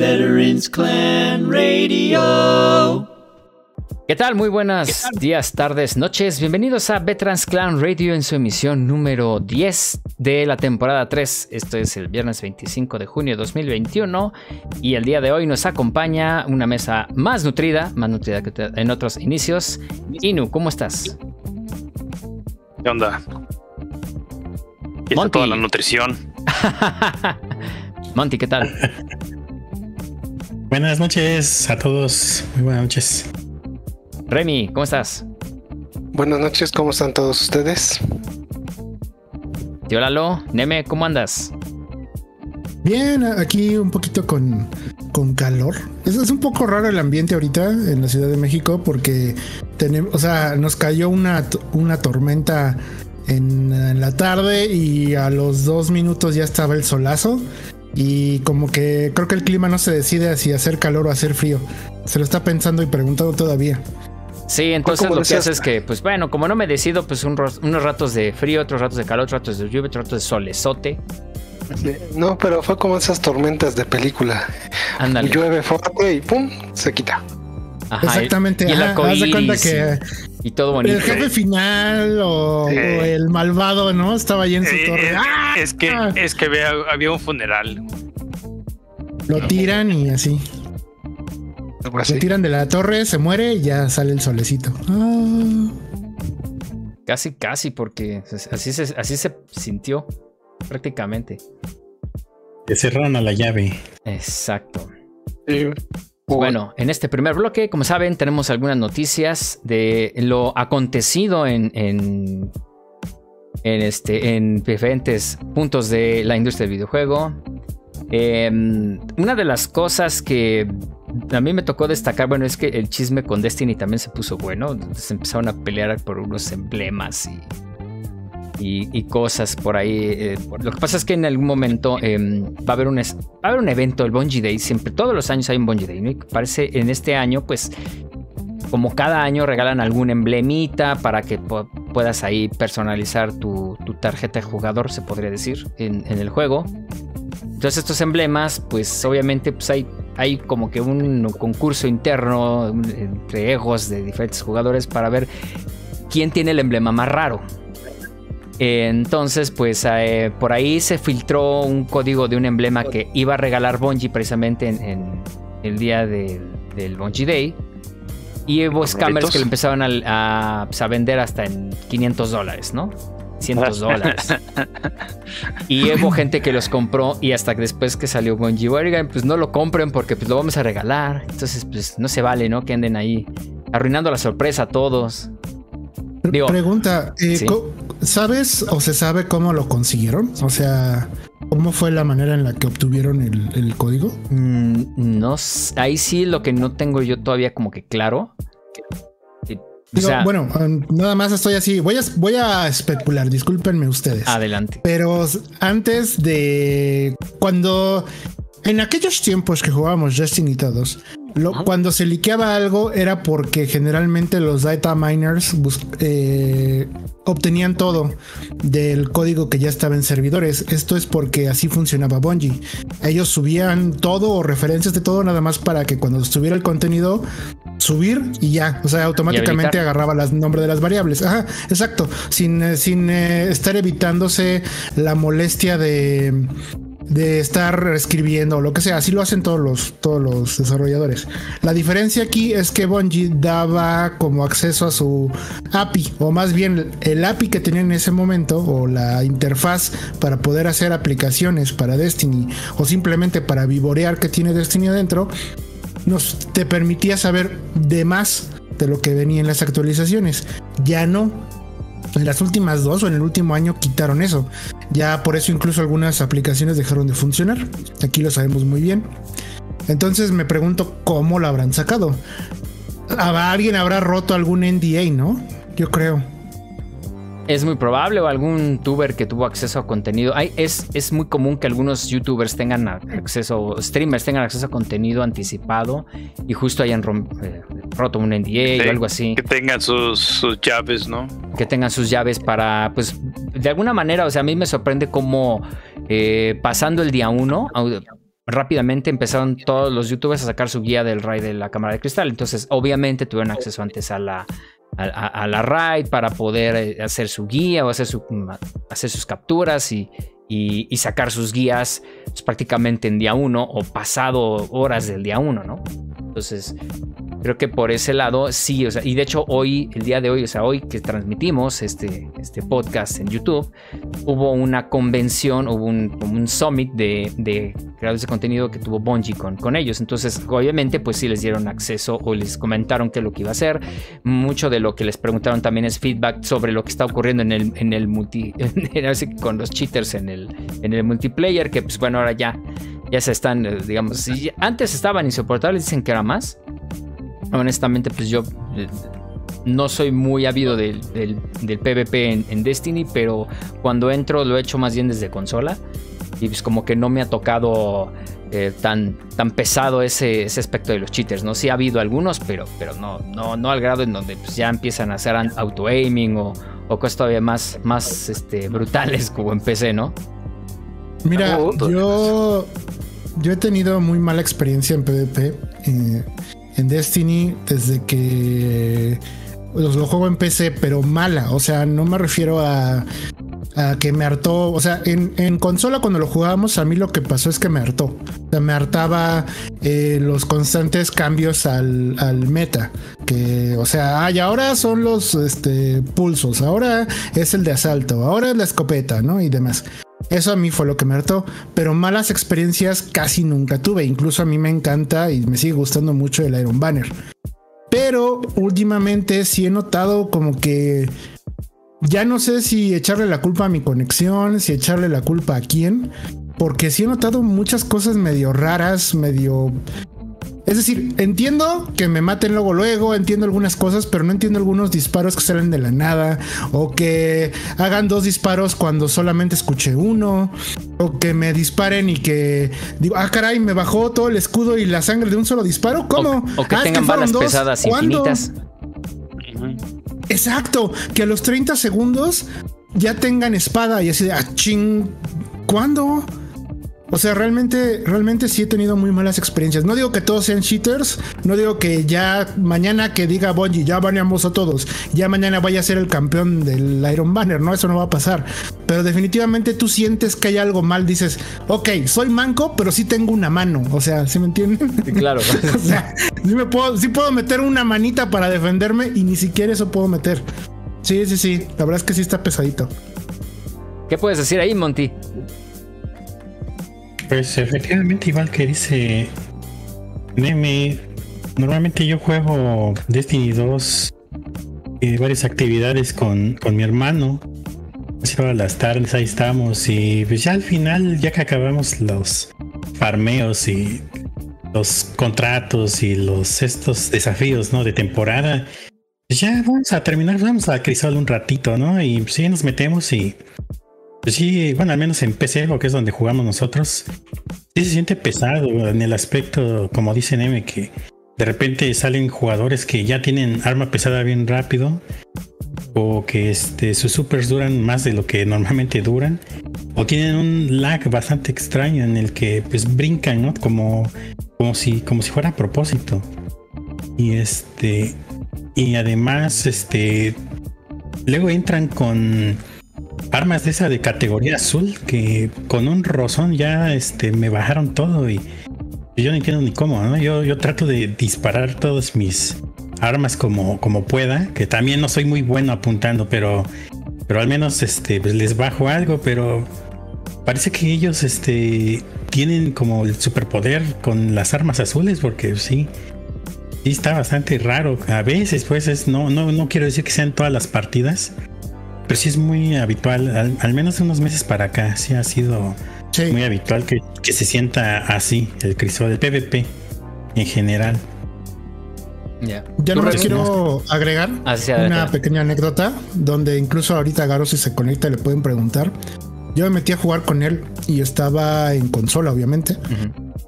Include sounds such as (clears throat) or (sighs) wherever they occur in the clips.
Veterans Clan Radio. ¿Qué tal? Muy buenos días, tardes, noches. Bienvenidos a Veterans Clan Radio en su emisión número 10 de la temporada 3. Esto es el viernes 25 de junio de 2021 y el día de hoy nos acompaña una mesa más nutrida, más nutrida que en otros inicios. Inu, ¿cómo estás? ¿Qué onda? ¿Qué tal toda la nutrición. (laughs) Monty, ¿qué tal? (laughs) Buenas noches a todos. Muy buenas noches. Remy, ¿cómo estás? Buenas noches, ¿cómo están todos ustedes? Tío Lalo, Neme, ¿cómo andas? Bien, aquí un poquito con, con calor. Es, es, un poco raro el ambiente ahorita en la Ciudad de México porque tenemos, o sea, nos cayó una, una tormenta en, en, la tarde y a los dos minutos ya estaba el solazo. Y como que creo que el clima no se decide si hacer calor o hacer frío. Se lo está pensando y preguntando todavía. Sí, entonces lo que hace es que, pues bueno, como no me decido, pues un, unos ratos de frío, otros ratos de calor, otros ratos de lluvia, otros ratos de solezote. No, pero fue como esas tormentas de película. Ándale. Llueve fuerte y pum, se quita. Ajá, Exactamente. Y, ajá, haz de cuenta que y todo bonito. El jefe final o, eh, o el malvado, ¿no? Estaba ahí en su eh, torre. Eh, ¡Ah! Es que, es que había, había un funeral. Lo tiran y así. Se tiran de la torre, se muere y ya sale el solecito. Ah. Casi, casi, porque así se, así se sintió prácticamente. Te cerraron a la llave. Exacto. Sí. Bueno, en este primer bloque, como saben, tenemos algunas noticias de lo acontecido en, en, este, en diferentes puntos de la industria del videojuego. Eh, una de las cosas que a mí me tocó destacar, bueno, es que el chisme con Destiny también se puso bueno. Se empezaron a pelear por unos emblemas y, y, cosas por ahí. Eh, lo que pasa es que en algún momento eh, va, a haber un, va a haber un evento, el Bungie Day. Siempre, todos los años hay un Bungie Day. ¿no? Y parece en este año, pues, como cada año regalan algún emblemita para que puedas ahí personalizar tu, tu, tarjeta de jugador, se podría decir, en, en el juego. Entonces estos emblemas, pues obviamente pues hay, hay como que un concurso interno entre egos de diferentes jugadores para ver quién tiene el emblema más raro. Entonces, pues eh, por ahí se filtró un código de un emblema que iba a regalar Bungie precisamente en, en el día de, del Bungie Day. Y hubo scammers que lo empezaron a, a, pues, a vender hasta en 500 dólares, ¿no? 100 (laughs) dólares. y hubo gente que los compró y hasta que después que salió Bungie, oigan, pues no lo compren porque pues lo vamos a regalar. Entonces, pues no se vale, ¿no? Que anden ahí arruinando la sorpresa a todos. Digo, Pregunta, eh, ¿sí? ¿sabes o se sabe cómo lo consiguieron? O sea, ¿cómo fue la manera en la que obtuvieron el, el código? Mm, no, ahí sí lo que no tengo yo todavía como que claro. Digo, o sea, bueno, nada más estoy así. Voy a, voy a especular, discúlpenme ustedes. Adelante. Pero antes de cuando en aquellos tiempos que jugábamos Destiny todos, lo, cuando se liqueaba algo era porque generalmente los data miners eh, obtenían todo del código que ya estaba en servidores. Esto es porque así funcionaba Bungie. Ellos subían todo o referencias de todo nada más para que cuando estuviera el contenido subir y ya, o sea, automáticamente agarraba el nombre de las variables. Ajá, exacto, sin, eh, sin eh, estar evitándose la molestia de de estar escribiendo lo que sea. Así lo hacen todos los, todos los desarrolladores. La diferencia aquí es que Bungie daba como acceso a su API, o más bien el API que tenía en ese momento, o la interfaz para poder hacer aplicaciones para Destiny, o simplemente para vivorear que tiene Destiny adentro, nos te permitía saber de más de lo que venía en las actualizaciones. Ya no, en las últimas dos o en el último año quitaron eso. Ya por eso incluso algunas aplicaciones dejaron de funcionar. Aquí lo sabemos muy bien. Entonces me pregunto cómo lo habrán sacado. Alguien habrá roto algún NDA, ¿no? Yo creo. Es muy probable, o algún tuber que tuvo acceso a contenido. Hay, es, es muy común que algunos youtubers tengan acceso, streamers tengan acceso a contenido anticipado y justo hayan eh, roto un NDA sí, o algo así. Que tengan sus, sus, llaves, ¿no? Que tengan sus llaves para, pues, de alguna manera, o sea, a mí me sorprende cómo eh, pasando el día uno, rápidamente empezaron todos los youtubers a sacar su guía del raid de la cámara de cristal. Entonces, obviamente tuvieron acceso antes a la, a, la raid para poder eh, hacer su guía o hacer, su, hacer sus capturas y, y, sacar sus guías pues, prácticamente en día uno o pasado horas del día uno, ¿no? Entonces, creo que por ese lado sí, o sea, y de hecho hoy, el día de hoy, o sea, hoy que transmitimos este, este podcast en YouTube, hubo una convención, hubo un, un summit de, de, creadores de contenido que tuvo Bungie con, con ellos. Entonces, obviamente, pues sí les dieron acceso o les comentaron qué es lo que iba a hacer. Mucho de lo que les preguntaron también es feedback sobre lo que está ocurriendo en el, en el multi, (laughs) con los cheaters en el, en el multiplayer, que pues bueno, ahora ya ya se están, eh, digamos, antes estaban insoportables, dicen que era más. Honestamente, pues yo eh, no soy muy ávido del, PvP en, Destiny, pero cuando entro lo he hecho más bien desde consola. Y pues como que no me ha tocado eh, tan, tan pesado ese, ese, aspecto de los cheaters, ¿no? Sí ha habido algunos, pero, pero no, no, no al grado en donde pues, ya empiezan a hacer auto-aiming o, o, cosas todavía más, más este, brutales como en PC, ¿no? Mira, yo, yo he tenido muy mala experiencia en PvP. Eh, en Destiny desde que los lo juego en PC, pero mala. O sea, no me refiero a, a que me hartó. O sea, en, consola cuando lo jugábamos, a mí lo que pasó es que me hartó. O sea, me hartaba eh, los constantes cambios al, al, meta. Que, o sea, ay, ahora son los este, pulsos, ahora es el de asalto, ahora es la escopeta, ¿no? Y demás. Eso a mí fue lo que me hartó, pero malas experiencias casi nunca tuve. Incluso a mí me encanta y me sigue gustando mucho el Iron Banner. Pero últimamente sí he notado como que ya no sé si echarle la culpa a mi conexión, si echarle la culpa a quién, porque sí he notado muchas cosas medio raras, medio es decir, entiendo que me maten luego luego, entiendo algunas cosas, pero no entiendo algunos disparos que salen de la nada o que hagan dos disparos cuando solamente escuché uno o que me disparen y que digo, ah caray, me bajó todo el escudo y la sangre de un solo disparo, ¿cómo? O, que ah, tengan balas pesadas infinitas. Exacto, que a los 30 segundos ya tengan espada y así de, ah, ching, ¿cuándo? O sea, realmente, realmente sí he tenido muy malas experiencias. No digo que todos sean cheaters, no digo que ya mañana que diga Bungie, ya baneamos a todos, ya mañana vaya a ser el campeón del Iron Banner, no, eso no va a pasar. Pero definitivamente tú sientes que hay algo mal, dices, ok, soy manco, pero sí tengo una mano. O sea, ¿sí me entienden? claro. (laughs) o sea, sí, me puedo, sí puedo meter una manita para defenderme y ni siquiera eso puedo meter. Sí, sí, sí, la verdad es que sí está pesadito. ¿Qué puedes decir ahí, Monty? Pues efectivamente, igual que dice Neme, normalmente yo juego Destiny 2 y varias actividades con, mi hermano. Todas las tardes ahí estamos y pues ya al final, ya que acabamos los farmeos y los contratos y los estos desafíos ¿no? de temporada, pues ya vamos a terminar, vamos a Crisol un ratito, ¿no? Y pues, sí nos metemos y pues sí, bueno, al menos en PC, que es donde jugamos nosotros, sí se siente pesado en el aspecto, como dice M, que de repente salen jugadores que ya tienen arma pesada bien rápido, o que este, sus supers duran más de lo que normalmente duran, o tienen un lag bastante extraño en el que pues brincan, ¿no? Como, como, si, como si fuera a propósito. Y este, y además, este, luego entran con armas de esa de categoría azul que con un rozón ya este, me bajaron todo y yo no entiendo ni cómo, ¿no? Yo, yo trato de disparar todas mis armas como, como pueda, que también no soy muy bueno apuntando, pero, pero al menos este, pues les bajo algo, pero parece que ellos este, tienen como el superpoder con las armas azules, porque sí, sí está bastante raro. A veces, pues, es, no, no, no quiero decir que sean todas las partidas, pero sí es muy habitual, al, menos unos meses para acá, sí ha sido muy habitual que, se sienta así el crisol del PvP en general. Ya Yo no quiero agregar una pequeña anécdota donde incluso ahorita Garo si se conecta le pueden preguntar. Yo me metí a jugar con él y estaba en consola, obviamente,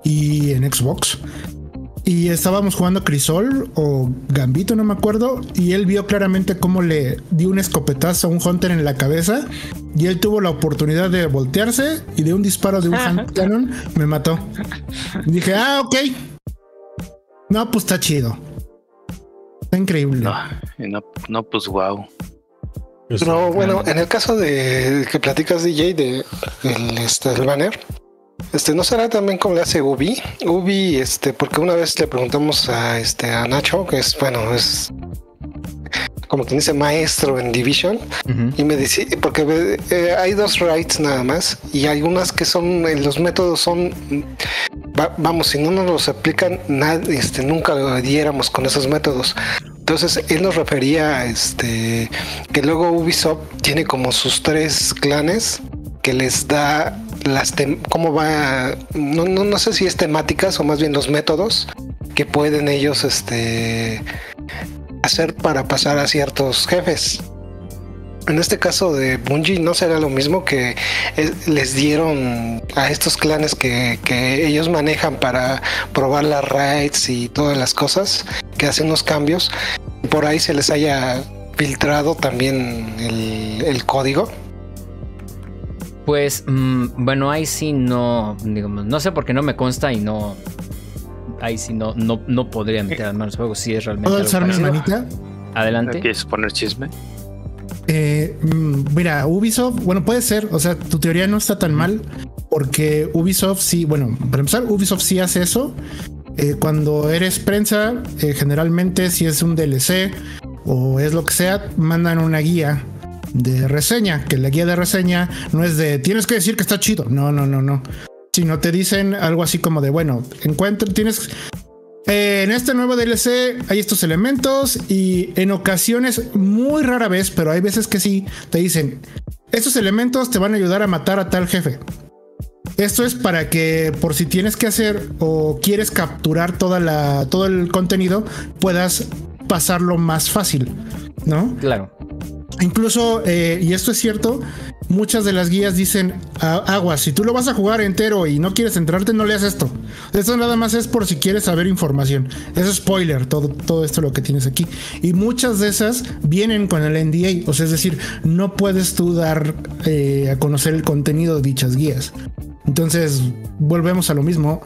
y en Xbox. Y estábamos jugando Crisol o Gambito, no me acuerdo, y él vio claramente cómo le dio un escopetazo a un Hunter en la cabeza y él tuvo la oportunidad de voltearse y de un disparo de un Hand Cannon me mató. dije, ah, ok. No, pues está chido. Está increíble. No, no, no pues wow. No, bueno, en el caso de que platicas DJ de el, este, el banner, este, ¿no será también como le hace Ubi? Ubi, este, porque una vez le preguntamos a este a Nacho, que es bueno, es como quien dice maestro en Division, y me dice, porque eh, hay dos rights nada más, y algunas que son, eh, los métodos son, vamos, si no nos los aplican, nada, este, nunca lo diéramos con esos métodos. Entonces él nos refería este que luego Ubisoft tiene como sus tres clanes que les da las cómo va no, no, no sé si es temáticas o más bien los métodos que pueden ellos este hacer para pasar a ciertos jefes. En este caso de Bungie no será lo mismo que les dieron a estos clanes que, que, ellos manejan para probar las raids y todas las cosas, que hacen unos cambios. Por ahí se les haya filtrado también el código. Pues mm, bueno, ahí sí no, digamos, no sé por qué no me consta y no, ahí sí no, no, no podría meter las manos juego si es realmente. ¿Puedo alzar mi manita? Adelante. ¿Quieres poner chisme? Eh, mm, mira, Ubisoft, bueno, puede ser, o sea, tu teoría no está tan mal, porque Ubisoft sí, bueno, para empezar, Ubisoft sí hace eso. Eh, cuando eres prensa, eh, generalmente si es un DLC o es lo que sea, mandan una guía de reseña, que la guía de reseña no es de tienes que decir que está chido, no, no, no, no, sino te dicen algo así como de bueno, encuentra, tienes eh, en este nuevo DLC hay estos elementos y en ocasiones, muy rara vez, pero hay veces que sí, te dicen, estos elementos te van a ayudar a matar a tal jefe. Esto es para que por si tienes que hacer o quieres capturar toda la, todo el contenido, puedas pasarlo más fácil, ¿no? Claro. Incluso, eh, y esto es cierto, muchas de las guías dicen, agua, si tú lo vas a jugar entero y no quieres entrarte, no leas esto. Esto nada más es por si quieres saber información. Es spoiler, todo, todo esto lo que tienes aquí. Y muchas de esas vienen con el NDA, o sea, es decir, no puedes tú dar eh, a conocer el contenido de dichas guías. Entonces, volvemos a lo mismo.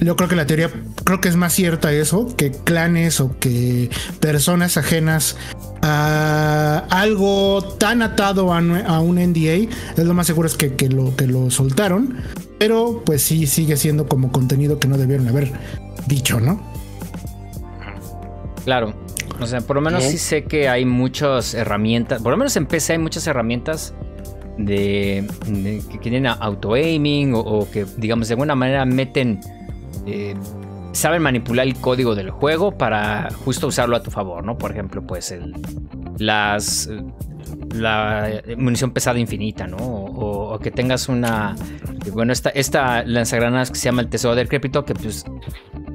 Yo creo que la teoría, creo que es más cierta eso, que clanes o que personas ajenas a algo tan atado a, un NDA, es lo más seguro es que, lo, que lo soltaron, pero pues sí sigue siendo como contenido que no debieron haber dicho, ¿no? Claro. O sea, por lo menos sí sé que hay muchas herramientas, por lo menos en PC hay muchas herramientas de, que tienen auto-aiming o, que, digamos, de alguna manera meten, eh, saben manipular el código del juego para justo usarlo a tu favor, ¿no? Por ejemplo, pues las, la munición pesada infinita, ¿no? O, que tengas una, bueno, esta, esta lanzagranadas que se llama el tesoro del crépito, que pues,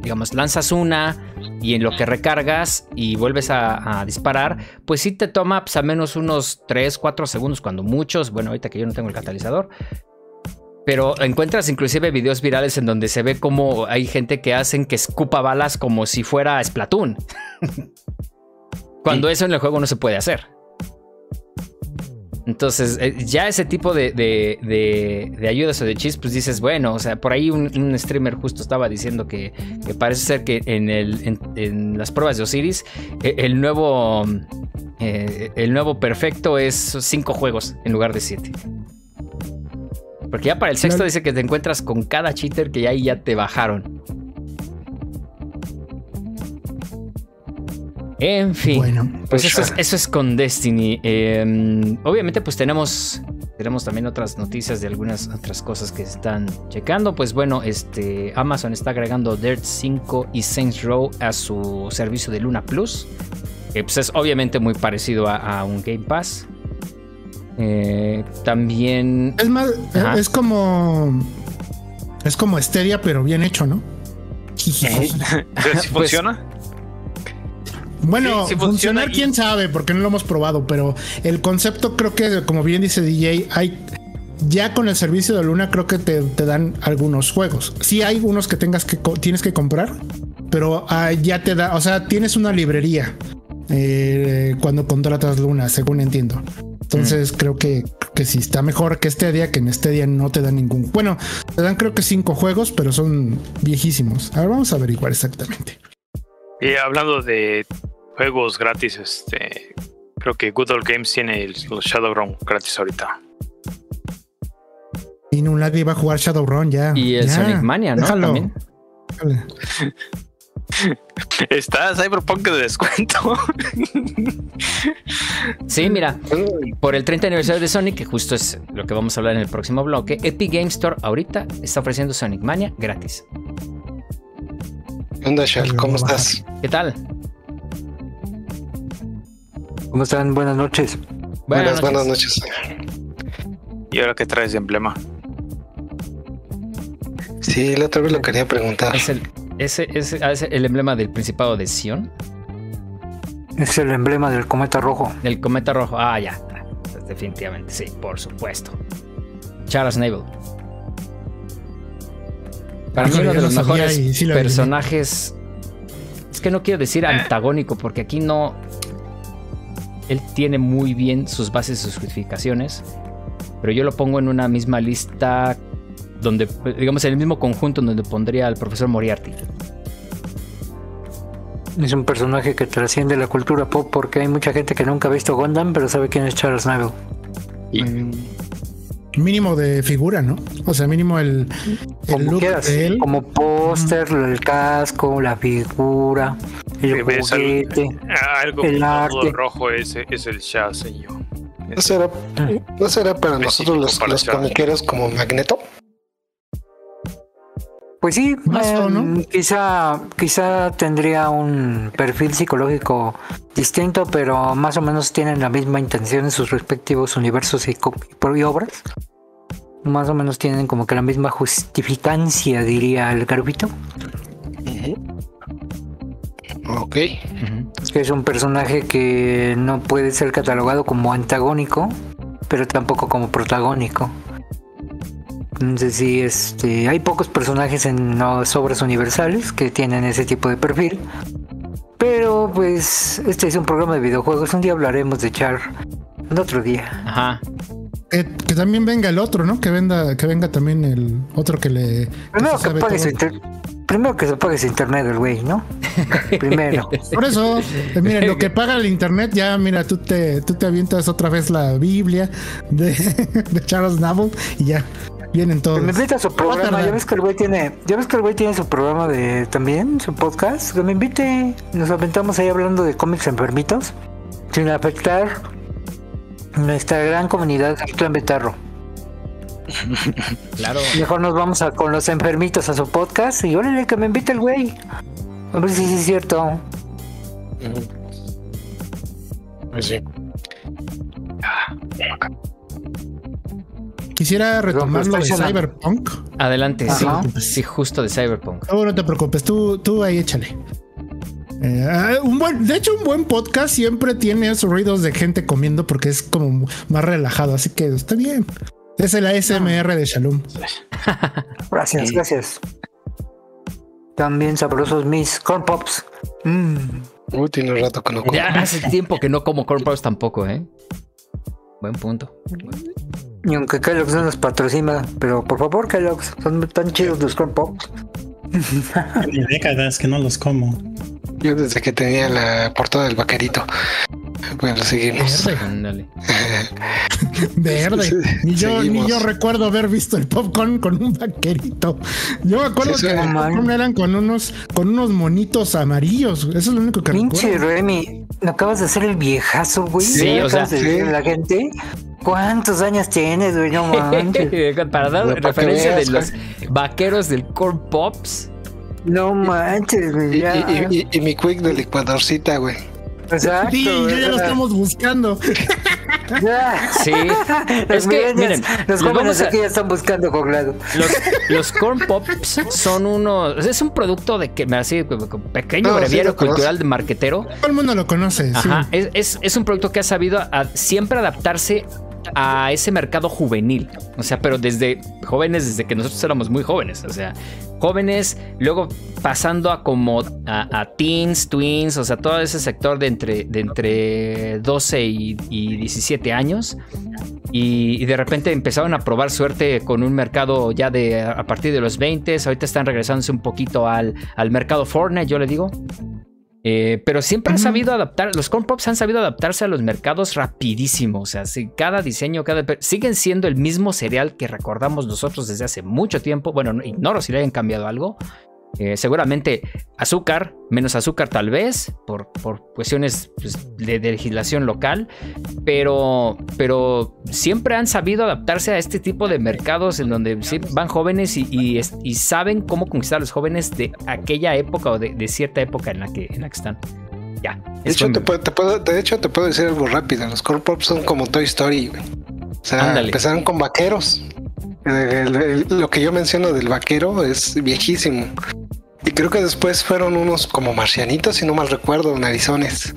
digamos, lanzas una y en lo que recargas y vuelves a, disparar, pues sí te toma pues, al menos unos 3, 4 segundos, cuando muchos, bueno, ahorita que yo no tengo el catalizador, pero encuentras inclusive videos virales en donde se ve como hay gente que hacen que escupa balas como si fuera Splatoon. (laughs) Cuando eso en el juego no se puede hacer. Entonces, eh, ya ese tipo de, de, ayudas o de cheats, pues dices, bueno, o sea, por ahí un, streamer justo estaba diciendo que, parece ser que en, el, en, las pruebas de Osiris, e, el nuevo, eh, el nuevo perfecto es cinco juegos en lugar de siete. Porque ya para el sexto dice que te encuentras con cada cheater que ahí ya te bajaron. En fin, bueno, pues eso es, con Destiny. Em, obviamente, pues tenemos, tenemos también otras noticias de algunas otras cosas que están checando. Pues bueno, este Amazon está agregando Dirt 5 y Saints Row a su servicio de Luna Plus. Que pues es obviamente muy parecido a, un Game Pass. Eh, también. Es más, es como. Es como Stadia, pero bien hecho, ¿no? ¿Si (laughs) pues, funciona? Bueno, funcionar quién sabe, porque no lo hemos probado, pero el concepto creo que, como bien dice DJ, hay ya con el servicio de Luna creo que te, dan algunos juegos. Sí hay unos que tengas que tienes que comprar, pero ah, ya te da, o sea, tienes una librería eh, cuando contratas Luna, según entiendo. Entonces creo que, que sí está mejor que este día, que en este día no te dan ningún. Bueno, te dan creo que cinco juegos, pero son viejísimos. A ver, vamos a averiguar exactamente. Y hablando de juegos gratis, este creo que Good Old Games tiene el, el Shadowrun gratis ahorita. Y no nadie va a jugar Shadowrun ya. Y el Ya, Sonic Mania, ¿no? déjalo. También. (laughs) (laughs) Está Cyberpunk de descuento. Sí, mira, por el 30 aniversario de Sonic, que justo es lo que vamos a hablar en el próximo bloque, Epic Game Store ahorita está ofreciendo Sonic Mania gratis. ¿Qué onda, Shell? ¿Cómo estás? ¿Qué tal? ¿Cómo están? Buenas noches. Buenas, buenas noches. ¿Y ahora qué traes de emblema? Sí, la otra vez lo quería preguntar. Es el, ese, ese- ah, ese- el emblema del Principado de Sion, Es el emblema del cometa rojo. del cometa rojo. Ah, ya. ah, Definitivamente, sí, por supuesto. Charles Navel. Para mí Híjole, uno de los mejores y sí lo adiviné. personajes. Es que no quiero decir antagónico, porque aquí no. Él tiene muy bien sus bases y sus justificaciones. Pero yo lo pongo en una misma lista. Donde, digamos, en el mismo conjunto en donde pondría al profesor Moriarty. Es un personaje que trasciende la cultura pop porque hay mucha gente que nunca ha visto Gundam, pero sabe quién es Charles Navel. Mínimo de figura, ¿no? O sea, mínimo el, el Como look quieras, de él. como póster, el casco, la figura, el ¿Ves algo, juguete. algo el arte. rojo ese es el Shah, señor. ¿No será, no será para nosotros los, los comiqueros como Magneto? Pues sí, Más o, ¿no? em, quizá, quizá tendría un perfil psicológico distinto, pero más o menos tienen la misma intención en sus respectivos universos y, y obras. Más o menos tienen como que la misma justificancia, diría el garbito. Ok. Es un personaje que no puede ser catalogado como antagónico, pero tampoco como protagónico. Entonces sí, este, hay pocos personajes en las obras universales que tienen ese tipo de perfil. Pero pues este es un programa de videojuegos. Un día hablaremos de Char. En otro día. Ajá. Que, que también venga el otro, ¿no? Que venga, que venga también el otro que le. Primero que, sabe pague todo. su inter- Primero que se pague su internet el güey, ¿no? (laughs) Primero. Por eso, eh, miren, lo que paga el internet, ya mira, tú te, tú te avientas otra vez la Biblia de, (laughs) de Charles Navel y ya vienen todos. Que me invita a su programa. Ya ves que el güey tiene, ya ves que el güey tiene su programa de también, su podcast. Que me invite. Nos aventamos ahí hablando de cómics enfermitos. Sin afectar nuestra gran comunidad del clan Betarro. (laughs) Claro. Mejor nos vamos a, con los enfermitos a su podcast y órale que me invite el güey. A ver si sí es cierto. Pues sí. Quisiera retomar lo de. Cyberpunk. Adelante, sí. Sí, justo de Cyberpunk. No, no te preocupes, tú, tú ahí échale. Eh, ah, un buen, de hecho, un buen podcast siempre tiene esos ruidos de gente comiendo porque es como más relajado, así que está bien. Es el ASMR de Shalom. Gracias, Sí. gracias. También sabrosos mis corn pops. Mm. Uy, tiene rato que no como. Ya hace tiempo que no como corn pops tampoco, ¿eh? Buen punto. Y aunque Kellogg's no nos patrocina, pero por favor, Kellogg's, son tan chidos los corn pops. Tiene (laughs) décadas que no los como. Yo desde que tenía la portada del vaquerito. Bueno, seguimos. Verde, Ándale. (laughs) verde. Ni yo, ni Seguimos. yo recuerdo haber visto el popcorn con un vaquerito. Yo me acuerdo Sí, que popcorn eran con unos, con unos monitos amarillos. Eso es lo único que Pinche recuerdo. Remy, ¿no acabas de hacer el viejazo, güey? Sí, ¿Ya o sea, de sí. la gente? ¿Cuántos años tienes, güey? No manches. (laughs) Para dar que referencia de veas, los vaqueros del corn pops. No manches, güey. Y, Ya. y- y- y mi quick de licuadorcita, güey. Exacto. Sí, ya lo estamos buscando. Ya. Sí. (laughs) Los Es que, miren, los jóvenes a- aquí ya están buscando conglado. Los, (laughs) los corn pops son unos. Es un producto de que así, como- como pequeño No, breviario cultural de marquetero. Todo el mundo lo conoce. sí. Ajá. Es, es- es un producto que ha sabido a- siempre adaptarse a ese mercado juvenil. O sea, pero desde jóvenes, desde que nosotros éramos muy jóvenes. O sea, jóvenes, luego pasando a como a, teens, twins, o sea, todo ese sector de entre, de entre 12 y, 17 años. Y, de repente empezaron a probar suerte con un mercado ya de a partir de los 20. Ahorita están regresándose un poquito al, al mercado Fortnite, yo le digo. Eh, pero siempre han sabido adaptar, los corn pops han sabido adaptarse a los mercados rapidísimo. O sea, si cada diseño, cada siguen siendo el mismo cereal que recordamos nosotros desde hace mucho tiempo. Bueno, ignoro si le hayan cambiado algo, eh, seguramente azúcar, menos azúcar tal vez, por, por cuestiones pues, de, legislación local, pero, pero siempre han sabido adaptarse a este tipo de mercados en donde van jóvenes y, saben cómo conquistar a los jóvenes de aquella época o de, cierta época en la que, en la que están. Ya. De hecho, te puedo, de hecho, te puedo decir algo rápido. Los Core Pop son como Toy Story. O sea, empezaron con vaqueros. lo que yo menciono del vaquero es viejísimo. Y creo que después fueron unos como marcianitos, si no mal recuerdo, narizones.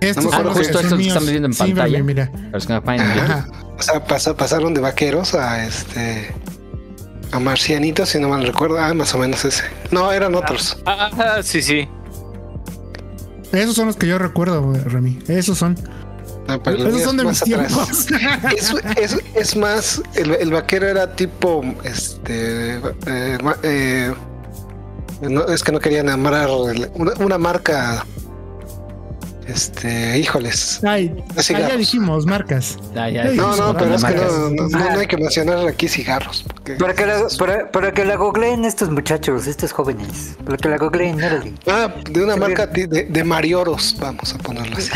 Estos no son justo estos que están viendo en pantalla. mira. O sea, pasaron de vaqueros a este a marcianitos, si no mal recuerdo. Ah, más o menos ese. No, eran otros. Ah, ah sí, sí. Esos son los que yo recuerdo, Remy. Esos son. Esos son de mis tiempos. (laughs) Es, es, más, el, el, vaquero era tipo, este, eh, eh, es que no querían amarrar una, marca. Este, híjoles. Ay, ya dijimos marcas. no, no, pero es que no, hay que mencionar aquí cigarros. Para, que la, para, que la googleen estos muchachos, estos jóvenes. Para que la googleen, Ah, de una marca de, de, Marioros, vamos a ponerlo así.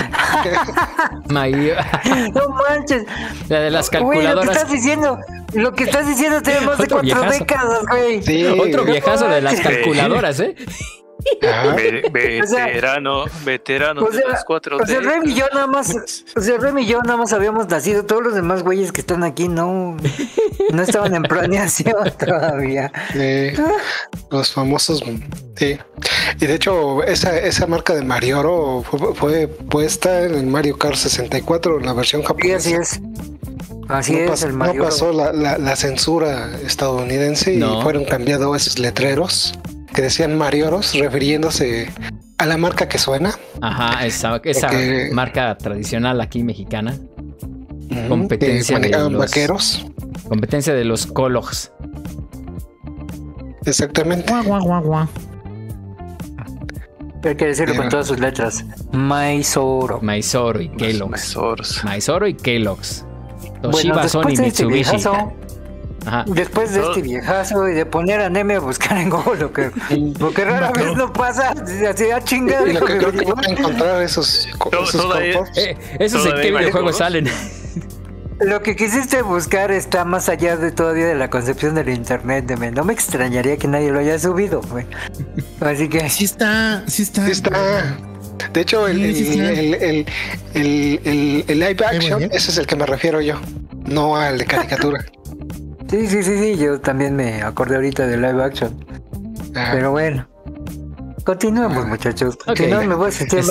(laughs) no manches. La de las calculadoras. lo que estás diciendo, lo que estás diciendo tiene más de cuatro décadas, güey. Sí, otro viejazo de las calculadoras, ¿eh? Veterano, veterano de las cuatro O sea, Remy y yo nada más, o sea, Remy y yo nada más habíamos nacido. Todos los demás güeyes que están aquí no, no estaban en planeación (laughs) todavía. los famosos, sí. Y de hecho, esa, esa marca de Marioro fue, fue puesta en el Mario Kart 64, la versión japonesa. Sí, así es. Así es, el No pasó la, la, censura estadounidense y fueron cambiados esos letreros que decían Marioros, refiriéndose a la marca que suena. Ajá, esa, esa marca tradicional aquí mexicana. competencia de los vaqueros. Competencia de los Cologs. Exactamente. Guau, guau, guau, Hay que decirlo con todas sus letras. Maizoro. Maizoro y Kellogg's. Maizoro y Kellogg's. Toshiba, bueno, Sony, este Después de este viejazo y de poner a Neme a buscar en Google lo que, (laughs) lo que rara vez no pasa, así a chingar. Y lo que creo que van a (laughs) encontrar esos, esos eh, esos en qué videojuegos salen. Lo que quisiste buscar está más allá de todavía de la concepción del internet, de No me extrañaría que nadie lo haya subido, güey. Así que. Sí está, sí está. Sí está. De hecho, el, el, el, el, el live action, ese es el que me refiero yo, no al de caricatura. (laughs) Sí, sí, sí, sí, yo también me acordé ahorita de live action. Pero bueno. Continuemos, muchachos. Si no, me voy a sentir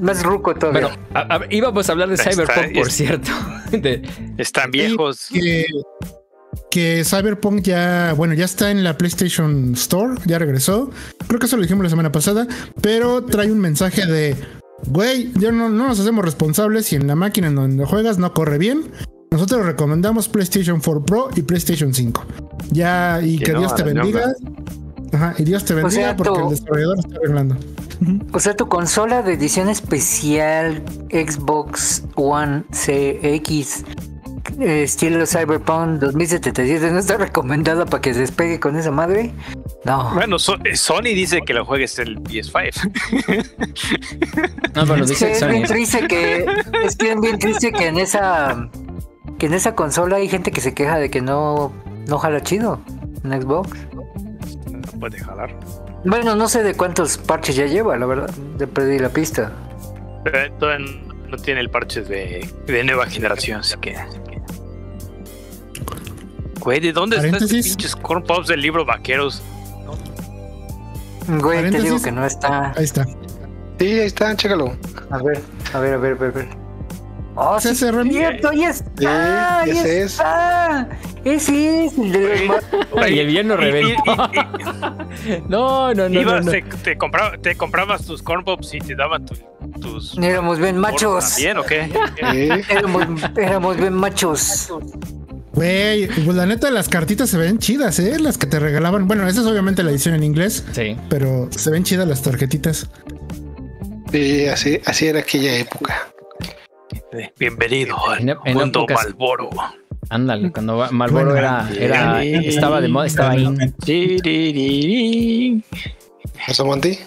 más, ruco todavía. Bueno, íbamos a hablar de Cyberpunk, por cierto. (laughs) Están viejos. Que, Cyberpunk ya, bueno, ya está en la PlayStation Store, ya regresó. Creo que eso lo dijimos la semana pasada, pero trae un mensaje de, güey, ya no, no nos hacemos responsables si en la máquina en donde juegas no corre bien. Nosotros recomendamos PlayStation 4 Pro y PlayStation 5. Ya, y que, Dios te bendiga. Ajá, y Dios te bendiga porque el desarrollador está arreglando. O sea, tu consola de edición especial Xbox One CX estilo Cyberpunk 2077 no está recomendada para que se despegue con esa madre. No. Bueno, Sony dice que lo juegues el PS5. no, pero dice es bien triste que es bien triste que en esa que en esa consola hay gente que se queja de que no, no jala chido en Xbox. No puede jalar. Bueno, no sé de cuántos parches ya lleva, la verdad. De perdí la pista. Pero no tiene el parche de, de nueva generación, así que. Güey, ¿de dónde están estos pinches corn pops del libro Vaqueros? Güey, te digo que no está. Ahí está. Sí, ahí está, chécalo. A ver, a ver, a ver, a ver. Oh, ¿Es sí, ese, Remy? cierto, ahí está, ahí ese es. Ese es el de los Y el Y- y- reventó. no, (laughs) no, no. no, Ibas, no. Te, te compraba- te comprabas tus corn pops y te daban tu- tus. Éramos bien machos. ¿También o qué? Éramos bien machos. Güey, pues la neta, las cartitas se ven chidas, ¿eh? Las que te regalaban. Bueno, esa es obviamente la edición en inglés, Sí. pero se ven chidas las tarjetitas. Sí, así, así era aquella época. Bienvenido al En- en mundo épocas- Malboro. Ándale, cuando Bueno, era, era, estaba de moda, estaba ahí. ¿Eso, Monty?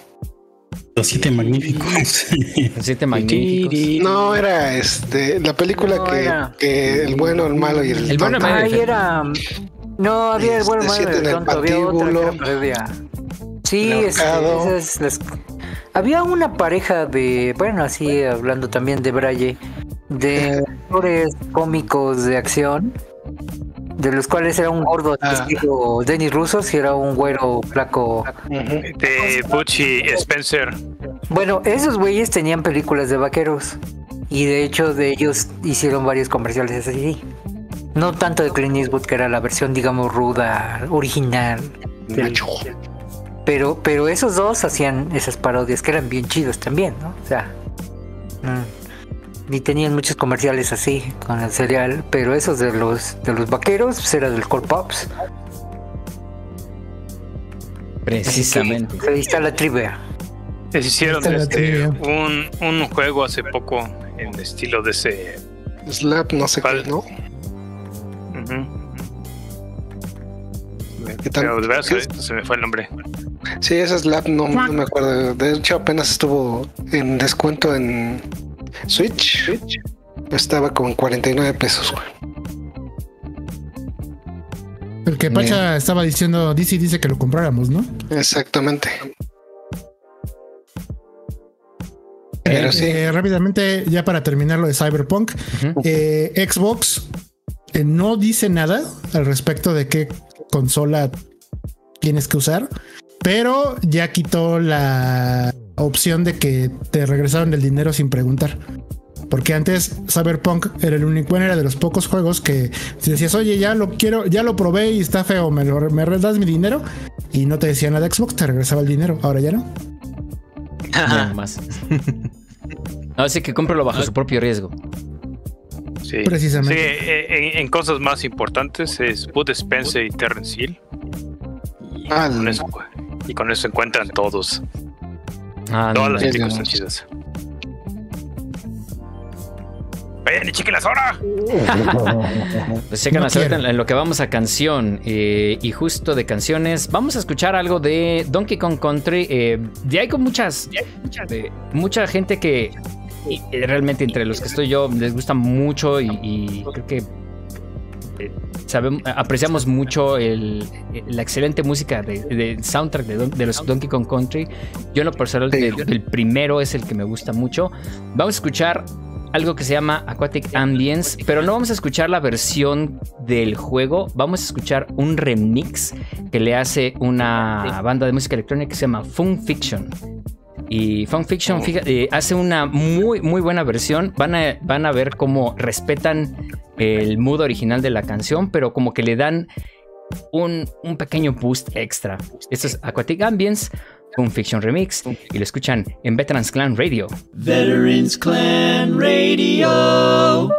Los siete magníficos. Los siete (laughs) magníficos. No, era este la película No, que, era- que el bueno, el malo y el, El bueno, el tonto. Ahí era. No, había el bueno, Este, malo, siete el en el tonto, había otra que era. Sí, El este, había una pareja de, bueno, así hablando también de Braille, de (laughs) actores cómicos de acción, de los cuales era un gordo Ah. estilo Dennis Russo, y era un güero flaco. De Butch y Spencer. Bueno, esos güeyes tenían películas de vaqueros y de hecho de ellos hicieron varios comerciales así. No tanto de Clint Eastwood, que era la versión, digamos, ruda, original. del-. Pero, pero esos dos hacían esas parodias que eran bien chidos también, ¿no? O sea, mm, y tenían muchos comerciales así con el cereal, pero esos de los de los vaqueros pues era del Core Pops. Precisamente. Que Ahí está la trivia. Les hicieron este, un, un juego hace poco en estilo de ese. Slap, no sé ¿Cuál? qué, ¿no? Ujú. ¿Qué tal? Pero de verdad ¿Qué se, se me fue el nombre. Sí, ese Slap no, no me acuerdo. De hecho, apenas estuvo en descuento en Switch. Estaba con 49 pesos, güey. El que Pacha estaba diciendo, DC dice que lo compráramos, ¿no? Exactamente. Pero Eh, sí. eh, rápidamente, ya para terminar lo de Cyberpunk, eh, Xbox eh, no dice nada al respecto de qué consola tienes que usar, pero ya quitó la opción de que te regresaron el dinero sin preguntar. Porque antes Cyberpunk era el único, bueno, era de los pocos juegos que si decías, oye, ya lo quiero, ya lo probé y está feo, me, lo, me das mi dinero y no te decía nada Xbox, te regresaba el dinero. Ahora ya no. Ya más. Así que cómpralo bajo su propio riesgo. Sí. Precisamente. Sí, en, en cosas más importantes es Bud Spencer y Terrence Hill. Y, Ah, con no. eso, y con eso encuentran todos. Ah, Todas no, las no. están chidas. Vayan y chequenlas (laughs) ahora. Pues chequen en, en lo que vamos a canción. eh, y justo de canciones, vamos a escuchar algo de Donkey Kong Country. Eh, ya hay con muchas, de- mucha gente que eh, realmente entre los que estoy yo les gusta mucho y, y creo que apreciamos mucho el- la excelente música de, de soundtrack de, Don- de los Donkey Kong Country. Yo en lo personal, Sí. el, el primero es el que me gusta mucho. Vamos a escuchar algo que se llama Aquatic Ambience, pero no vamos a escuchar la versión del juego, vamos a escuchar un remix que le hace una banda de música electrónica que se llama Fun Fiction. Y Fun Fiction fíjate, eh, hace una muy, muy buena versión. Van a, van a ver cómo respetan el mood original de la canción, pero como que le dan un, un pequeño boost extra. Esto es Aquatic Ambience, Fun Fiction Remix, y lo escuchan en Veterans Clan Radio. Veterans Clan Radio.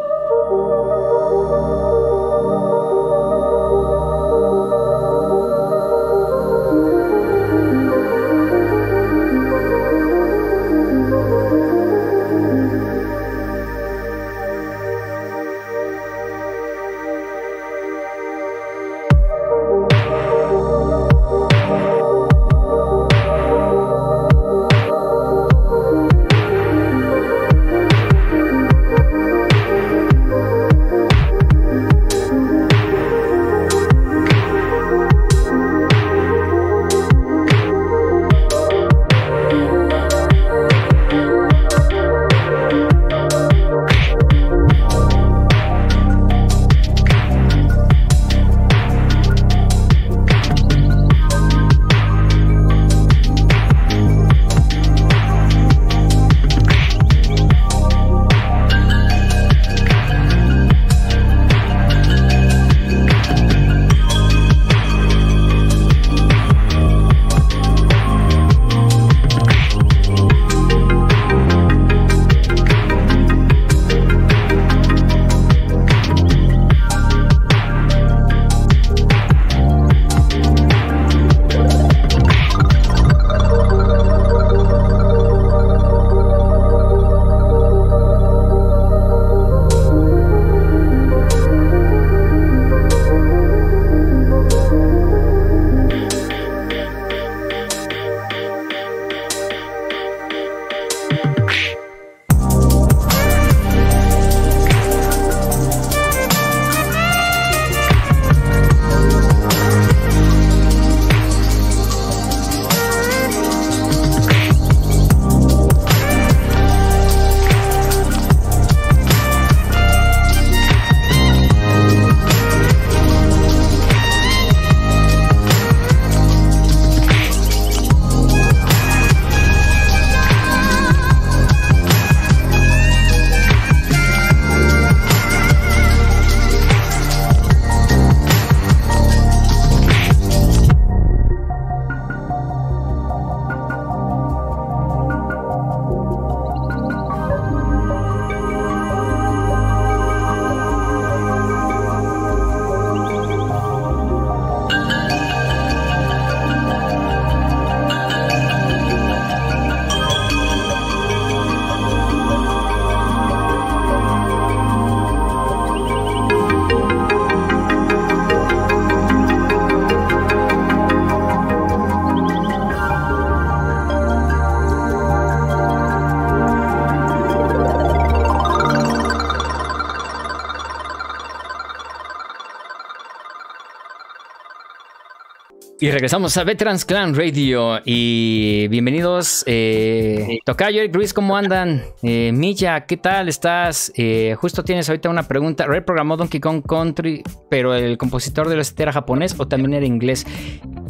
Y regresamos a Veterans Clan Radio y bienvenidos. Eh, Tocayo Eric Ruiz, ¿cómo andan? Eh, Milla, ¿qué tal estás? Eh, justo tienes ahorita una pregunta. ¿Reprogramó Donkey Kong Country, pero el compositor de la era japonés o también era inglés?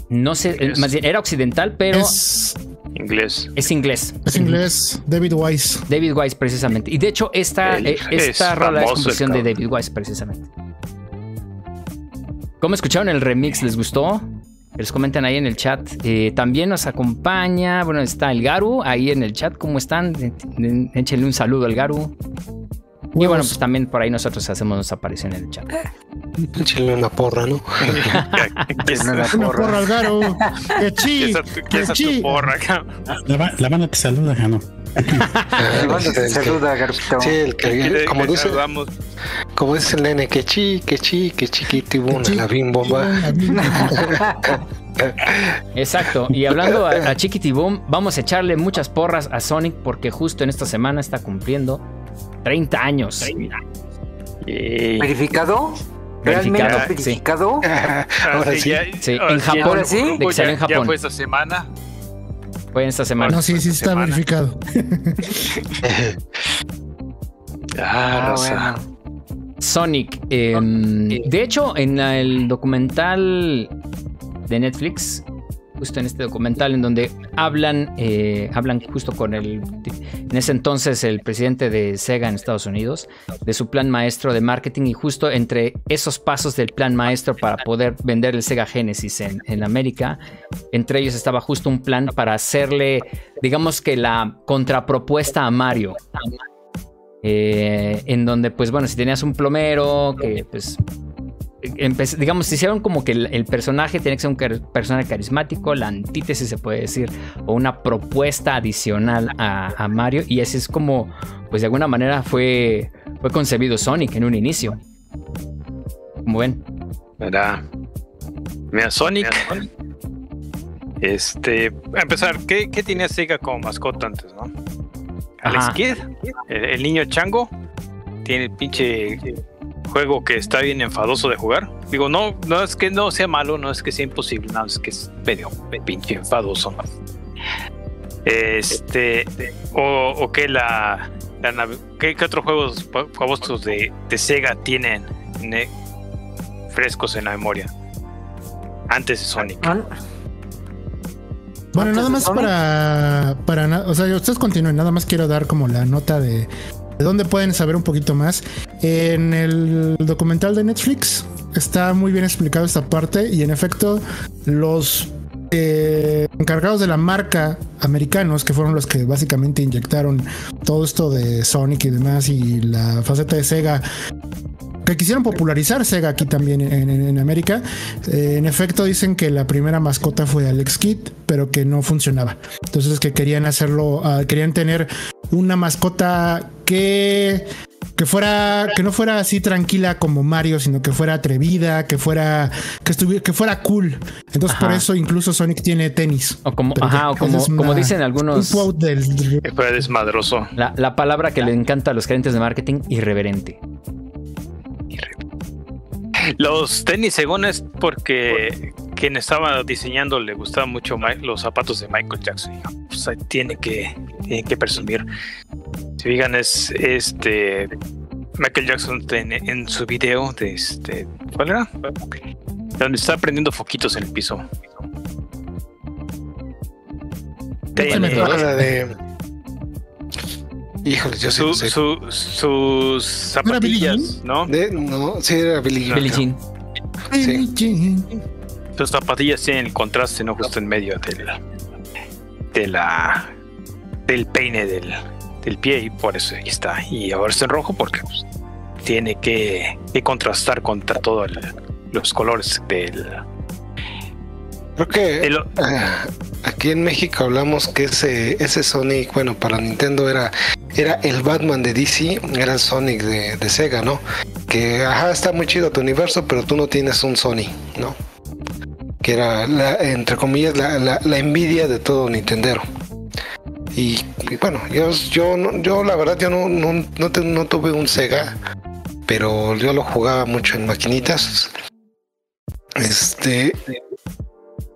No sé, más bien era occidental, pero Es, Inglés. es inglés. es inglés, David Wise. David Wise, precisamente. Y de hecho, esta, eh, esta es rola es composición de. David Wise, precisamente. ¿Cómo escucharon el remix? ¿Les gustó? Que Les comentan ahí en el chat. Eh, también nos acompaña, bueno, está el Garu ahí en el chat. ¿Cómo están? Échenle un saludo al Garu. Y bueno, pues también por ahí nosotros hacemos nuestra aparición en el chat. Échale una porra, ¿no? (laughs) ¿Qué la Una porra. porra al garo. (laughs) Que chi, es tu- qué que es tu porra, cabrón? La, la banda te saluda, Jano. Ah, ¿Cuándo te el que- saluda, Garpito? Sí, el que, Le- como le dice, saludamos. como dice el nene, que chi, que chi, que chiquitibuna, chi, la bim bomba. La misma. (laughs) Exacto. Y hablando a, a Chiquitiboom, vamos a echarle muchas porras a Sonic porque justo en esta semana está cumpliendo 30 años. Y- ¿Verificado? Verificado, ¿Realmente sí. verificado? (laughs) Ahora sí, sí. ya- Sí, ahora en sí, Japón, ¿Ahora sí? de que salió en ya, ya Japón. fue esta semana. Fue en esta semana. No, sí, sí está Semana. verificado. (laughs) Ah, Ah, bueno. Sonic. eh, de hecho, en el documental de Netflix, justo en este documental en donde hablan, eh, hablan justo con el, en ese entonces el presidente de Sega en Estados Unidos, de su plan maestro de marketing y justo entre esos pasos del plan maestro para poder vender el Sega Genesis en, en América, entre ellos estaba justo un plan para hacerle, digamos que la contrapropuesta a Mario. Eh, en donde, pues bueno, si tenías un plomero que, pues, empe- digamos, hicieron como que el, el personaje tiene que ser un car- personaje carismático, la antítesis se puede decir, o una propuesta adicional a, a Mario, y así es como, pues de alguna manera fue, fue concebido Sonic en un inicio. Como ven, Mira, mira, Sonic. Este, a empezar, ¿qué, qué tenía Sega como mascota antes, no? Alex Ajá. Kidd, el, el niño chango, tiene el pinche juego que está bien enfadoso de jugar. Digo, no, no es que no sea malo, no es que sea imposible, no, es que es medio pinche enfadoso. Este, o, o que la, la nave- ¿qué, qué otros juegos fa- famosos de, de Sega tienen ne- frescos en la memoria? Antes de Sonic. Ah, Bueno, ¿Antes nada más para, para o sea, ustedes continúen, nada más quiero dar como la nota de, de dónde pueden saber un poquito más. En el documental de Netflix está muy bien explicado esta parte y en efecto los eh, encargados de la marca americanos, que fueron los que básicamente inyectaron todo esto de Sonic y demás y la faceta de Sega que quisieron popularizar Sega aquí también en, en- América. Eh, en efecto, dicen que la primera mascota fue Alex Kidd, pero que no funcionaba. Entonces, que querían hacerlo, ah, querían tener una mascota que que fuera que no fuera así tranquila como Mario, sino que fuera atrevida, que fuera que estuviera que fuera cool. Entonces, por eso incluso Sonic tiene tenis. o como, Pero ajá, o como, dicen Un algunos, quote del Que fue desmadroso. la, la palabra que le encanta a los gerentes de marketing, irreverente. Los tenis, según es porque quien estaba diseñando le gustaban mucho los zapatos de Michael Jackson. Pues ahí tiene que, tiene que presumir. Si fijan, es este. Michael Jackson en su video de este. ¿Cuál era? Donde está prendiendo foquitos en el piso. De. Híjole, yo sí su- sé. su- sus ¿No era Billie zapatillas, ¿no? De- no, sí era Billy Jean. Billie Jean. Sí. Sus zapatillas tienen el contraste, ¿no? Justo en medio del, de la, del peine del, del pie y por eso ahí está. Y ahora está en rojo porque pues, tiene que, que contrastar contra todos los colores del... Creo que ah, aquí en México hablamos que ese, ese Sonic, bueno, para Nintendo era, era el Batman de DC, era el Sonic de, de Sega, ¿no? Que, ajá, está muy chido tu universo, pero tú no tienes un Sony, ¿no? Que era, la, entre comillas, la, la, la envidia de todo Nintendero. Y, bueno, yo, yo, yo la verdad, yo no, no, no, tuve un Sega, pero yo lo jugaba mucho en maquinitas. Este,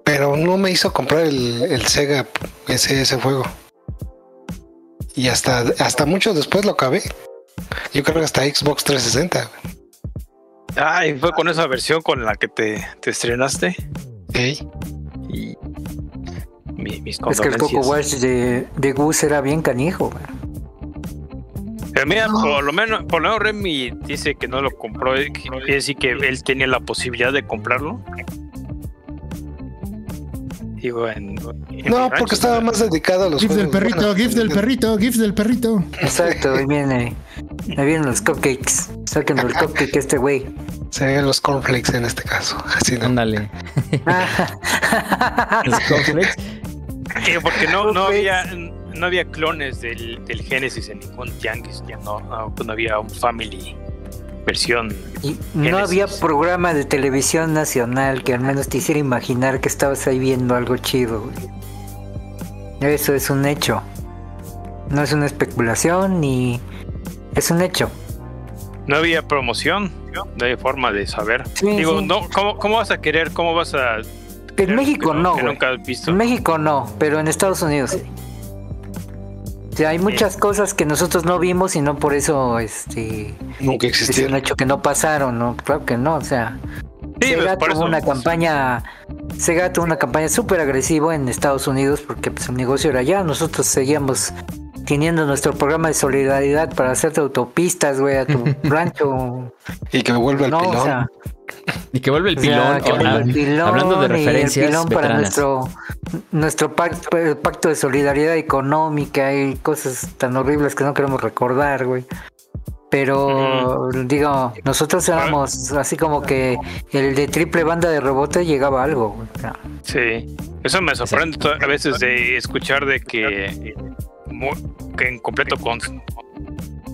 pero no me hizo comprar el, Sega ese, ese juego. Y hasta, hasta mucho después lo acabé. Yo creo que hasta Xbox 360. Ah, y fue con esa versión con la que te, te estrenaste. Ey. Y mi- mis Es que el Coco. Watch de, de Gus era bien canijo. Pero mira, por lo menos, por lo menos Remy dice que no lo compró, eh, quiere decir que él tenía la posibilidad de comprarlo. Digo, en, No, rancho, porque estaba más dedicado a los GIF del perrito, Bueno, GIF del perrito, GIF del perrito. Exacto, ahí viene. Ahí vienen los cupcakes. Saquen el (laughs) cupcake este güey. Serían los cornflakes en este caso. (laughs) Así no. Ándale. (laughs) Los cornflakes. Porque no, había no había clones del, del Genesis en ningún tianguis, ya no, no, no había un family versión. Y no Genesis. había programa de televisión nacional que al menos te hiciera imaginar que estabas ahí viendo algo chido, güey. Eso es un hecho. No es una especulación ni. Es un hecho. No había promoción, no había forma de saber. Sí, Digo, sí. no, ¿cómo, ¿cómo vas a querer? ¿Cómo vas a En México que no, que güey. nunca has visto? En México no, pero en Estados Unidos sí. O sea, hay muchas cosas que nosotros no vimos y no por eso este Nunca es un hecho que no pasaron, ¿no? Claro que no, o sea, Sí, Sega pues, tuvo eso- una campaña Sega tuvo una campaña súper agresiva en Estados Unidos porque pues, el negocio era allá. Nosotros seguíamos teniendo nuestro programa de solidaridad para hacerte autopistas, güey, a tu (laughs) rancho. Y que vuelva el pilón. o sea, Y que vuelve el o sea, pilón. que vuelva el pilón hablando de y el referencias pilón para nuestro nuestro pacto, el pacto de solidaridad económica y cosas tan horribles que no queremos recordar, güey. Pero digo, nosotros éramos así como que el de triple banda de rebote llegaba algo. güey. O sea, Sí, eso me sorprende to- a veces de escuchar de que, que en completo con,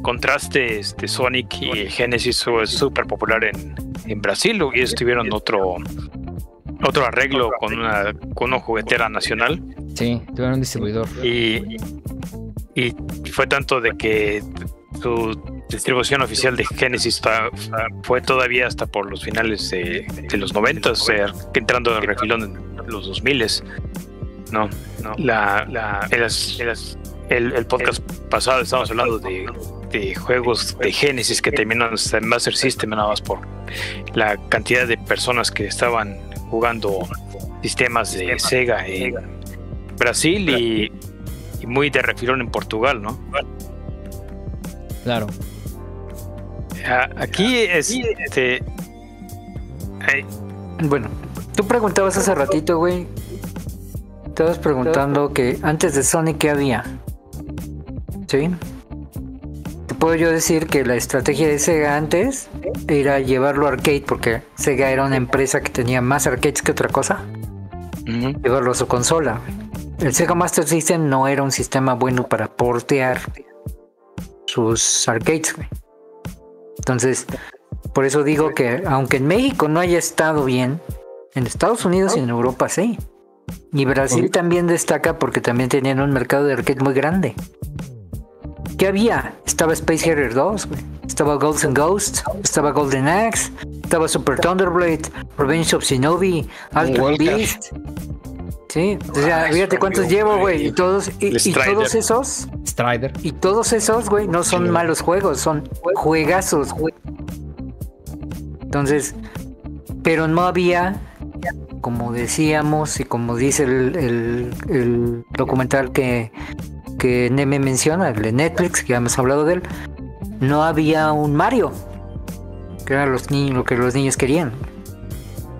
contraste este Sonic y Genesis es súper popular en, en Brasil y ellos tuvieron otro otro arreglo con una con una juguetera nacional. Sí, tuvieron un distribuidor. y, y fue tanto de que su distribución oficial de Genesis fue todavía hasta por los finales de, de los 90, o sea, que entrando al refilón en los 2000 no, no. La, la, el, el- el- el podcast pasado estábamos hablando de, de juegos de Genesis que terminaron hasta en Master System nada más por la cantidad de personas que estaban jugando sistemas de Sega en Brasil y, y muy de refilón en Portugal, ¿no? Claro. Ah, Aquí este ay, Bueno, tú preguntabas hace ratito, güey. Estabas preguntando que antes de Sonic, ¿qué había? ¿Sí? Te puedo yo decir que la estrategia de Sega antes era llevarlo a arcade, porque Sega era una empresa que tenía más arcades que otra cosa. Llevarlo a su consola. El Sega Master System no era un sistema bueno para portear sus arcades. Entonces, por eso digo que aunque en México no haya estado bien, en Estados Unidos y en Europa sí. Y Brasil también destaca porque también tenían un mercado de arcade muy grande. ¿Qué había? Estaba Space Harrier 2, güey. Estaba Ghosts and Ghosts, estaba Golden Axe, estaba Super Thunderblade, Revenge of Shinobi, Wildcat. Beast. Sí, o sea, Ah, fíjate cuántos amigo, llevo, güey. Y todos, y, todos esos Strider. y todos esos, güey, no son Sí. malos juegos, son juegazos, güey. Entonces, pero no había, como decíamos y como dice el, el- el documental que, que Neme menciona, el de Netflix, que ya hemos hablado de él, no había un Mario, que era los niños, lo que los niños querían.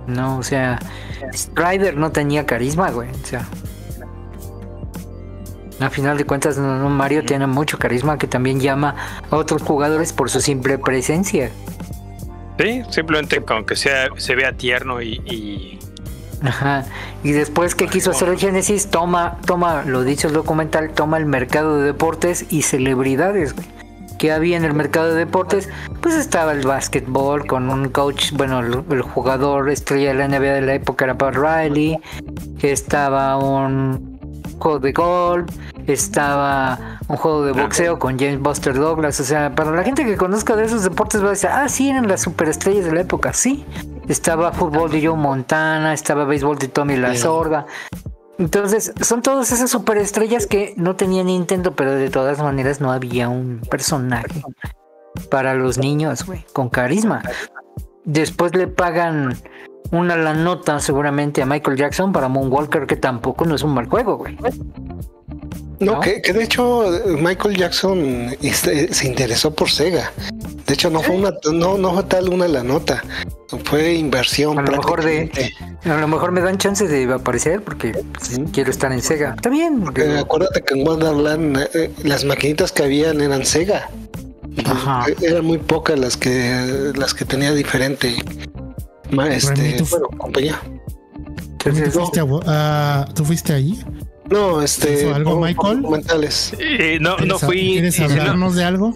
No, o sea, Strider no tenía carisma, güey. O sea, a final de cuentas, no, Mario tiene mucho carisma que también llama a otros jugadores por su simple presencia. sí, simplemente con que sea se vea tierno y- Ajá. Y después que quiso hacer el Genesis, toma, toma, lo dicho el documental, toma el mercado de deportes y celebridades, güey. ¿Qué había en el mercado de deportes? Pues estaba el básquetbol con un coach, bueno, el, el jugador estrella de la NBA de la época era Pat Riley, que estaba un juego de golf, estaba un juego de boxeo con James Buster Douglas, o sea, para la gente que conozca de esos deportes va a decir, ah, sí, eran las superestrellas de la época, sí, estaba fútbol de Joe Montana, estaba béisbol de Tommy La Sorda. Entonces, son todas esas superestrellas que no tenía Nintendo, pero de todas maneras no había un personaje para los niños, güey, con carisma. Después le pagan una la nota seguramente a Michael Jackson para Moonwalker, que tampoco no es un mal juego, güey. No, Que, de hecho Michael Jackson se interesó por Sega. De hecho, no fue una, no, no fue tal una la nota. Fue inversión. A lo mejor de, a lo mejor me dan chance de aparecer porque quiero estar en Sega. Está bien. Eh, acuérdate que en Wonderland eh, las maquinitas que habían eran Sega. Ajá. Eran muy pocas las que las que tenía diferente este, bueno, compañía. ¿Tú fuiste, ¿Tú fuiste ahí? No, este. algo, Michael? Eh, no, no fui. ¿Quieres hablarnos de algo?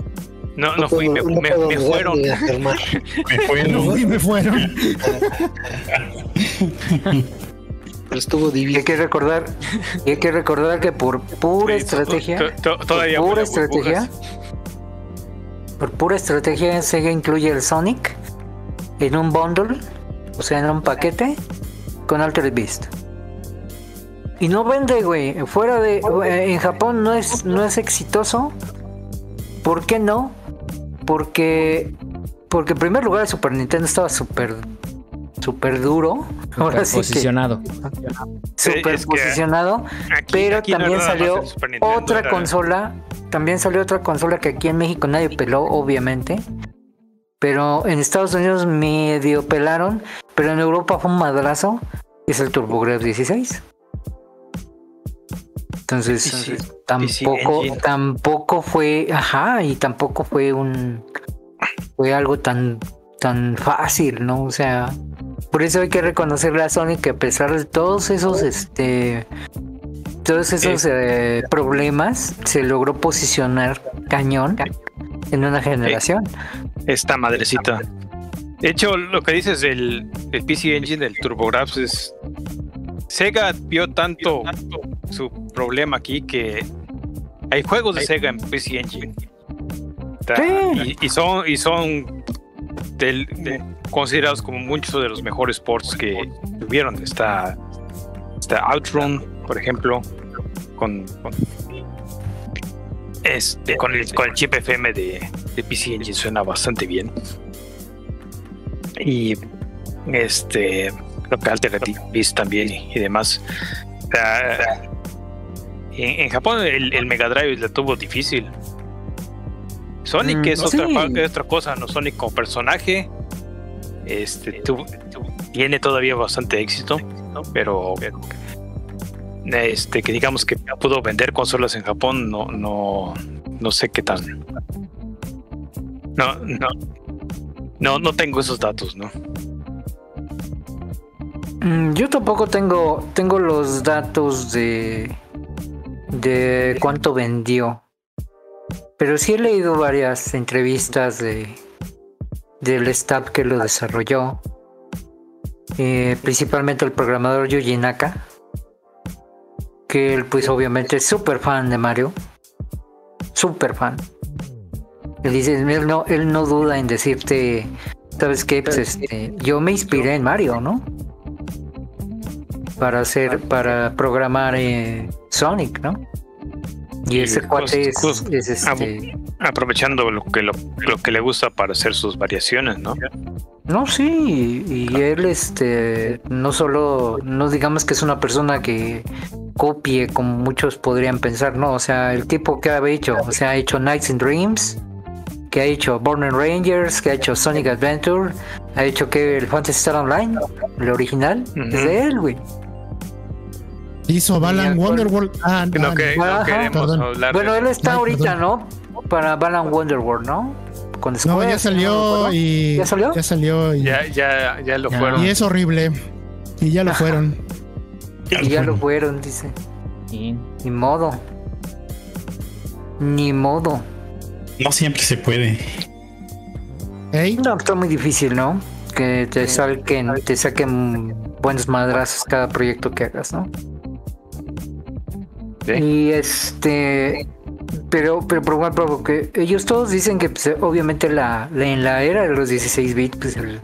No, no fui, me, me, me fueron. me fueron. No fui, me fueron. Pero estuvo divino. Hay que recordar, hay que recordar que por pura estrategia, todavía por pura estrategia, por pura estrategia, Sega incluye el Sonic en un bundle, o sea, en un paquete con Altered Beast. Y no vende, güey. Fuera de. En Japón no es, no es exitoso. ¿Por qué no? Porque. Porque en primer lugar el Super Nintendo estaba súper. Súper duro. (laughs) Ahora sí posicionado. Súper posicionado. pero también salió otra consola. También salió otra consola que aquí en México nadie peló, obviamente. Pero en Estados Unidos medio pelaron. Pero en Europa fue un madrazo. Es el TurboGrafx 16. Entonces, tampoco, tampoco fue, ajá, y tampoco fue un, fue algo tan, tan fácil, ¿no? O sea, por eso hay que reconocerle a Sony que a pesar de todos esos, este, todos esos eh, problemas, se logró posicionar cañón en una generación. Esta madrecita. De hecho, lo que dices del, del PC Engine, del TurboGrafx, es Sega vio tanto su problema aquí que hay juegos de Sega en PC Engine. Y, son, y son considerados como muchos de los mejores ports que tuvieron. Está, está Outrun, por ejemplo, con, este, con, el, con el chip FM de, de PC Engine suena bastante bien. Y este que Alternative Beast también y, demás. en, Japón el, Mega Drive le tuvo difícil. Sonic mm, es, otra, otra cosa, ¿no? Sonic como personaje este, tiene todavía bastante éxito, pero este, que digamos que pudo vender consolas en Japón, no, no, no sé qué tal. No, no, no, no tengo esos datos, ¿no? Mm, yo tampoco tengo, tengo los datos de, de cuánto vendió. Pero sí he leído varias entrevistas de, del staff que lo desarrolló. Eh, principalmente el programador Yuji Naka. Que él pues obviamente es súper fan de Mario. Súper fan. Él dice, él no, él no duda en decirte, ¿sabes qué? Pues este, yo me inspiré en Mario, ¿no? Para hacer, para programar eh, Sonic, ¿no? Y ese cuate es, este... aprovechando lo que lo, que le gusta para hacer sus variaciones, ¿no? No, sí, y él este no solo no digamos que es una persona que copie como muchos podrían pensar, no, o sea, el tipo que ha hecho, o sea, ha hecho Nights and Dreams, que ha hecho Born Rangers, que ha hecho Sonic Adventure, ha hecho que el Fantasy Star Online, el original, es de él, güey. Hizo Balan Wonderworld. Ah, no, que, Bueno, él está ahorita, ¿no? Para Balan Wonderworld, ¿no? Con no, ya salió y. ¿Ya salió? Ya salió y. Ya, ya, ya lo fueron. Y es horrible. Y ya lo (laughs) fueron. y ya lo (laughs) fueron, dice. Ni modo. Ni modo. No siempre se puede. ¿Ey? No, está muy difícil, ¿no? Que te salquen, te saquen buenos madrazos cada proyecto que hagas, ¿no? Y este, pero, pero por ejemplo, porque ellos todos dicen que pues, obviamente la, en la era de los 16 bits, pues el,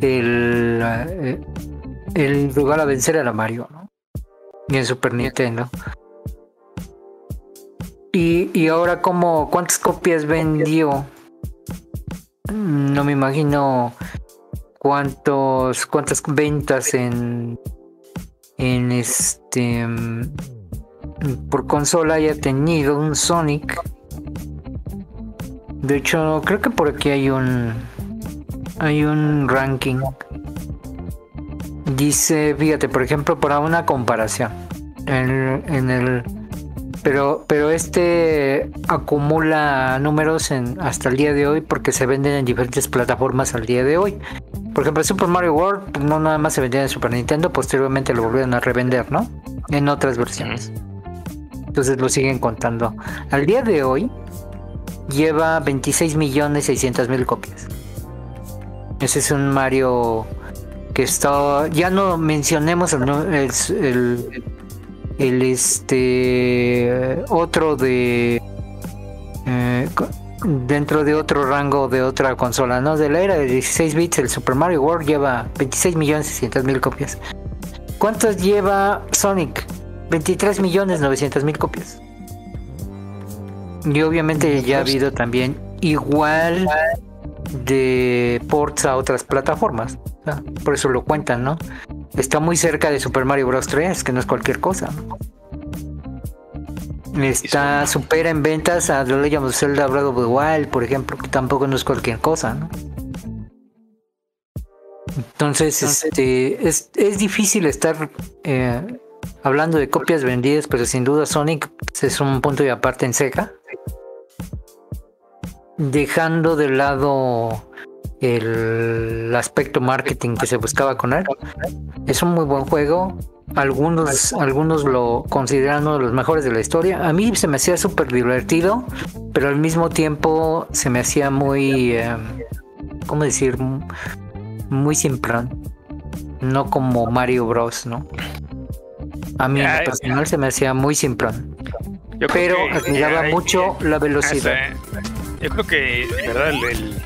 eh, el lugar a vencer era Mario, ¿no? Y en Super Nintendo. Y, y ahora, como ¿cuántas copias vendió? No me imagino cuántos cuántas ventas en en este por consola haya tenido un Sonic. De hecho, creo que por aquí hay un hay un ranking. Dice, fíjate, por ejemplo, para una comparación en, en el pero, pero este acumula números en, hasta el día de hoy porque se venden en diferentes plataformas al día de hoy. Por ejemplo, Super Mario World pues, no nada más se vendía en Super Nintendo, posteriormente lo volvieron a revender, ¿no? En otras versiones. Entonces lo siguen contando. Al día de hoy lleva 26 millones 600 mil copias. Ese es un Mario que está... Ya no mencionemos el, el este otro de eh, dentro de otro rango de otra consola, ¿no? De la era de 16 bits, el Super Mario World lleva 26 millones 600 mil copias. ¿Cuántos lleva Sonic? 23 millones 900 mil copias. Y obviamente ya ha habido también igual de ports a otras plataformas. Por eso lo cuentan, ¿no? Está muy cerca de Super Mario Bros. 3, que no es cualquier cosa. Está supera en ventas a The Legend of Zelda Breath of the Wild, por ejemplo, que tampoco no es cualquier cosa, ¿no? Entonces, este, es, es difícil estar eh, hablando de copias vendidas, pero sin duda Sonic es un punto de aparte en Sega. Dejando de lado el aspecto marketing que se buscaba con él. Es un muy buen juego. Algunos, algunos lo consideran uno de los mejores de la historia. A mí se me hacía súper divertido, pero al mismo tiempo se me hacía muy, eh, ¿cómo decir? Muy simplón. No como Mario Bros, ¿no? A mí en personal se me hacía muy simplón. pero admiraba mucho la velocidad. Yo creo que, verdad, el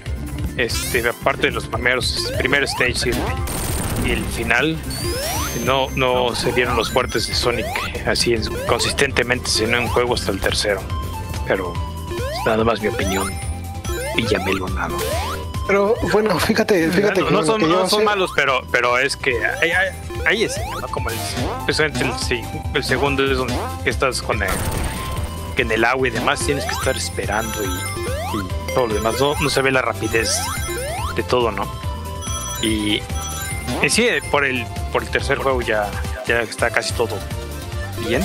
este, aparte de los primeros, primer stage y el, final, no, no se vieron los fuertes de Sonic así consistentemente, sino en juego hasta el tercero. Pero nada más mi opinión. Villamelo nada. Pero bueno, fíjate, fíjate no, no son, son malos, pero, pero es que hay, hay, ese, Como el, el, segundo es donde estás con el, que en el agua y demás tienes que estar esperando y todo lo demás. No, se ve la rapidez de todo, ¿no? Y en sí, por el, por el tercer juego ya, ya está casi todo bien.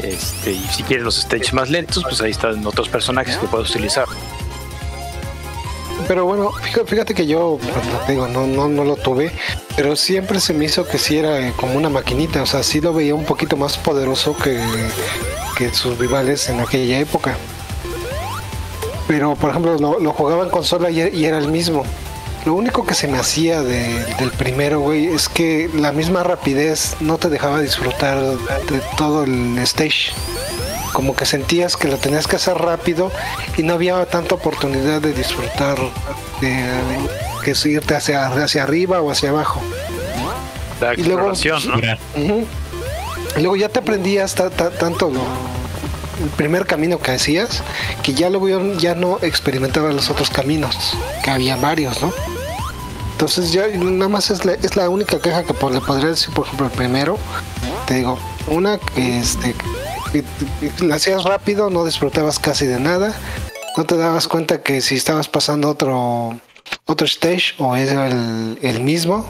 Este, y si quieres los stages más lentos, pues ahí están otros personajes que puedes utilizar. Pero bueno, fíjate que yo, digo, no, no, no lo tuve, pero siempre se me hizo que sí era como una maquinita, o sea, sí lo veía un poquito más poderoso que, que sus rivales en aquella época pero por ejemplo lo, jugaba en consola y, era el mismo. Lo único que se me hacía del primero, güey, es que la misma rapidez no te dejaba disfrutar de todo el stage. Como que sentías que lo tenías que hacer rápido y no había tanta oportunidad de disfrutar de, que irte hacia, hacia arriba o hacia abajo. y luego, ¿no? y luego ya te aprendías tanto lo, el primer camino que hacías, que ya luego ya no experimentaba los otros caminos, que había varios, ¿no? Entonces ya nada más es la, es la única queja que le podría decir, por ejemplo, el primero, te digo, una que este la hacías rápido, no disfrutabas casi de nada, no te dabas cuenta que si estabas pasando otro otro stage o era el, el mismo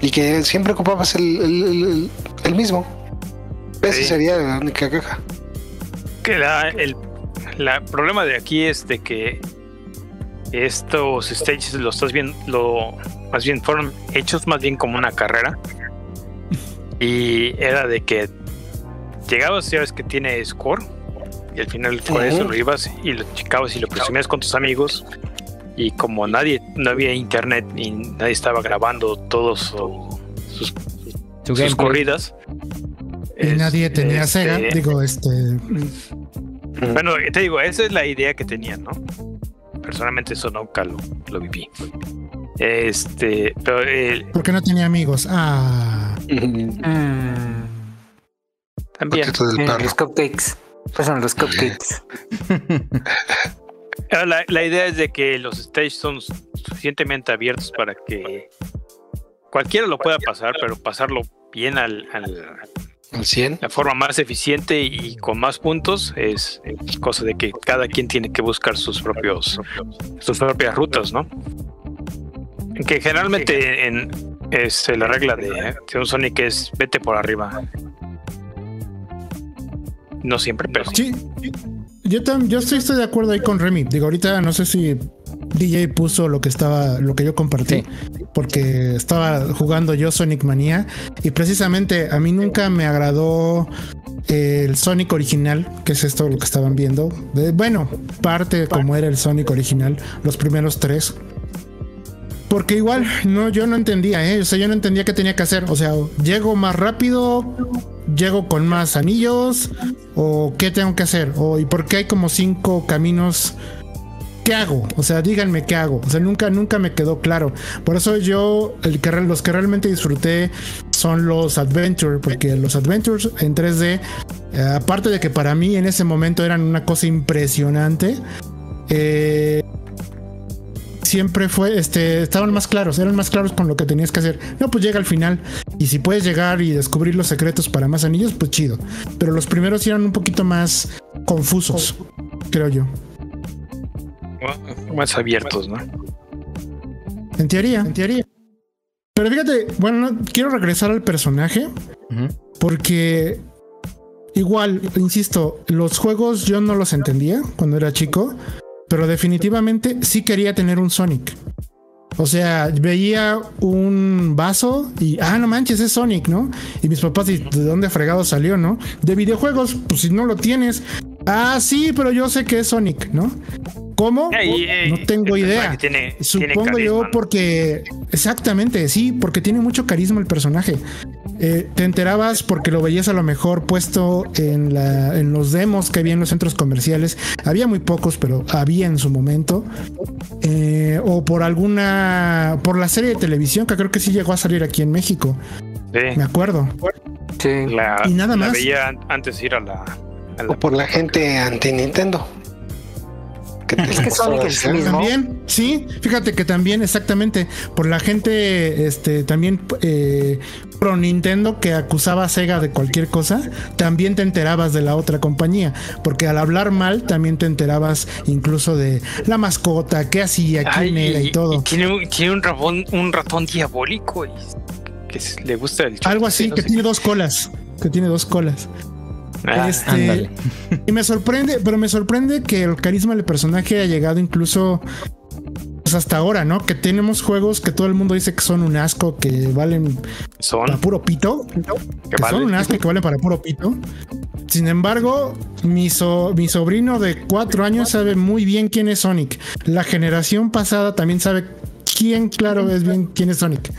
y que siempre ocupabas el, el, mismo. Esa sería la única queja que la, el problema de aquí es de que estos stages lo estás viendo, lo, más bien fueron hechos más bien como una carrera. Y era de que llegabas, ya ves que tiene score, y al final con eso lo ibas y lo checabas y lo presumías con tus amigos. Y como nadie, no había internet y nadie estaba grabando todos sus, sus corridas, y nadie tenía este, Sega, digo, este. Bueno, te digo, esa es la idea que tenían, ¿no? Personalmente eso nunca lo, viví. Este, pero el, Porque no tenía amigos. Ah. Mm, (laughs) también. Poquito del eh, perro. los cupcakes. Pasan los cupcakes. (laughs) La, la idea es de que los stages son suficientemente abiertos para que cualquiera lo pueda pasar, pero pasarlo bien al, al- Al 100. la forma más eficiente y con más puntos es cosa de que cada quien tiene que buscar sus propios sus propias rutas, ¿no? Que generalmente en es la regla de, de un Sonic es vete por arriba. No siempre, pero sí. Sí. Yo, tam- yo estoy, estoy de acuerdo ahí con Remy. Digo, ahorita no sé si DJ puso lo que estaba, lo que yo compartí, porque estaba jugando yo Sonic Manía y precisamente a mí nunca me agradó el Sonic original, que es esto lo que estaban viendo. De- bueno, parte como era el Sonic original, los primeros tres. Porque igual, no, yo no entendía, ¿eh? O sea, yo no entendía qué tenía que hacer. O sea, llego más rápido, llego con más anillos, o qué tengo que hacer, o y por qué hay como cinco caminos. ¿Qué hago? O sea, díganme qué hago. O sea, nunca, nunca me quedó claro. Por eso yo, el que, los que realmente disfruté son los Adventure, porque los Adventures en 3D, eh, aparte de que para mí en ese momento eran una cosa impresionante, eh, siempre fue, este, estaban más claros, eran más claros con lo que tenías que hacer. No, pues llega al final. Y si puedes llegar y descubrir los secretos para más anillos, pues chido. Pero los primeros sí eran un poquito más confusos, creo yo. más abiertos, ¿no? En teoría, en teoría. Pero fíjate, bueno, no- quiero regresar al personaje porque igual, insisto, los juegos yo no los entendía cuando era chico, pero definitivamente sí quería tener un Sonic. O sea, veía un vaso y, ah, no manches, es Sonic, ¿no? Y mis papás, ¿y ¿de dónde fregado salió, no? De videojuegos, pues si no lo tienes. Ah, sí, pero yo sé que es Sonic, ¿no? ¿Cómo? Eh, No tengo idea. Tiene, Supongo yo porque exactamente, sí, porque tiene mucho carisma el personaje. Eh, te enterabas porque lo veías a lo mejor puesto en, la, en los demos que había en los centros comerciales. Había muy pocos, pero había en su momento. Eh, o por alguna, por la serie de televisión que creo que sí llegó a salir aquí en México. Sí, Me acuerdo. Sí. la, y nada la más. veía an- antes de ir a la. a la- O por la gente anti-Nintendo. Que Es que Sonic en sí mismo. También, sí, fíjate que también exactamente por la gente, este, también eh, pro Nintendo que acusaba a Sega de cualquier cosa, también te enterabas de la otra compañía, porque al hablar mal también te enterabas incluso de la mascota, qué hacía, quién Ay, era y todo. tiene, un- tiene un ratón, un ratón diabólico y que le gusta el Algo así, no que tiene dos colas, que tiene dos colas. Ah, Este. Y me sorprende, pero me sorprende que el carisma del personaje haya llegado incluso pues, hasta ahora, ¿no? Que tenemos juegos que todo el mundo dice que son un asco, que valen para son puro pito, que que vale. son un asco que valen para puro pito. Sin embargo, mi, so- mi sobrino de cuatro años sabe muy bien quién es Sonic. La generación pasada también sabe quién, claro, es bien quién es Sonic.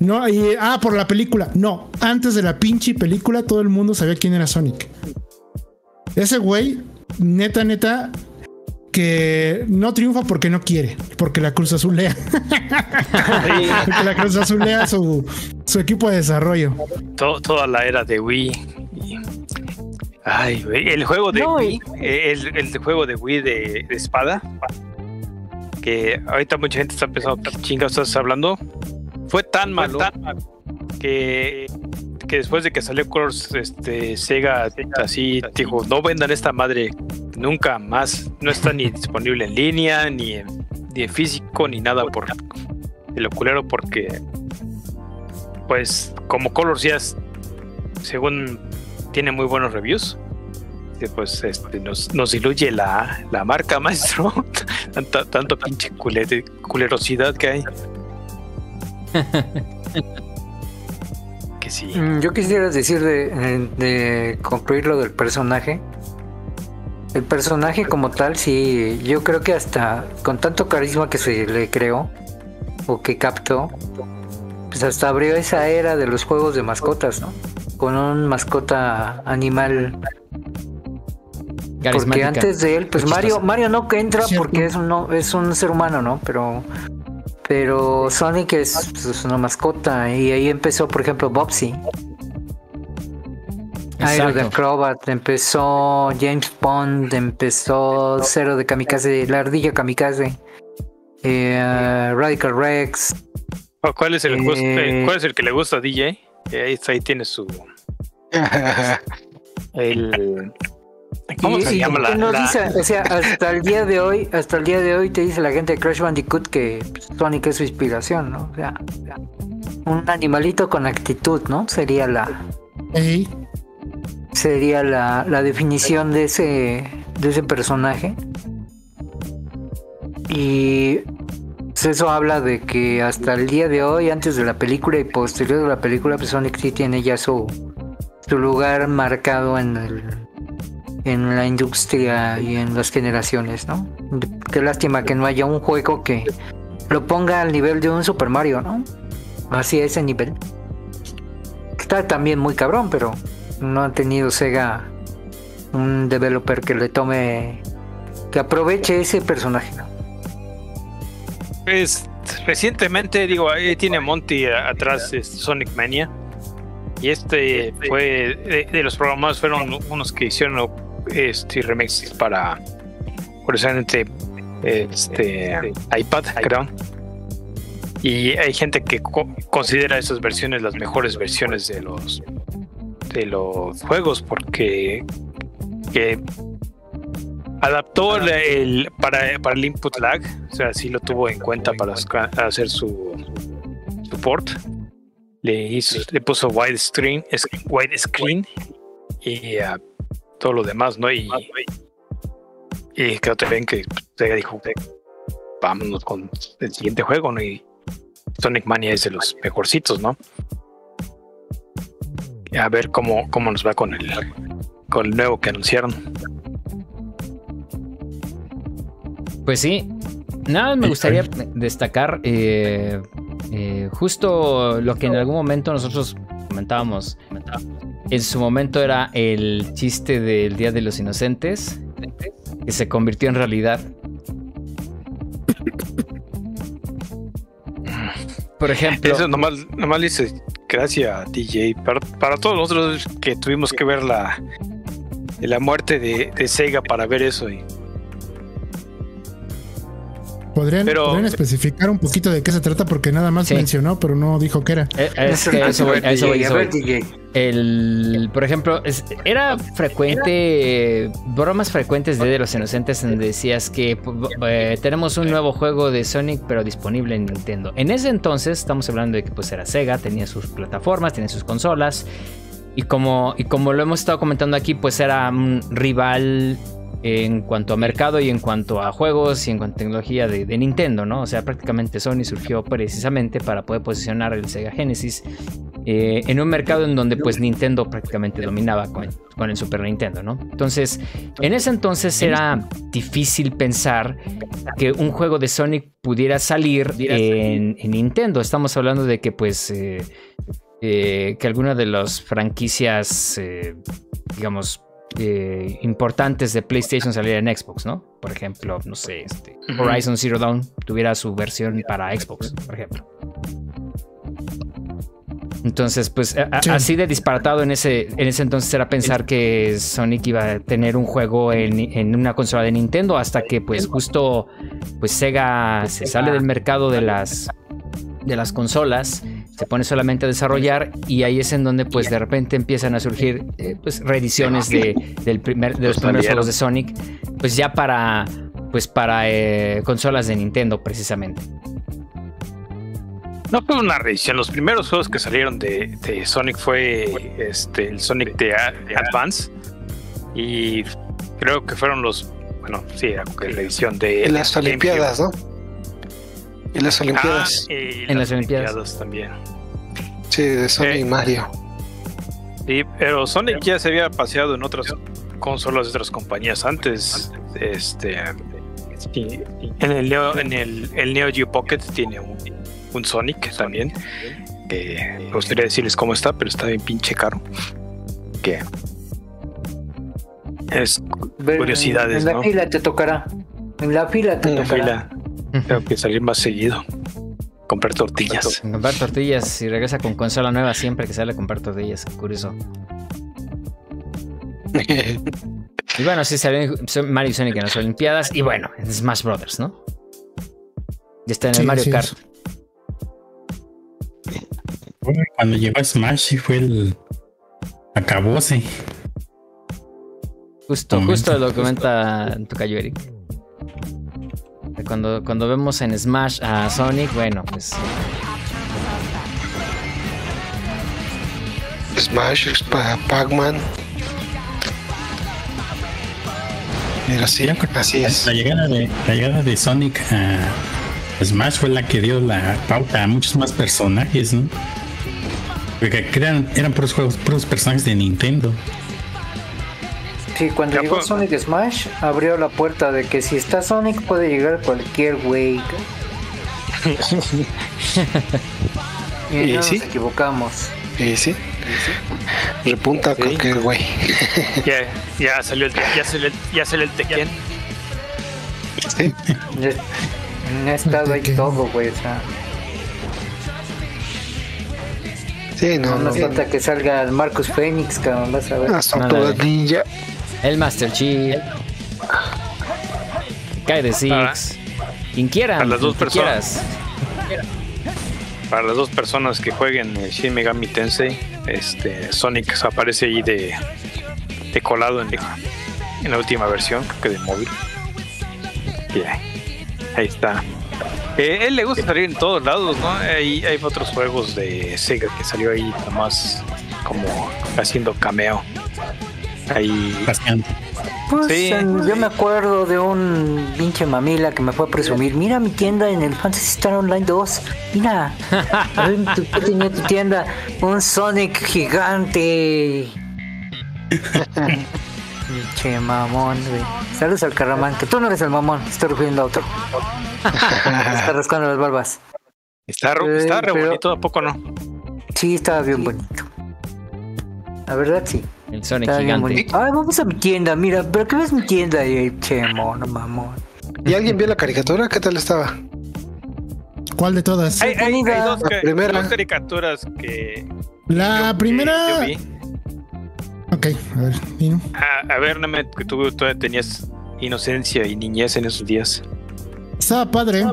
No, y, ah, por la película. No, antes de la pinche película todo el mundo sabía quién era Sonic. Ese güey, neta, neta, que no triunfa porque no quiere, porque la Cruz Azul lea. (laughs) porque la Cruz Azul lea su, su equipo de desarrollo. To- toda la era de Wii. Ay, güey, el juego de No, Wii, eh, el, el juego de Wii de, de espada, que ahorita mucha gente está pensando, ¿qué chingados estás hablando? Fue tan malo que, que después de que salió Colors, este, Sega así dijo, no vendan esta madre nunca más, no está ni disponible en línea, ni en, ni en físico, ni nada por el oculero, porque pues como Colors ya es, según tiene muy buenos reviews, pues este, nos, nos diluye la, la marca, (laughs) maestro. Tanta, tanto pinche culerosidad que hay. Que sí. Mm, Yo quisiera decir de, de concluir lo del personaje. El personaje como tal, sí, yo creo que hasta con tanto carisma que se le creó o que captó, pues hasta abrió esa era de los juegos de mascotas, ¿no? Con un mascota animal. Porque antes de él, pues Mario. Mario no que entra porque es un, no- es un ser humano, ¿no? Pero Pero Sonic es, pues, es una mascota y ahí empezó, por ejemplo, Bobsy. Aero de Acrobat, empezó James Bond, empezó Cero de Kamikaze, la ardilla Kamikaze, eh, Radical Rex. Oh, ¿Cuál, es el, Eh, eh, ¿Cuál es el que le gusta a DJ? Eh, ahí, ahí tiene su. (laughs) El, ¿Cómo y, se y llama la.? nos la- dice, o sea, hasta el día de hoy, hasta el día de hoy te dice la gente de Crash Bandicoot que pues, Sonic es su inspiración, ¿no? O sea, un animalito con actitud, ¿no? Sería la, Ey, sería la, la definición de ese, de ese personaje. Y pues, eso habla de que hasta el día de hoy, antes de la película y posterior de la película, pues Sonic sí tiene ya su, su lugar marcado en el, en la industria y en las generaciones, ¿no? Qué lástima que no haya un juego que lo ponga al nivel de un Super Mario, ¿no? Así a ese nivel. Está también muy cabrón, pero no ha tenido Sega un developer que le tome que aproveche ese personaje. ¿no? Pues recientemente, digo, ahí tiene Monty atrás es Sonic Mania. Y este fue de, de los programadores fueron unos que hicieron este remixes para curiosamente este iPad, creo. Y hay gente que co- considera esas versiones las mejores versiones de los de los juegos porque que adaptó el, el- para, para el input lag, o sea, sí lo tuvo en cuenta para hacer su support. Le hizo, le puso widescreen, es- widescreen y ah, todo lo demás, ¿no? Y, y creo también que Sega dijo, vámonos con el siguiente juego, ¿no? Y Sonic Mania es de los mejorcitos, ¿no? A ver cómo, cómo nos va con el, con el nuevo que anunciaron. Pues sí. Nada, me gustaría destacar eh, eh, justo lo que en algún momento nosotros comentábamos. En su momento era el chiste del Día de los Inocentes, que se convirtió en realidad. Por ejemplo, Eso nomás, nomás le dice gracias DJ. Para, para todos nosotros que tuvimos que ver la, la muerte de, de Sega para ver eso. Y, ¿podrían, Pero- podrían especificar un poquito de qué se trata? Porque nada más Sí. mencionó, pero no dijo qué era. eh, es que eso voy, a eso. El, por ejemplo, es- era frecuente, bromas frecuentes de, de los inocentes en donde decías que eh, tenemos un nuevo juego de Sonic pero disponible en Nintendo. En ese entonces estamos hablando de que pues era Sega, tenía sus plataformas, tenía sus consolas y como, y como lo hemos estado comentando aquí pues era un rival en cuanto a mercado y en cuanto a juegos y en cuanto a tecnología de, de Nintendo, ¿no? O sea, prácticamente Sony surgió precisamente para poder posicionar el Sega Genesis eh, en un mercado en donde pues Nintendo prácticamente dominaba con, con el Super Nintendo, ¿no? Entonces, en ese entonces era difícil pensar que un juego de Sonic pudiera salir en, en Nintendo. Estamos hablando de que pues eh, eh, que alguna de las franquicias, digamos, eh, importantes de PlayStation saliera en Xbox, ¿no? Por ejemplo, no sé, este. Horizon Zero Dawn tuviera su versión para Xbox, por ejemplo. Entonces, pues a- a- Sí. así de disparatado en ese, en ese entonces era pensar que Sonic iba a tener un juego en, en una consola de Nintendo hasta que pues justo pues Sega se sale del mercado de las de las consolas, se pone solamente a desarrollar y ahí es en donde pues de repente empiezan a surgir eh, pues reediciones de, del primer, de los primeros juegos de Sonic, pues ya para pues para eh, consolas de Nintendo precisamente. No fue una reedición. Los primeros juegos que salieron de, de Sonic fue este, el Sonic de Advance. Y creo que fueron los. Bueno, sí, la edición de. En las. Olimpiadas, ¿no? En las Ah, Olimpiadas. y En las Olimpiadas. también. Sí, de Sony eh. y Mario. Sí, pero Sonic ya se había paseado en otras consolas de otras compañías antes. Este. sí, en el Neo, en el, el Neo Geo Pocket tiene un, un Sonic también. Que me gustaría decirles cómo está, pero está bien pinche caro. Que es Curiosidades, En la ¿no? fila te tocará. En la fila te En la tocará. fila. Tengo que salir más seguido. comprar tortillas. Comprar tortillas y regresa con consola nueva siempre que sale a comprar tortillas. Curioso. (laughs) Y bueno, sí salen Mario y Sonic en las Olimpiadas. Y bueno, en Smash Brothers, ¿no? Ya está en el Sí, Mario sí, Kart. eso. Bueno, Cuando llegó a Smash sí fue el acabose. Justo, Momento. justo lo comenta Tocayo Eric. Cuando, cuando vemos en Smash a Sonic, bueno, pues Smash, Pa- Pac-Man. Mira, sí, así es. La llegada de, la llegada de Sonic a Smash fue la que dio la pauta a muchos más personajes, ¿no? Porque eran, eran puros juegos, puros personajes de Nintendo. Sí, cuando Ya llegó fue- Sonic Smash, abrió la puerta de que si está Sonic puede llegar cualquier güey. (laughs) y Y no sí. nos equivocamos. Y sí. Repunta Sí. cualquier güey. (laughs) Ya, ya salió el ya salió el, ya salió el Tekken. Sí. En estado ¿Qué? todo, güey. O sea, Sí, no, no, no. nos falta que salga el Marcus Phoenix, cabrón, vas a ver. Eh. ninja. El Master Chief, Kai de Six, quien quiera, para las dos personas. quieras. Para las dos personas que jueguen el Shin Megami Tensei, este Sonic aparece ahí de, de colado en la, en la última versión, creo que de móvil. Y ahí, ahí está. Eh, él le gusta salir en todos lados, ¿no? Hay, hay otros juegos de Sega que salió ahí nomás como haciendo cameo. Ahí Paseando. Pues Sí. en- yo me acuerdo de un pinche mamila que me fue a presumir. Mira mi tienda en el Fantasy Star Online 2. Mira, ¿qué tenía tu tienda? Un Sonic gigante. (laughs) Pinche mamón, güey. Saludos al Carramán, que tú no eres el mamón, estoy refiriendo a otro. Está rascando las barbas. está, está Eh, re pero- bonito, ¿a poco no? Sí, estaba bien bonito. La verdad, sí. El Sonic bien gigante. Ay, vamos a mi tienda, mira, pero ¿qué ves mi tienda? Y ahí, che, mono, mamón. ¿Y alguien vio la caricatura? ¿Qué tal estaba? ¿Cuál de todas? Hay, hay- hay dos, La primera. dos caricaturas que La yo- primera. que yo vi. Ok, a ver, Nino. A, a ver, Nemet, que tú todavía tenías inocencia y niñez en esos días. Estaba padre.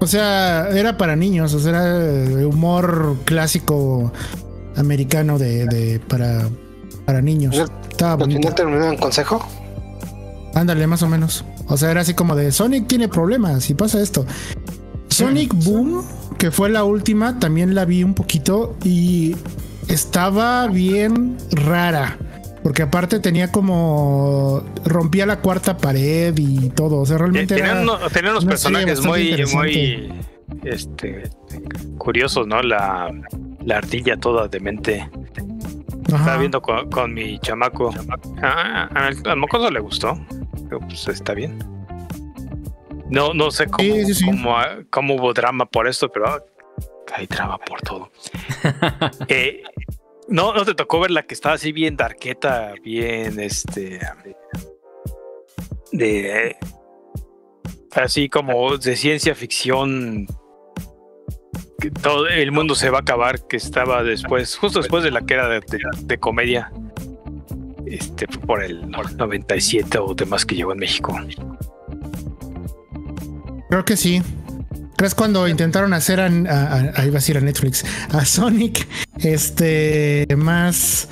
O sea, era para niños, o sea, era humor clásico americano de, de para, para niños. Estaba ¿Al bonito. final terminó en consejo? Ándale, más o menos. O sea, era así como de Sonic tiene problemas y pasa esto. Sonic Boom, que fue la última, también la vi un poquito y estaba bien rara. Porque aparte tenía como. rompía la cuarta pared y todo. O sea, realmente Tenían, era. tenían unos personajes muy, muy este, curiosos, ¿no? La, la ardilla toda demente. Ajá. Estaba viendo con, con mi chamaco. Ah, al, al mocoso le gustó. Pero, pues está bien. No, no sé cómo, Sí, sí, sí. Cómo, cómo hubo drama por esto, pero ah, hay drama por todo. (laughs) Eh, no, no te tocó ver la que estaba así bien darqueta, bien este. De. Así como de ciencia ficción. Que todo el mundo se va a acabar, que estaba después, justo después de la que era de, comedia. Este, por el 97 o demás que llegó en México. Creo que sí. ¿Crees cuando intentaron hacer a, a- a- va a decir a Netflix, a Sonic, este, más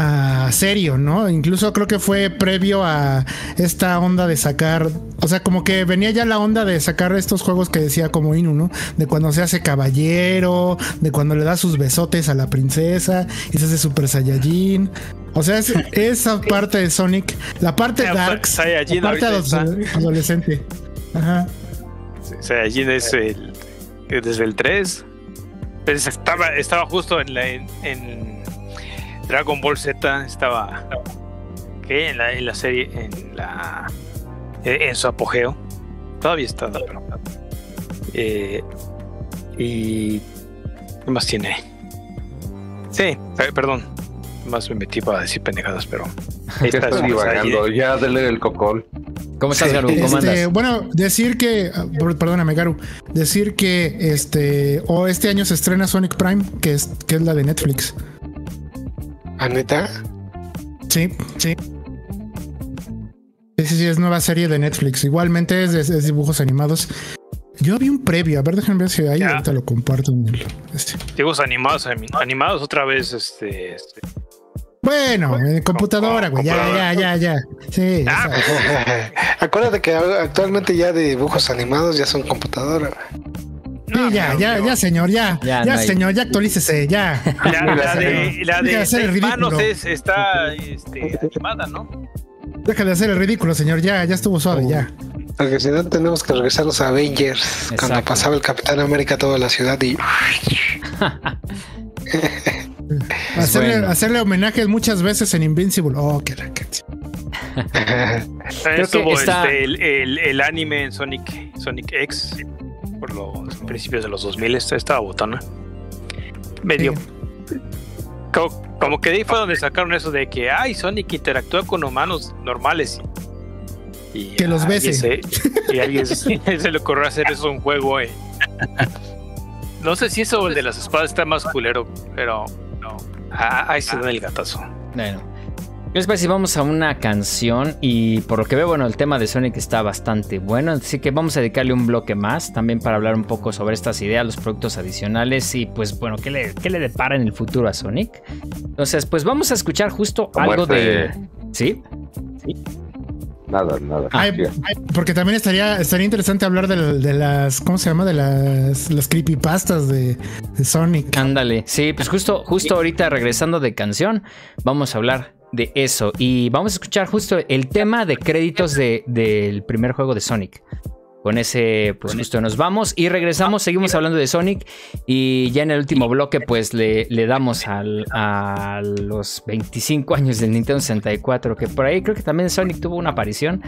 a serio, ¿no? Incluso creo que fue previo a esta onda de sacar, o sea, como que venía ya la onda de sacar estos juegos que decía como Inu, ¿no? De cuando se hace caballero, de cuando le da sus besotes a la princesa y se hace Super Saiyajin. O sea, es- (laughs) esa parte de Sonic, la parte Sa- darks, Saiyajin la parte adolescente. Ajá. Allí es el, desde el 3. Pues estaba, estaba justo en, la, en, en Dragon Ball Z, estaba ¿qué? En, la, en la serie, en la en, en su apogeo. Todavía está, pero. eh, y. ¿Qué más tiene? Sí, pe- perdón. Más me metí para decir pendejadas, pero. Ahí Estás divagando, Saiyajin. ya dele el cocol. ¿Cómo estás, Garu? ¿Cómo Este, andas? bueno, decir que, ah, per- perdóname, Garu, decir que este, o este año se estrena Sonic Prime, que es, que es la de Netflix. ¿A neta? Sí, sí. Sí, sí, sí, es nueva serie de Netflix. Igualmente es de es dibujos animados. Yo vi un previo, a ver, déjenme ver si ahí Ya. ahorita lo comparto. en el- este. Dibujos animados, ani- animados otra vez, este, este. Bueno, en computadora, güey. Ya, ya, ya, ya. Sí, Ah. (laughs) Acuérdate que actualmente ya de dibujos animados ya son computadora. Sí, ya, ya, ya, señor, ya. Ya, Ya, no hay- señor, ya actualícese, ya. La, la de, la Deja de de hacer el seis manos ridículo. es, está este, animada, ¿no? Deja de hacer el ridículo, señor. Ya, ya estuvo suave, ya. Porque si no tenemos que regresar a los Avengers. Cuando pasaba el Capitán América a toda la ciudad y (laughs) Hacerle, bueno. hacerle homenajes muchas veces en Invincible. Oh, qué (laughs) que- También que estuvo está- este, el, el- el anime en Sonic, Sonic X por los principios de los 2000. Esta estaba botana. Medio. Como, como que de ahí fue donde sacaron eso de que ay Sonic interactúa con humanos normales y, y Que los a alguien bese. se- y a alguien se, (laughs) se le ocurrió hacer eso un juego eh. no sé si eso el de las espadas está más culero pero no Ah, ahí se da el gatazo Bueno. ¿Qué les parece si vamos a una canción? Y por lo que veo, bueno, el tema de Sonic está bastante bueno. Así que vamos a dedicarle un bloque más también para hablar un poco sobre estas ideas, los productos adicionales y pues bueno, ¿qué le, qué le depara en el futuro a Sonic? Entonces, pues vamos a escuchar justo algo de... muerte. ¿Sí? Nada, nada. Ay, ay, porque también estaría, estaría interesante hablar de, de las, ¿cómo se llama? De las, las creepypastas de, de Sonic. Ándale, sí, pues justo, justo ahorita regresando de canción, vamos a hablar de eso y vamos a escuchar justo el tema de créditos de- del primer juego de Sonic. Con ese, pues justo nos vamos y regresamos, seguimos hablando de Sonic y ya en el último bloque pues le, le damos al- a los 25 años del Nintendo 64, que por ahí creo que también Sonic tuvo una aparición.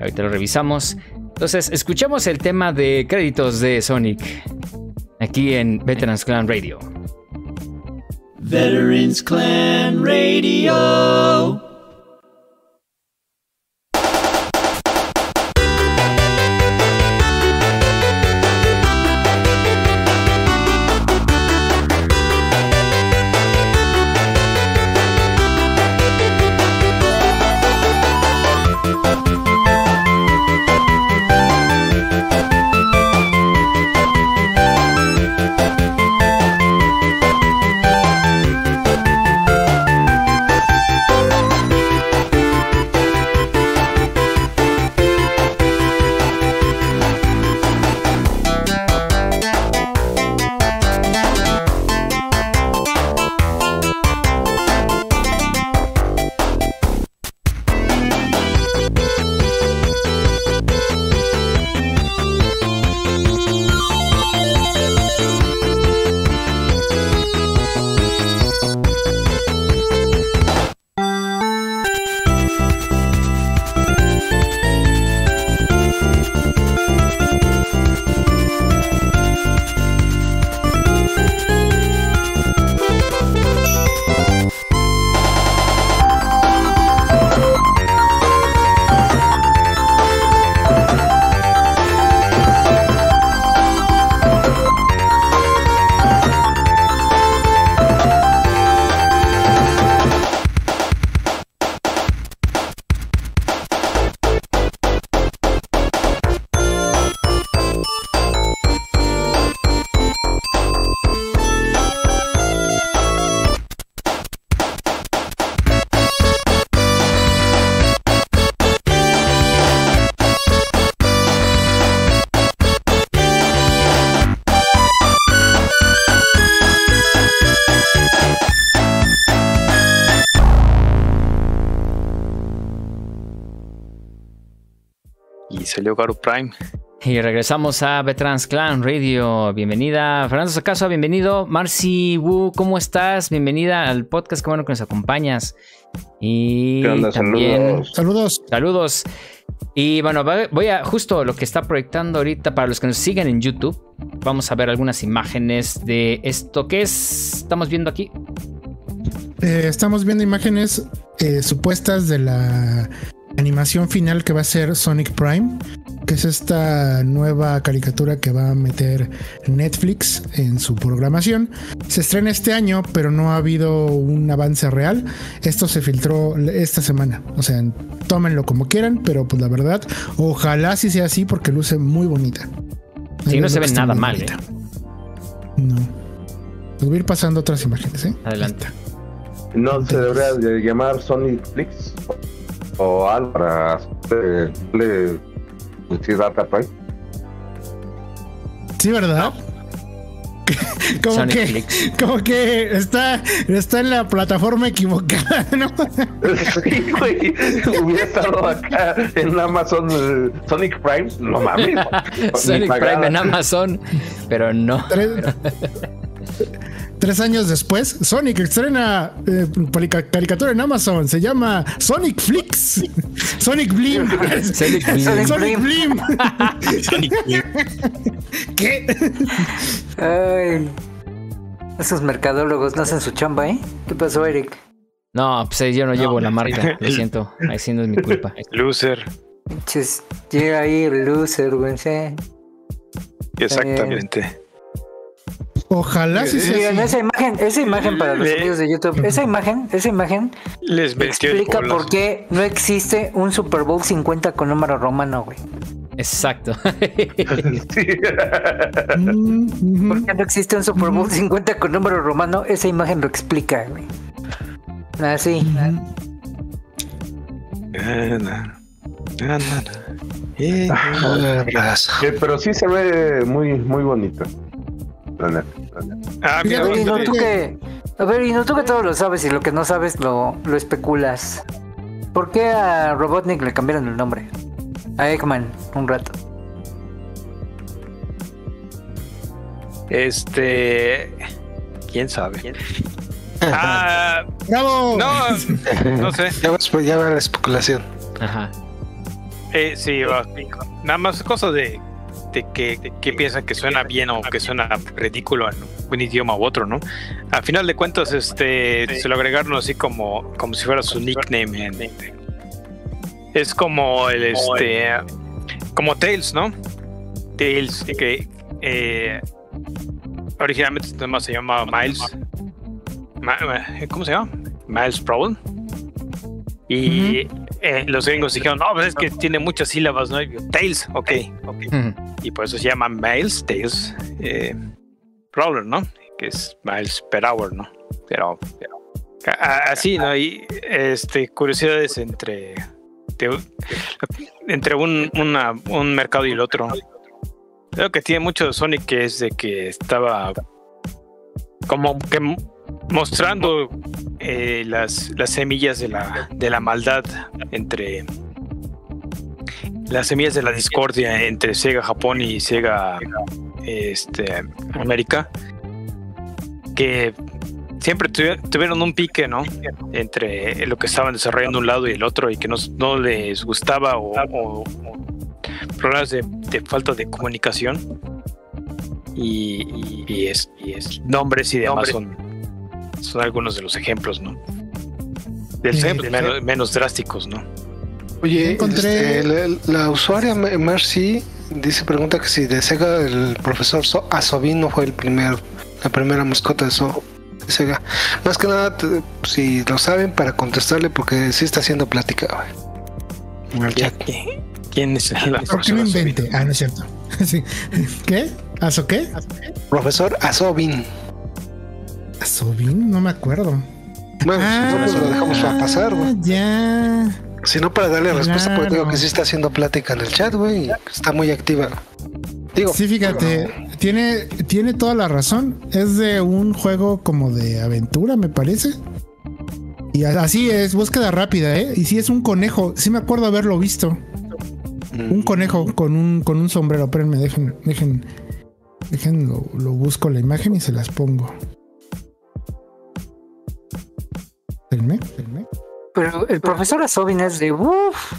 Ahorita lo revisamos. Entonces, escuchemos el tema de créditos de Sonic aquí en Veterans Clan Radio. Veterans Clan Radio. Salió Garu Prime Y regresamos a Veterans Clan Radio. Bienvenida, Fernando Sacaso, bienvenido. Marcy Wu, ¿cómo estás? Bienvenida al podcast, qué bueno que nos acompañas. Y ¿Qué onda? también Saludos. Saludos. saludos. Y bueno, voy a justo lo que está proyectando ahorita para los que nos siguen en YouTube. Vamos a ver algunas imágenes de esto que es. Estamos viendo aquí. Eh, estamos viendo imágenes eh, supuestas de la animación final que va a ser Sonic Prime, que es esta nueva caricatura que va a meter Netflix en su programación. Se estrena este año, pero no ha habido un avance real. Esto se filtró esta semana. O sea, tómenlo como quieran, pero pues la verdad, ojalá sí sea así porque luce muy bonita. Sí, no se ve nada mal. ¿eh? No. voy a ir pasando otras imágenes, ¿eh? Adelante. No se debería llamar Sonic Flix o algo para le decir Data Prime. Sí, ¿verdad? (laughs) como que como que está está en la plataforma equivocada, (laughs) ¿no? sí, güey. Hubiera estado acá en Amazon eh, Sonic Prime, no mames. (laughs) Sonic Prime en Amazon, pero no. Tres años después, Sonic estrena eh, caricatura en Amazon. Se llama Sonic Flix. (laughs) Sonic (laughs) (laughs) Blim. Sonic Blim. Sonic Blim. Sonic Blim. ¿Qué? Ay, esos mercadólogos no hacen su chamba, ¿eh? ¿Qué pasó, Eric? No, pues eh, yo no, llevo la marca. Lo siento. Ahí no es mi culpa. Loser. llega ahí el loser, güey. Sí. Exactamente. Ojalá sí sea esa imagen, esa imagen para los amigos de YouTube, esa imagen, esa imagen les explica por qué no existe un Super Bowl 50 con número romano, güey. Exacto. (laughs) ¿Por qué no existe un Super Bowl 50 con número romano? Esa imagen lo explica, güey. Así. pero sí se ve muy, muy bonito. Ah, mira, y no, tú que, a ver, y no tú que todo lo sabes y lo que no sabes lo, lo especulas. ¿Por qué a Robotnik le cambiaron el nombre? A Eggman, un rato. Este. ¿Quién sabe? Ah, (laughs) ¡Bravo! No, no sé. Ya va, la especulación. Ajá. Eh, sí, va. Nada más cosa de que, que piensan que suena bien o que suena ridículo en un idioma u otro, ¿no? Al final de cuentas, este, se lo agregaron así como, como si fuera su nickname. es como el, este, como Tails, ¿no? Tails, que eh, originalmente este se llama Miles. ¿Cómo se llama? Miles Problem. Y eh, los gringos dijeron, no, pues es que tiene muchas sílabas, ¿no? Tails, ok, ok. Y por eso se llama Miles, Tails, eh, ¿no? Que es miles per hour, ¿no? Pero, así, ¿no? Y este, curiosidades entre, entre un, un mercado y el otro. Creo que tiene mucho de Sonic que es de que estaba como que mostrando eh, las, las semillas de la, de la maldad entre las semillas de la discordia entre Sega Japón y Sega este, América que siempre tuvieron un pique, ¿no? Entre lo que estaban desarrollando un lado y el otro y que no, no les gustaba o, problemas de, falta de comunicación y, es, nombres y demás son son algunos de los ejemplos, ¿no? Del ejemplos menos, drásticos, ¿no? Oye, encontré este, la, usuaria Mercy dice pregunta que si de Sega el profesor Asobin no fue el primer la primera mascota de Sega. Más que nada, si lo saben, para contestarle, porque sí está haciendo plática. ¿Quién es el ¿Por qué no invente? Ah, no es cierto. (laughs) ¿Qué? ¿Aso qué? Profesor Asobin. Sobin, no me acuerdo. Bueno, ah, lo dejamos pasar, güey. Ya. Si no, para darle respuesta, porque digo que sí está haciendo plática en el chat, güey. Está muy activa. Digo, sí, fíjate, tiene, tiene toda la razón. Es de un juego como de aventura, me parece. Y así es, búsqueda rápida, ¿eh? Y sí es un conejo. Sí me acuerdo haberlo visto. Un conejo con un, con un sombrero. Espérenme, dejen, dejen, dejen, lo busco la imagen y se las pongo. Pero el profesor Asobin es de uff.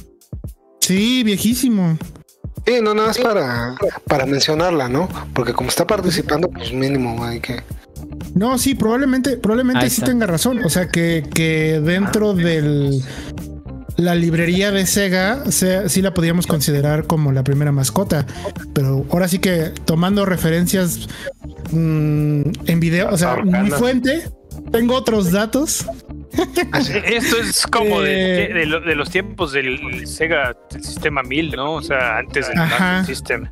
Sí, viejísimo. Sí, no, nada más para, para mencionarla, ¿no? Porque como está participando, pues mínimo hay que. No, sí, probablemente, probablemente sí tenga razón. O sea que, que dentro del la librería de Sega se- sí la podíamos considerar como la primera mascota. Pero ahora sí que tomando referencias mm, en video, o sea, mi fuente, tengo otros datos. Esto es como de, Eh. de lo- de los tiempos del Sega del sistema 1000, ¿no? O sea, antes del. Master System.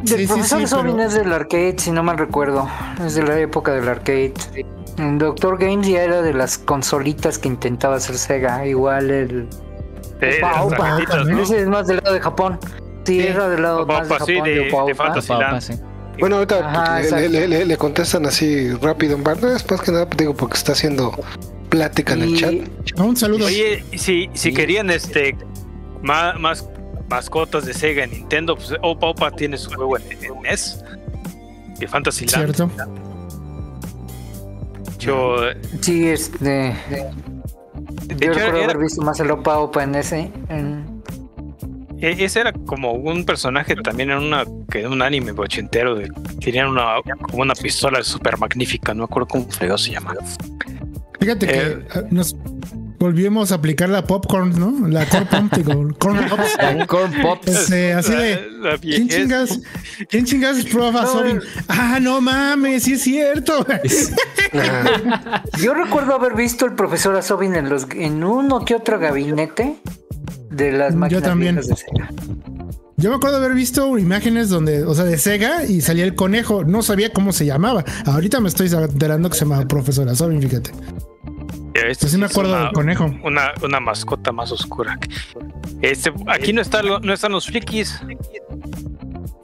El sí, profesor sí, Sobin pero- es del arcade, si no mal recuerdo. Es de la época del arcade. El Doctor Games ya era de las consolitas que intentaba hacer Sega. Igual el. De, Opa, opa, ¿no? Ese es más del lado de Japón. Sí, era del lado Opa, más de Japón. de- de. Bueno, ahorita Ajá, le- exacto. le, le- le- le contestan así rápido en es más que nada, digo, porque está haciendo plática en el chat. Un saludo. Oye, si, si querían este más, más mascotas de Sega en Nintendo, pues Opa Opa tiene su juego en, en NES. De Fantasyland. Cierto. Yo, Sí, este. de Yo hecho, recuerdo era- haber visto más el Opa Opa en ese. en- e- ese era como un personaje también en una que un anime ochentero de tenían una como una pistola super magnífica, no me acuerdo cómo se llama. Fíjate que Eh. ah, nos volvimos a aplicar la popcorn, ¿no? La corn (laughs) digo, corn pops. La Corn Pops. Este, así de. la ¿Quién chingas? ¿Quién chingas prueba No, Sobin? Ah, no mames, sí es cierto. (laughs) (laughs) Yo recuerdo haber visto el profesor Asobin en los en uno que otro gabinete de las Yo máquinas también. de Sega. Yo me acuerdo haber visto imágenes donde, o sea, de Sega y salía el conejo. No sabía cómo se llamaba. Ahorita me estoy enterando que se llama Profesora Sobin, fíjate. Este Pues sí me es acuerdo una- del conejo. Una, una mascota más oscura. Este, aquí no, está, no están los frikis.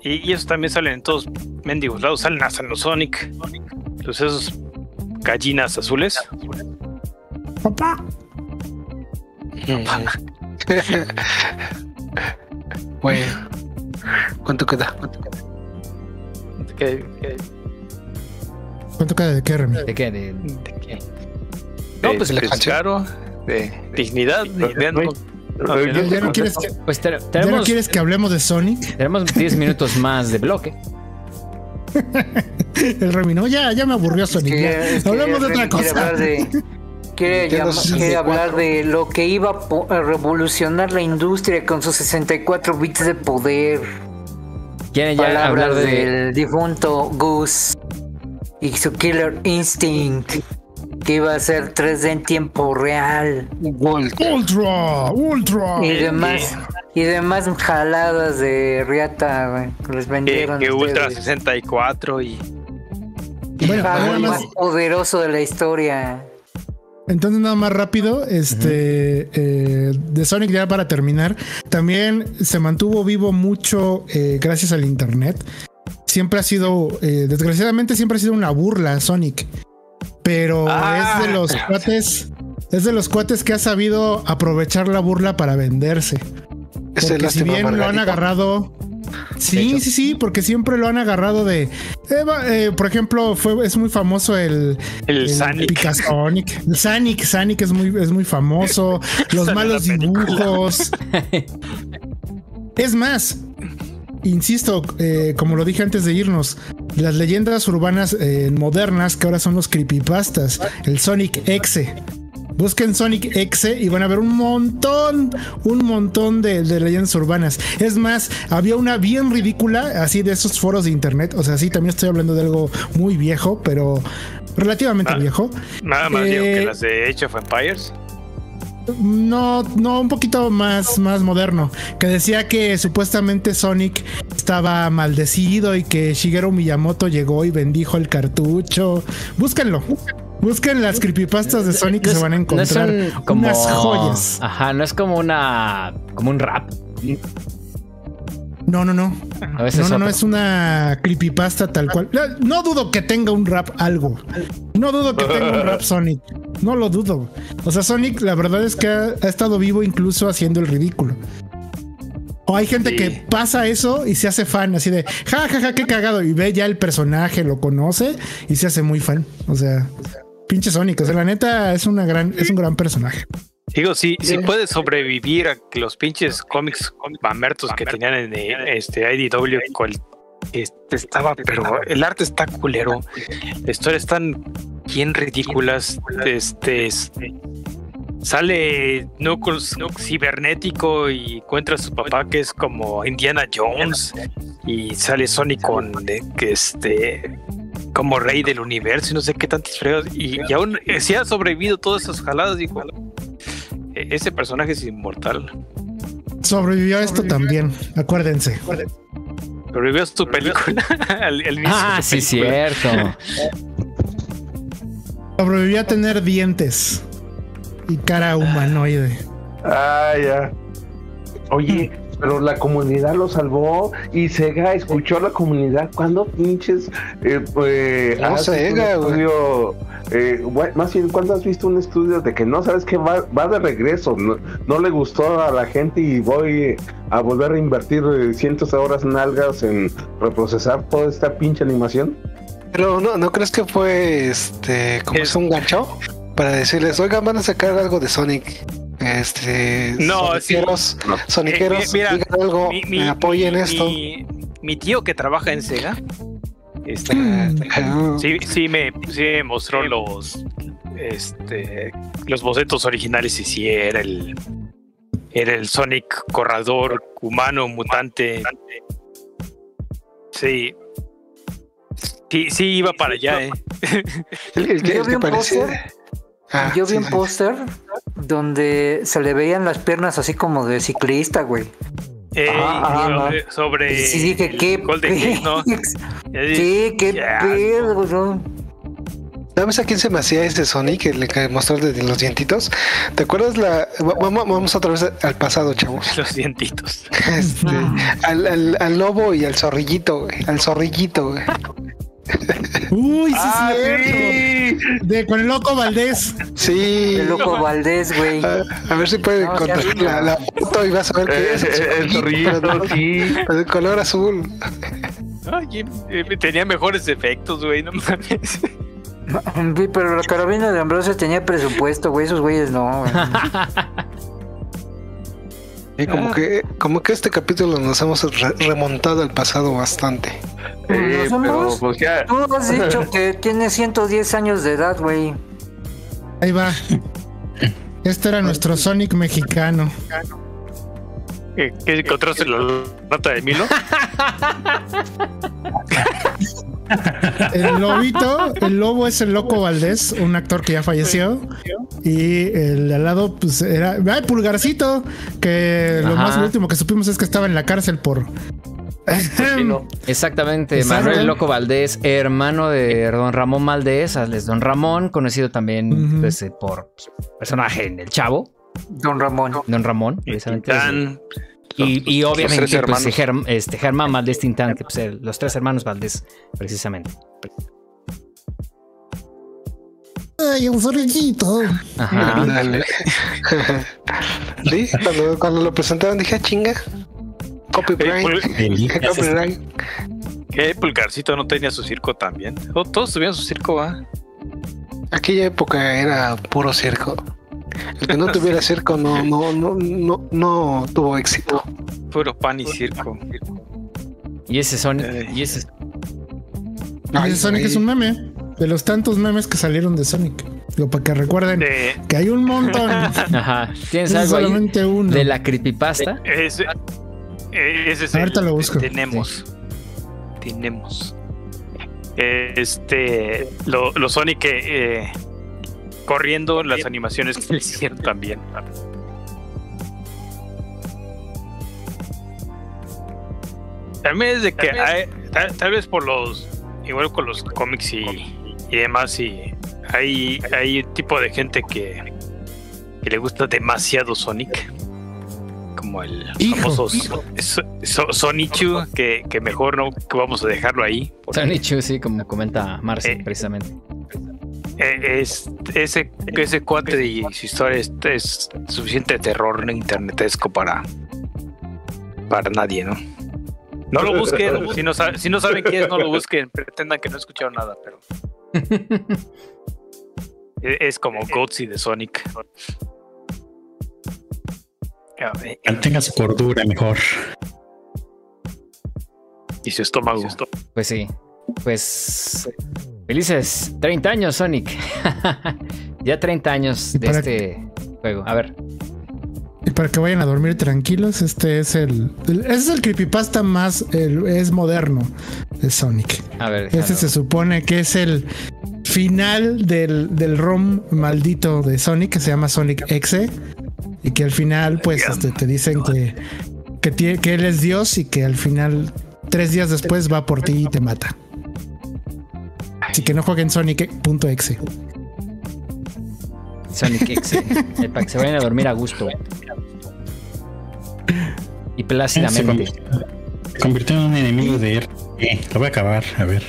Y, y esos también salen en todos mendigos lados. Salen hasta en los Sonic. Los esos gallinas azules. Papá. (laughs) bueno, ¿cuánto queda? ¿Cuánto queda? Que- que- ¿Cuánto queda de qué, Remy? ¿De qué? De- de que- No, de pues, la descaro, de dignidad. ¿Ya, no quieres que, Pues te- ya no tenemos, quieres que hablemos de Sonic? tenemos 10 minutos más de bloque. (laughs) El Remy, no, ya, ya me aburrió Sonic. Que- ya. es que Hablemos de otra quiere cosa. hablar de- Quiere, Nintendo llam- quiere 64. hablar de lo que iba a revolucionar la industria con sus 64 bits de poder. ¿Quieren ya Palabras hablar de, del difunto Goose y su Killer Instinct que iba a ser 3D en tiempo real Ultra, Ultra. y demás y demás jaladas de Riata güey, que les vendieron que Ultra ustedes. 64 y Bueno, el nada juego más- más poderoso de la historia. Entonces, nada más rápido, este eh, de Sonic ya para terminar, también se mantuvo vivo mucho eh, gracias al internet. Siempre ha sido, eh, desgraciadamente, siempre ha sido una burla Sonic, pero Ah. es de los (laughs) cuates, es de los cuates que ha sabido aprovechar la burla para venderse. Ese Porque si bien lo han agarrado. Sí, sí, sí, porque siempre lo han agarrado de. eh, eh, por ejemplo, fue, es muy famoso el. el Sonic. Picasonic. El Sonic, Sonic es muy, es muy famoso. (laughs) Los malos dibujos. (laughs) es más, insisto, eh, como lo dije antes de irnos, las leyendas urbanas eh, modernas que ahora son los creepypastas, el Sonic Exe. Busquen Sonic Exe y van a ver un montón, un montón de, de leyendas urbanas. Es más, había una bien ridícula, así de esos foros de internet. O sea, sí, también estoy hablando de algo muy viejo, pero relativamente Ah. viejo. Nada más digo que Eh, las de Age of Empires. No, no, un poquito más, más moderno. Que decía que supuestamente Sonic estaba maldecido y que Shigeru Miyamoto llegó y bendijo el cartucho. Búsquenlo. Busquen las creepypastas de Sonic que No se van a encontrar. como, unas joyas. Ajá, no es como una. como un rap. No, no, no. A veces No, no, no es una creepypasta tal cual. No, no dudo que tenga un rap algo. No dudo que tenga un rap (laughs) Sonic. No lo dudo. O sea, Sonic, la verdad es que ha, ha estado vivo incluso haciendo el ridículo. O hay gente Sí. que pasa eso y se hace fan, así de ja, ja, ja, qué cagado. Y ve ya el personaje, lo conoce y se hace muy fan. O sea, pinche Sonic. O sea, la neta es una gran, es un gran personaje. Digo, si, si puedes sobrevivir a que los pinches cómics mamertos que tenían en eh, este IDW, cual- este, estaba, pero el arte está culero, la historia están bien ridículas, este, es- sale Knuckles cibernético y encuentra a su papá que es como Indiana Jones y sale Sonic con de, que este como rey del universo y no sé qué tantos fregados y, y aún eh, si ha sobrevivido todas esas jaladas dijo. "E- ese personaje es inmortal Sobrevivió a esto también, acuérdense. sobrevivió a su película al, (laughs) al inicio Ah, de su sí, película. cierto. Sobrevivió a tener dientes y cara humanoide. Ah, ya. Oye, pero la comunidad lo salvó y Sega escuchó a la comunidad. ¿Cuándo pinches? Eh, pues, No, Sega, güey. Eh, más bien, ¿cuándo has visto un estudio de que no sabes que va, va de regreso? No, no le gustó a la gente y voy a volver a invertir eh, cientos de horas nalgas en reprocesar toda esta pinche animación? Pero no, ¿no crees que fue este como Es- un gancho? Para decirles, oigan, van a sacar algo de Sonic. Este No, soniqueros, No. soniqueros, Eh, mira, digan algo, mi, mi- me apoyen mi- esto. mi- mi tío que trabaja en Sega (clears throat) Sí, sí me, sí me mostró los este los bocetos originales y sí era el era el Sonic corredor humano mutante. Sí. Sí, sí iba para allá, eh. el, el que, Yo vi un parecía- póster. Ah, Yo vi sí, un sí. póster donde se le veían las piernas así como de ciclista, güey. Eh, Ah, sobre, sobre Y sí dije, el (laughs) ¿qué Golden Gate, Sí, qué pedo, ¿no? ¿Sabes a quién se me hacía ese Sonic? El que mostró el de los dientitos. ¿Te acuerdas la. va- Vamos, vamos otra vez al pasado, chavos. (laughs) Los dientitos. Este, al, al, al lobo y al zorrillito. Al zorrillito, güey. Uy, sí, ¡Ah, sí! De, con el loco Valdés. Sí. El loco Valdés, güey. A, a ver si puede No, encontrar la, la foto y vas a ver Eh, es eh, el zorrillito, pero sí. de color azul. Ay, eh, tenía mejores efectos, güey, no mames. Pero la carabina de Ambrosio tenía presupuesto, güey. Esos güeyes no. güey. (laughs) Y como que, como que este capítulo nos hemos re- remontado al pasado bastante. Eh, pues ya. Tú has dicho que tiene 110 años de edad, güey. Ahí va. Este era nuestro Sonic mexicano. ¿Qué, qué encontraste la nota de Milo? (laughs) El lobito, el lobo es el loco Valdés, un actor que ya falleció. Y el de al lado, pues era. ¡Ay, Pulgarcito! Que lo Ajá. más último que supimos es que estaba en la cárcel por. (laughs) Exactamente. Manuel Loco Valdés, hermano de Don Ramón Valdés, alias Don Ramón, conocido también Ujú. pues, eh, por pues, personaje en El Chavo, Don Ramón. Don Ramón, precisamente. Y, obviamente pues. Germ- este, Germán Valdés Tintán, que pues, los tres hermanos Valdés, precisamente. ¡Ay, un zorrillito! Ajá. Dale. (laughs) sí, cuando, cuando lo presentaron dije, "Ah, chinga. Copyright. Pul- (laughs) Copyright. ¿Qué Pulgarcito no tenía su circo también? Oh, Todos tuvieron su circo, ¿va? Aquella época era puro circo. El que no tuviera circo no, no, no, no, no tuvo éxito. Puro pan y circo. Y ese Sonic, Eh. y ese Y Ay, ese Sonic es un meme. De los tantos memes que salieron de Sonic. Digo, para que recuerden De que hay un montón. (laughs) Ajá. ¿Tienes es algo ahí solamente uno. de la creepypasta? ese, eh, ese es Ahorita el- lo busco. Tenemos. Tenemos. Este. Lo, lo Sonic eh, corriendo las animaciones que le (laughs) hicieron también. También es de que hay- tal, tal vez por los. Igual con los cómics y, y demás, y hay, hay un tipo de gente que, que le gusta demasiado Sonic. Como el famoso So- So- So- Sonichu, que, que mejor no que vamos a dejarlo ahí. porque, Sonic Chu, sí, como comenta Marce, Eh. precisamente. Eh, es, ese, ese cuate y su historia es, es suficiente terror internetesco para, para nadie, ¿no? No lo busquen, (laughs) si no, si no saben qué es, no lo busquen, pretendan que no escucharon nada, pero es, (laughs) es como Goatsy de Sonic. Mantenga su cordura mejor. Y su estómago. Pues sí. Pues. Felices 30 años, Sonic. (laughs) ya 30 años de este. juego. A ver. Y para que vayan a dormir tranquilos, este es el, el- ese es el creepypasta más el- es moderno de Sonic. A ver. Este se supone que es el final del, del ROM maldito de Sonic que se llama Sonic Exe y que al final pues este, te dicen que que, tie- que él es Dios y que al final tres días después va por ti y te mata. Así que no jueguen Sonic.exe. Sonic X. eh, para que se vayan a dormir a gusto. Y plácidamente. convirtió, se convirtió en un enemigo de RPG. Lo voy a acabar, a ver.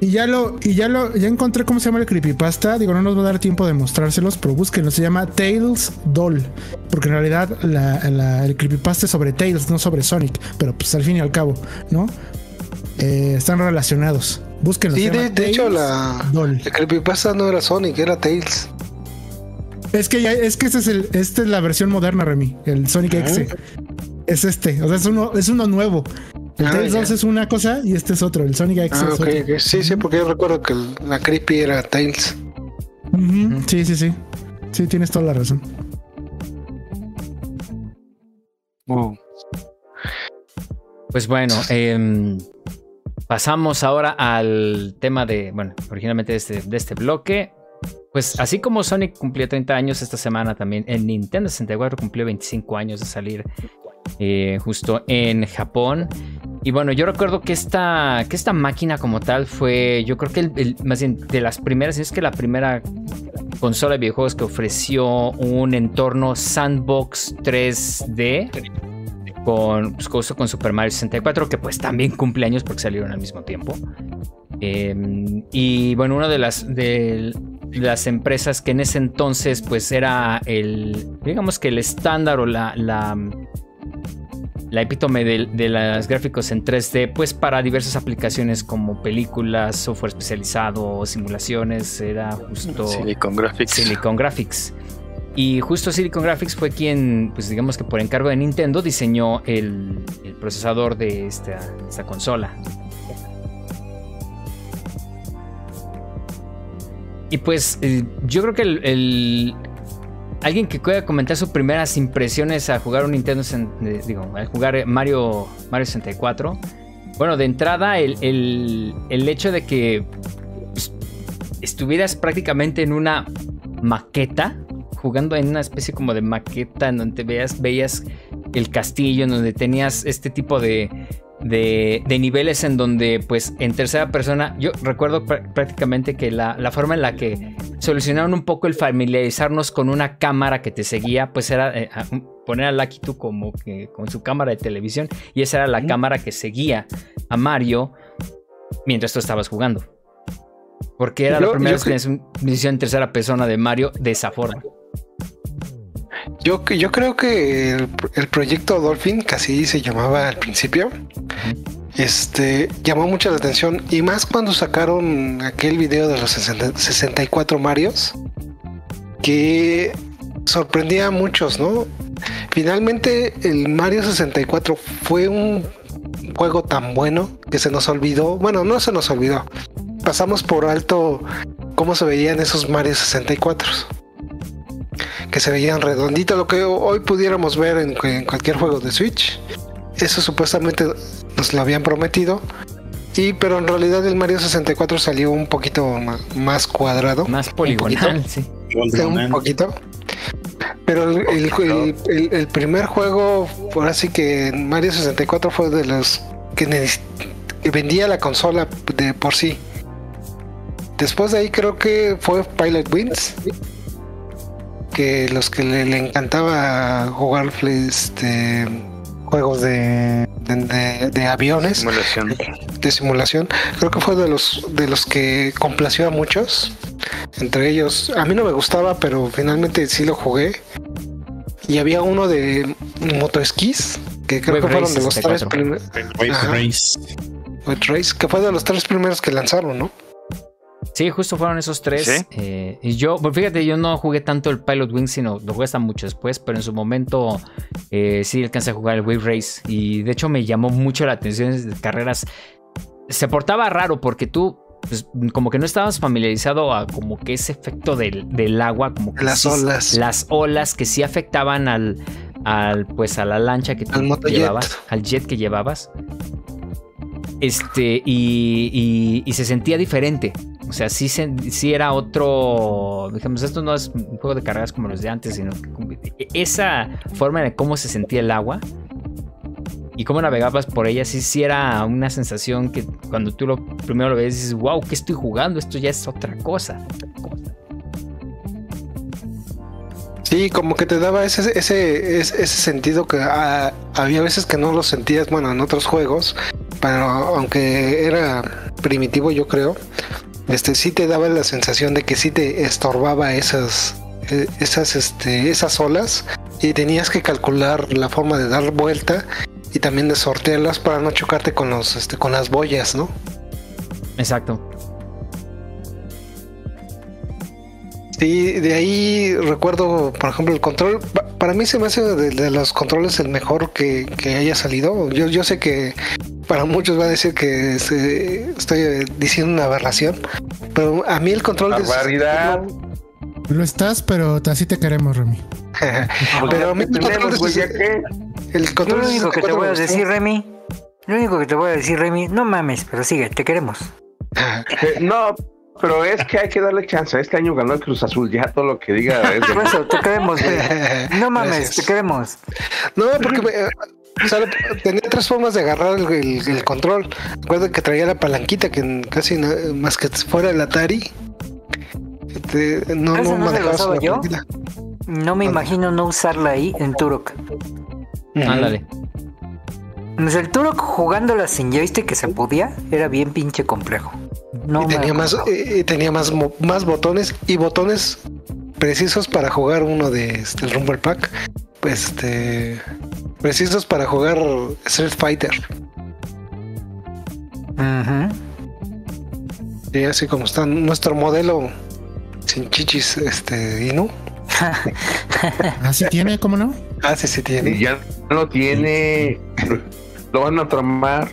Y ya lo, y ya lo, ya encontré cómo se llama el creepypasta. Digo, no nos va a dar tiempo de mostrárselos, pero búsquenlo. Se llama Tails Doll. Porque en realidad la- la- el creepypasta es sobre Tails, no sobre Sonic. Pero pues al fin y al cabo, ¿no? Eh, están relacionados. Búsquenlo. Sí, de, de hecho la Doll. el creepypasta no era Sonic, era Tails. Es que ya, es que este es el, esta es la versión moderna, Remy. El Sonic X. Es este. O sea, es uno, es uno nuevo. El Ah, Tails ya. 2 es una cosa y este es otro. El Sonic X Ah, es otro. Sí, sí, porque yo recuerdo que la creepy era Tails. Sí, sí, sí. Sí, tienes toda la razón. Pues bueno, em, pasamos ahora al tema de, bueno, originalmente de este, este bloque. Pues así como Sonic cumplió 30 años esta semana también, el Nintendo 64 cumplió 25 años de salir eh, justo en Japón. Y bueno, yo recuerdo que esta, que esta máquina como tal fue, yo creo que el, el- más bien de las primeras, es que la primera consola de videojuegos que ofreció un entorno sandbox 3D con, pues, con, Super Mario 64, que pues también cumple años porque salieron al mismo tiempo. Eh, y bueno, una de las, de las empresas que en ese entonces pues era el, digamos que el estándar o la, la, la epítome de, de los gráficos en 3D, pues para diversas aplicaciones como películas, software especializado, simulaciones, era justo Silicon Graphics. Silicon Graphics. Y justo Silicon Graphics fue quien, pues digamos que por encargo de Nintendo, diseñó el, procesador de esta, consola. Y pues eh, yo creo que el, alguien que pueda comentar sus primeras impresiones a jugar un Nintendo, eh, digo, a jugar Mario, Mario 64. Bueno, de entrada el, el- el hecho de que pues, estuvieras prácticamente en una maqueta, jugando en una especie como de maqueta en donde veas, veías el castillo, en donde tenías este tipo de, de, de niveles en donde pues en tercera persona, yo recuerdo pr- prácticamente que la, la forma en la que solucionaron un poco el familiarizarnos con una cámara que te seguía, pues era eh, a- poner a Lucky tú como que con su cámara de televisión y esa era la cámara que seguía a Mario mientras tú estabas jugando. Porque era la Yo- primera yo vez que tenías una visión en tercera persona de Mario de esa forma. Yo, yo creo que el, el proyecto Dolphin, que así se llamaba al principio, este llamó mucho la atención y más cuando sacaron aquel video de los 60 64 Marios que sorprendía a muchos, ¿no? Finalmente el Mario 64 fue un juego tan bueno que se nos olvidó, bueno, no se nos olvidó. Pasamos por alto cómo se veían esos Mario 64 que se veían redonditos, lo que hoy pudiéramos ver en, en cualquier juego de Switch. Eso supuestamente nos lo habían prometido. Y pero en realidad el Mario 64 salió un poquito más cuadrado. Más Un poligonal, poquito. sí. Sí, un poquito. Pero el, el- el- el- el primer juego, por así que Mario 64 fue de los que vendía la consola de por sí. Después de ahí creo que fue Pilot Wings. Que los que le, le encantaba jugar este, juegos de, de, de- de aviones Simulación. de simulación. Creo que fue de los de los que complació a muchos. Entre ellos, a mí no me gustaba, pero finalmente sí lo jugué. Y había uno de motoesquís, que creo que fueron de los tres 64. primeros. Race. Race, que fue de los tres primeros que lanzaron, ¿no? Sí, justo fueron esos tres. Sí. eh, y yo, pues fíjate, yo no jugué tanto el Pilot Wings, sino lo jugué hasta mucho después, pero en su momento eh, sí alcancé a jugar el Wave Race. Y de hecho me llamó mucho la atención de carreras. Se portaba raro porque tú pues, como que no estabas familiarizado a como que ese efecto del, del agua, como que Las sí- olas. las olas que sí afectaban al, al pues a la lancha que tú Al llevabas, al jet que llevabas. Este, y, y- y se sentía diferente. O sea, sí, sí era otro. Digamos, esto no es un juego de carreras como los de antes, sino que e- esa forma de cómo se sentía el agua y cómo navegabas por ella, sí, sí era una sensación que cuando tú lo primero lo ves, dices, wow, ¿qué estoy jugando? Esto ya es otra cosa. Sí, como que te daba ese, ese, ese, ese sentido que ah, había veces que no lo sentías, bueno, en otros juegos, pero aunque era primitivo, yo creo, este sí te daba la sensación de que sí te estorbaba esas, eh, esas, este, esas olas y tenías que calcular la forma de dar vuelta y también de sortearlas para no chocarte con los, este, con las boyas, ¿no? Exacto. Sí, de ahí recuerdo, por ejemplo, el control. pa- Para mí se me hace de, de los controles el mejor que, que haya salido. Yo, yo sé que para muchos va a decir que estoy eh, diciendo una aberración, pero a mí el control de Barbaridad. Lo estás, pero así te queremos, Remy. (laughs) pero a mí el control Tenemos, de güey, ya 64 que. el Lo control de único que te 64 voy a decir, Remy. Lo único que te voy a decir, Remy, no mames, pero sigue, te queremos. (laughs) Eh, No, pero es que hay que darle chance. Este año ganó el Cruz Azul. Ya todo lo que diga es (laughs) de Por eso, te queremos, güey. No mames, Gracias. te queremos. No, porque me- eh, o sea, tenía tres formas de agarrar el, el- el control. Recuerda que traía la palanquita que casi más que fuera el Atari. Este, no, ¿Eso no no yo? palanquita. No me imagino no usarla ahí en Turok. Ándale. Pues el Turok jugándola sin joystick que se podía era bien pinche complejo. No y tenía más, eh, y tenía más, mo- más botones y botones precisos para jugar uno de este, el Rumble Pack. Pues, este, precisos para jugar Street Fighter. Ujú. Y así como está nuestro modelo sin chichis, este, Inu. (laughs) Así tiene, ¿cómo no? Ah, sí, sí tiene. Y ya no tiene. Lo van a tramar.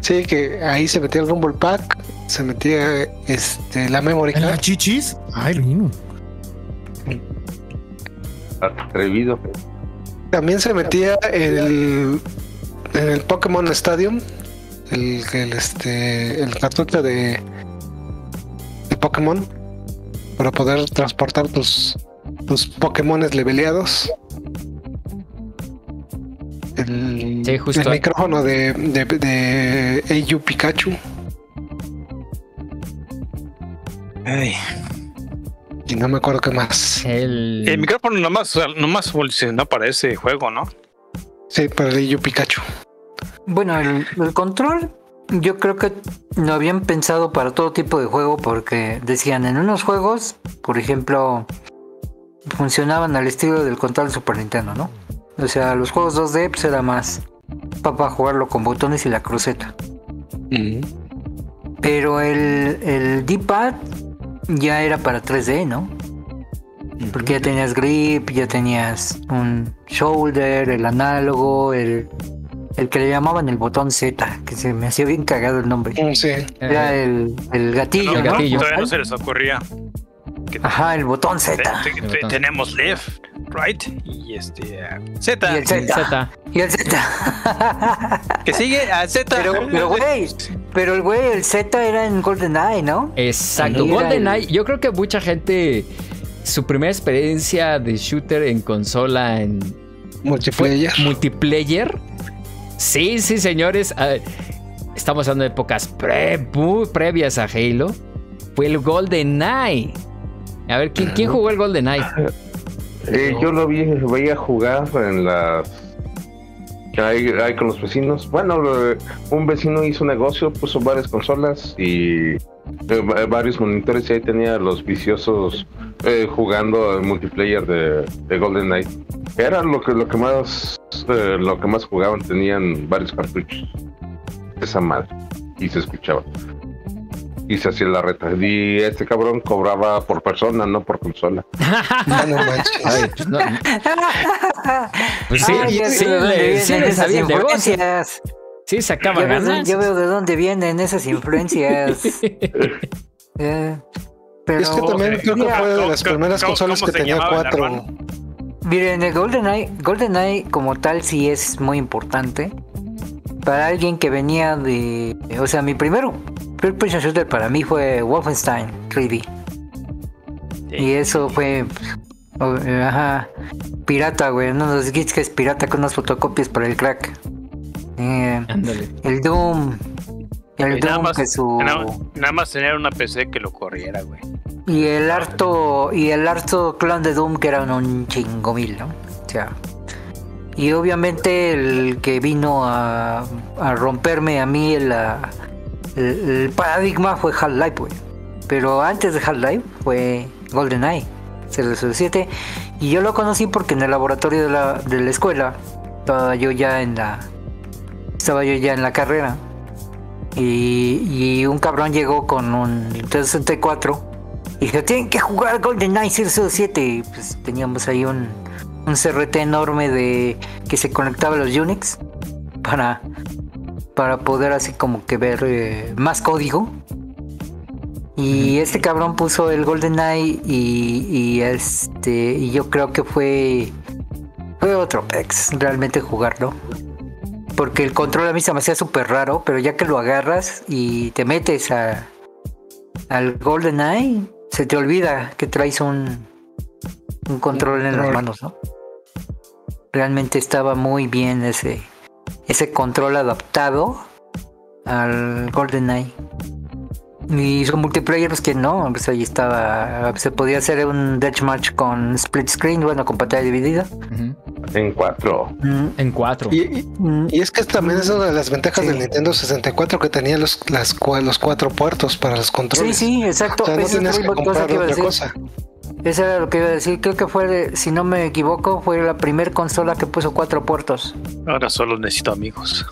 Sí, que ahí se metía el Rumble Pack, se metía este, la memory ¿En la chichis? Ay, Rino. Atrevido. También se metía el, en el Pokémon Stadium, el, el, este, el cartucho de, de Pokémon, para poder transportar tus, tus Pokémones leveleados. El, Sí, justo. el micrófono de, de, de AU Pikachu. Ay, Y no me acuerdo qué más. El, El micrófono nomás, nomás evolucionó para ese juego, ¿no? Sí, para el AU Pikachu. Bueno, el, el control yo creo que lo habían pensado para todo tipo de juego porque decían en unos juegos, por ejemplo, funcionaban al estilo del control de Super Nintendo, ¿no? O sea, los juegos 2D pues era más para jugarlo con botones y la cruceta. Pero el, el D-pad ya era para 3D, ¿no? Porque ya tenías grip, ya tenías un shoulder, el análogo, el, el que le llamaban el botón Z, que se me hacía bien cagado el nombre. Mm, Sí. Era eh, el, el gatillo, El ¿no? gatillo. Todavía no se les ocurría. Ajá, el botón Z. te- te- tenemos left, right y este Z. Y el Z. Z. Y el Z. Que sigue a Z. pero, pero güey, pero el güey, el Z era en GoldenEye, ¿no? Exacto. GoldenEye, el- yo creo que mucha gente. Su primera experiencia de shooter en consola en Multiplayer. multiplayer. Sí, sí, señores. estamos hablando de épocas pre- muy previas a Halo. Fue el GoldenEye. A ver, ¿quién, quién jugó el GoldenEye? Eh, yo lo vi, veía jugar en las que hay, con los vecinos. Bueno, un vecino hizo negocio, puso varias consolas y eh, va- varios monitores y ahí tenía los viciosos eh, jugando el multiplayer de, de GoldenEye. Era lo que lo que más eh, lo que más jugaban, tenían varios cartuchos. Esa madre. Y se escuchaba. Y se hacía la reta. Y este cabrón cobraba por persona, no por consola. (laughs) Ah, no manches. Ay, pues no. Pues sí, Ay, sí, le, sí le sabía influencias. Sí, sacaba ganas. yo veo de dónde vienen esas influencias. (laughs) Eh, pero es que también creo que fue de ¿cómo- las primeras cómo- consolas cómo que tenía cuatro. Miren, el GoldenEye, GoldenEye como tal sí es muy importante. Para alguien que venía de... O sea, mi primero, primer person shooter para mí fue Wolfenstein 3D. Y eso fue... oh, eh, Ajá. Pirata, güey. Uno de los kits que es pirata con unas fotocopias para el crack. Eh, Ándale. el Doom. El Y nada Doom más, que su... nada, nada más tener una PC que lo corriera, güey. Y el harto, y el harto clan de Doom que eran un chingo mil, ¿no? O sea. Y obviamente el que vino a, a romperme a mí el, ah, el, el paradigma fue Half-Life. Pero antes de Half-Life fue GoldenEye 007. Y yo lo conocí porque en el laboratorio de la, de la escuela estaba yo ya en la. Estaba yo ya en la carrera. Y, y un cabrón llegó con un Nintendo 64 y dijo, tienen que jugar GoldenEye 007. Y pues teníamos ahí un, un CRT enorme de que se conectaba a los Unix para, para poder así como que ver eh, más código. Y este cabrón puso el GoldenEye y, y este y yo creo que fue fue otro pex realmente jugarlo. Porque el control a mí se me hacía súper raro, pero ya que lo agarras y te metes a, al GoldenEye, se te olvida que traes un, un control en las manos, ¿no? Realmente estaba muy bien ese, ese control adaptado al GoldenEye. Y su multiplayer, pues que no, pues ahí estaba, se podía hacer un deathmatch con split screen, bueno, con pantalla dividida. En cuatro. Mm, En cuatro. Y, y- y es que también es una de las ventajas Sí. del Nintendo 64 que tenía los, las, los cuatro puertos para los Sí, controles. sí, exacto. O sea, no Esa es tenías que cosa comprar otra decir. cosa. Eso era lo que iba a decir. Creo que fue, si no me equivoco, fue la primer consola que puso cuatro puertos. Ahora solo necesito amigos.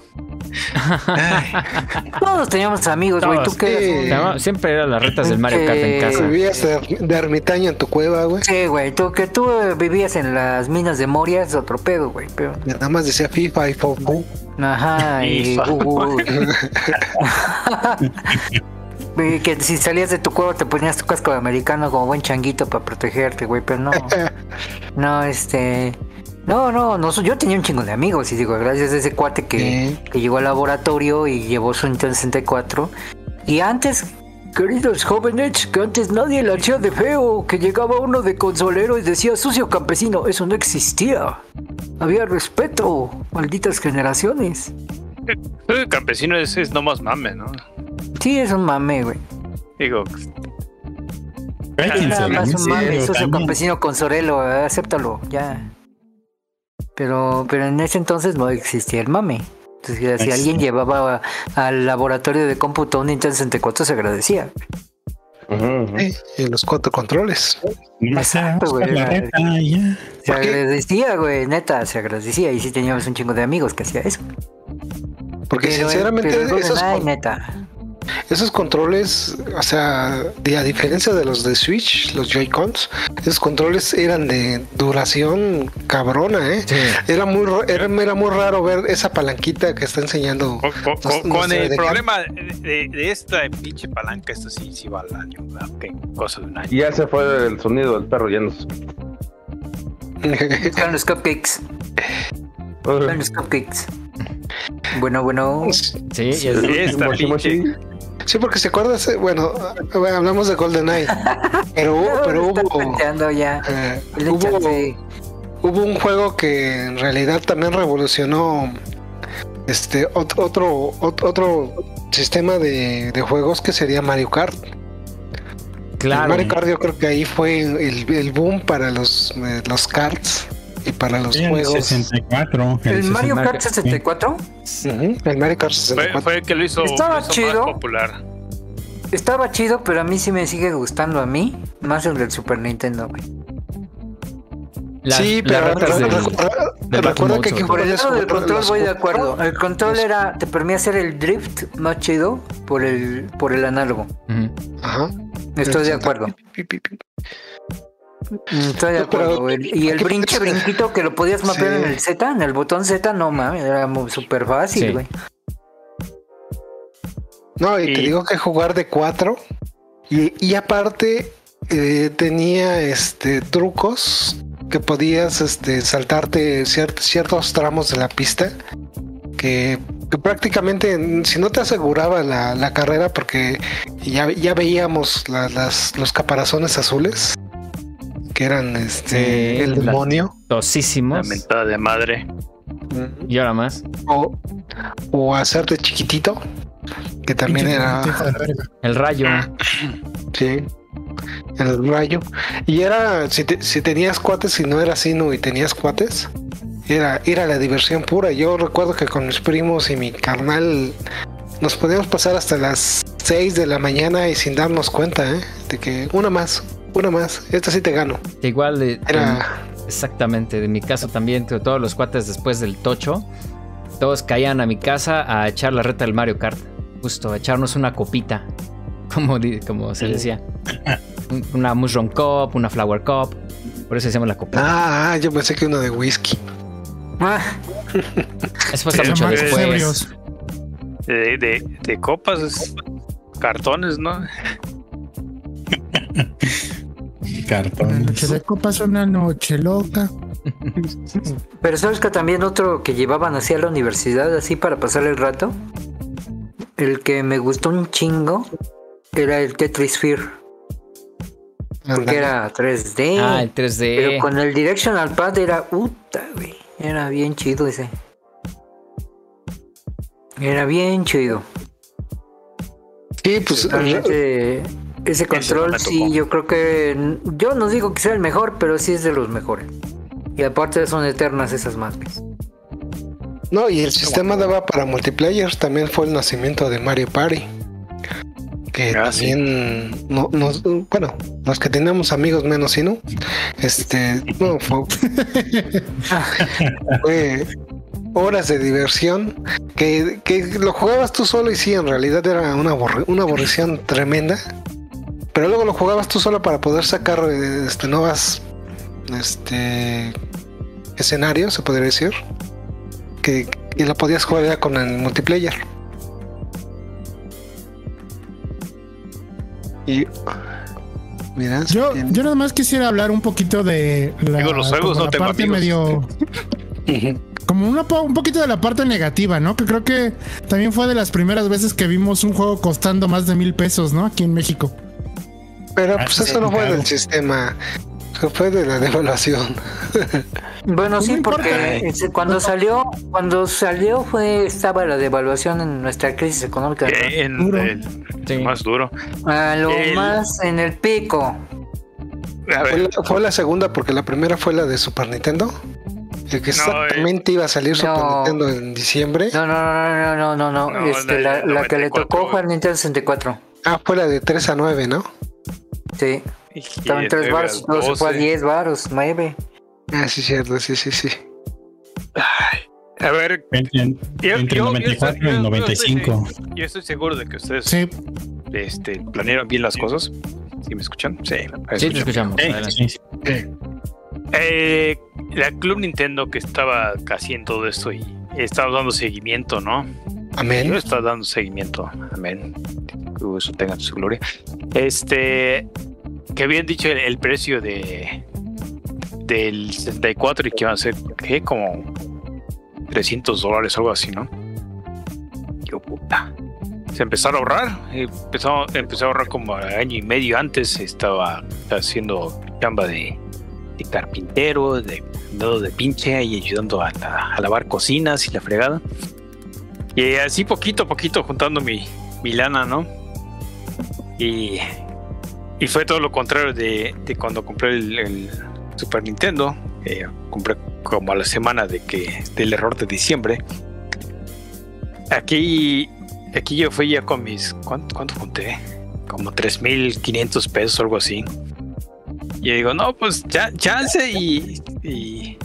Todos teníamos amigos, güey. Tú Sí. llama- Siempre era las retas del Mario Kart en Que- casa. Vivías de, de ermitaño en tu cueva, güey. Sí, güey. Tú que tú eh, vivías en las minas de Moria es otro pedo, güey. Pero... Nada más decía FIFA y Fofu. Ajá, y FIFA. y (laughs) (laughs) que si salías de tu cueva te ponías tu casco de americano como buen changuito para protegerte, güey, pero no. (laughs) No, este. No, no, no, yo tenía un chingo de amigos y digo, gracias a ese cuate que, que llegó al laboratorio y llevó su Nintendo 64. Y antes, queridos jóvenes, que antes nadie la hacía de feo, que llegaba uno de consolero y decía sucio campesino, eso no existía. Había respeto, malditas generaciones. (laughs) El campesino es, es nomás mame, ¿no? Sí, es un mame, güey. Digo, quien Nada más un mame, socio también. campesino con Sorelo, eh, acéptalo, ya. Pero, pero en ese entonces no existía el mame. Entonces, si alguien llevaba al laboratorio de cómputo un Nintendo 64, se agradecía. Sí, y los cuatro controles. Exacto, güey. Se agradecía, güey, neta, se agradecía. Y sí teníamos un chingo de amigos que hacía eso. Porque Pero, sinceramente pero el esos, con- neta. Esos controles, o sea, a diferencia de los de Switch, los Joy-Cons, esos controles eran de duración cabrona, ¿eh? Sí. Era muy, ra- era, era muy raro ver esa palanquita que está enseñando. con, con- Nos- con nos el problema de, de esta pinche palanca, esto sí, sí va al año, cosa de un año. Ya se fue el sonido del perro yéndose. (laughs) Eran los cupcakes. Eran los cupcakes. Bueno, bueno. Sí, y es- Esta Moshi, moshi. Sí, porque se acuerda, bueno, eh, hablamos de GoldenEye, (laughs) pero, hubo- pero hubo, ya. eh, hubo, un juego que en realidad también revolucionó este ot- otro ot- otro sistema de, de juegos que sería Mario Kart. claro. Mario Kart yo creo que ahí fue el, el boom para los, eh, los karts y para los el juegos. 64. ¿El Mario 64. Kart 64? Ujú, el Mario Kart Fue, 64. fue el que lo hizo, Estaba lo hizo chido. más popular. Estaba chido, pero a mí sí me sigue gustando a mí. Más el del Super Nintendo, güey. Las- sí, pero, recuerda, que Por el lado del control voy de acuerdo. El control los- era, te permitía hacer el drift más chido por el, por el análogo. Ujú. Ajá. Estoy de acuerdo. Pi. Estoy de pero acuerdo. güey. Y el brinque, brinquito que lo podías mapear Sí. en el Z, en el botón Z, no mames, era muy súper fácil, Sí. güey. No, y, te digo que jugar de cuatro. Y, y aparte eh, tenía este trucos que podías este, saltarte cier- ciertos tramos de la pista. Que, que prácticamente mm, si no te aseguraba la, la carrera porque ya, ya veíamos la- las, los caparazones azules que eran este Sí, el demonio La Tosísimos. mentada de madre. Y ahora más. o, o hacerte chiquitito que también Pinche era. El rayo. Sí. El rayo. Y era, si, te- si tenías cuates y no eras sino y tenías cuates, era, era la diversión pura. Yo recuerdo que con mis primos y mi carnal nos podíamos pasar hasta las 6 de la mañana y sin darnos cuenta, ¿eh? De que una más, una más, esta sí te gano. Igual de, Era, Exactamente, de mi caso también, to- todos los cuates después del tocho, todos caían a mi casa a echar la reta del Mario Kart, justo, a echarnos una copita, (laughs) como, se decía. Un- Una Mushroom Cup, una Flower Cup, por eso decíamos la copita. ah, ah, yo pensé que uno de whisky. Ah, (laughs) Eso sí, mucho después. De, de, de copas, es cartones, ¿no? (laughs) Una Cartón. noche de copas, una noche loca. (laughs) pero sabes que también otro que llevaban así a la universidad, así para pasar el rato. El que me gustó un chingo era el Tetris Fear, porque era 3D. Ah, el 3D. Pero con el Directional Pad era puta, güey. Era bien chido ese. Era bien chido. Sí, pues Realmente, ese control sí, tocó. yo creo que. Yo no digo que sea el mejor, pero sí es de los mejores. Y aparte son eternas esas madres. No, y el sistema daba para multiplayer, también fue el nacimiento de Mario Party. Que Ah, sí. también, no, nos- bueno, los que teníamos amigos menos y no, este, no, fue, (laughs) fue horas de diversión, que, que lo jugabas tú solo y sí, en realidad era una, una aburrición tremenda, pero luego lo jugabas tú solo para poder sacar este, nuevas este, escenarios, se podría decir que, que la podías jugar ya con el multiplayer. Y mira, Yo, yo nada más quisiera hablar un poquito de la, Digo, los juegos como no la tengo parte amigos. medio como una, un poquito de la parte negativa, ¿no? Que creo que también fue de las primeras veces que vimos un juego costando más de mil pesos, ¿no? Aquí en México. Pero Ah, pues eso no fue del sistema, eso fue de la devaluación. (laughs) Bueno, sí, porque cuando salió, cuando salió fue estaba la devaluación en nuestra crisis económica. ¿no? Eh, en Duro. el Sí. más duro. A lo el- más en el pico. A Fue ver, la, fue la segunda porque la primera fue la de Super Nintendo. El que No, exactamente iba a salir Super no. Nintendo en diciembre. No, no, no, no, no, no, no. No, Este, la la, del la que le 94, tocó fue al Nintendo 64. Ah, fue la de 3 a 9, ¿no? Sí, estaba en 3 baros y todo se fue a 10 baros, 9. Ah, sí, cierto, sí, sí, sí. A ver, En- en- yo- entre yo- yo 94 estoy- y yo- 95. Yo estoy, yo estoy seguro de que ustedes Sí, este, planearon bien las cosas. ¿Sí me escuchan? Sí, Sí, te escuchamos. Sí, adelante. sí, sí. Eh, la Club Nintendo que estaba casi en todo esto y estaba dando seguimiento, ¿no? Amén. Yo estaba dando seguimiento, amén. Que eso tenga su gloria. Este, que habían dicho el, precio de del 64 y que iban a ser, ¿qué? Como 300 dólares, algo así, ¿no? Yo, puta. Se empezaron a ahorrar, empezó, empezó a ahorrar como año y medio antes, estaba haciendo chamba de, carpintero, de, de pinche y ayudando a, la- a lavar cocinas y la fregada. Y así poquito a poquito juntando mi, mi lana, ¿no? Y, y fue todo lo contrario de, de cuando compré el, Super Nintendo. Eh, compré como a la semana de que del error de diciembre. Aquí, aquí yo fui ya con mis. ¿Cuánto, cuánto junté? Como 3.500 pesos algo así. Y yo digo, no, pues ya, chance y. y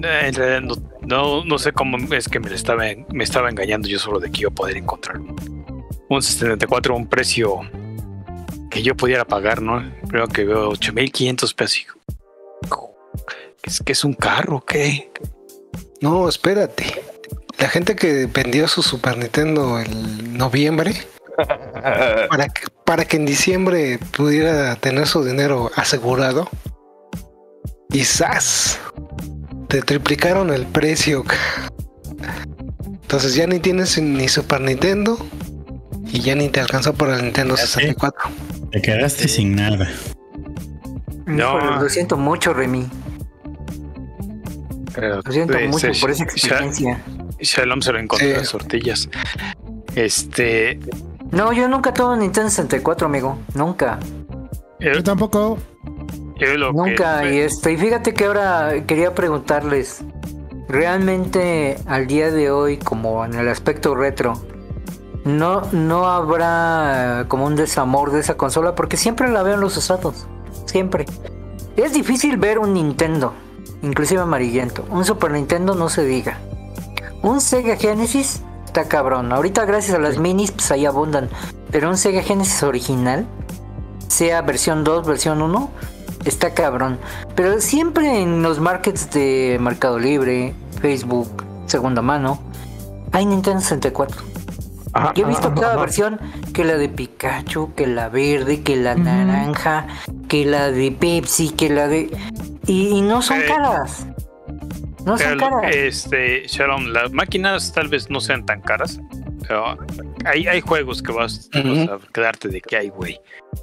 en no, no sé cómo es que me estaba, me estaba engañando yo solo de que iba a poder encontrar un 74 a un precio que yo pudiera pagar, ¿no? Creo que veo 8500 pesos. ¿Es que es un carro? ¿Qué? No, espérate. La gente que vendió su Super Nintendo en noviembre (laughs) para, que, para que en diciembre pudiera tener su dinero asegurado. Quizás te triplicaron el precio. Entonces ya ni tienes ni Super Nintendo y ya ni te alcanzó por el Nintendo 64. Te quedaste sin nada. No, No. lo siento mucho, Remy. Pero, Lo siento pues, mucho eh, por esa exigencia. Shalom se lo encontró Sí. en tortillas. Este. No, yo nunca tuve un Nintendo 64, amigo. Nunca. yo- Yo tampoco. Yo lo que- Nunca. Y este, y fíjate que ahora quería preguntarles. Realmente al día de hoy, como en el aspecto retro, no, no habrá como un desamor de esa consola porque siempre la veo en los usados. Siempre. Es difícil ver un Nintendo, inclusive amarillento. Un Super Nintendo no se diga. Un Sega Genesis está cabrón. Ahorita gracias a las minis pues ahí abundan. Pero un Sega Genesis original, sea versión 2, versión 1, está cabrón. Pero siempre en los markets de Mercado Libre, Facebook, segunda mano, hay Nintendo 64. Ajá, Yo he visto ajá, cada ajá. versión, que la de Pikachu, que la verde, que la naranja, que la de Pepsi, que la de... Y, y no son Eh, caras. No son caras. este, Shalom, las máquinas tal vez no sean tan caras. Pero hay, hay juegos que vas, vas a quedarte de que hay, güey.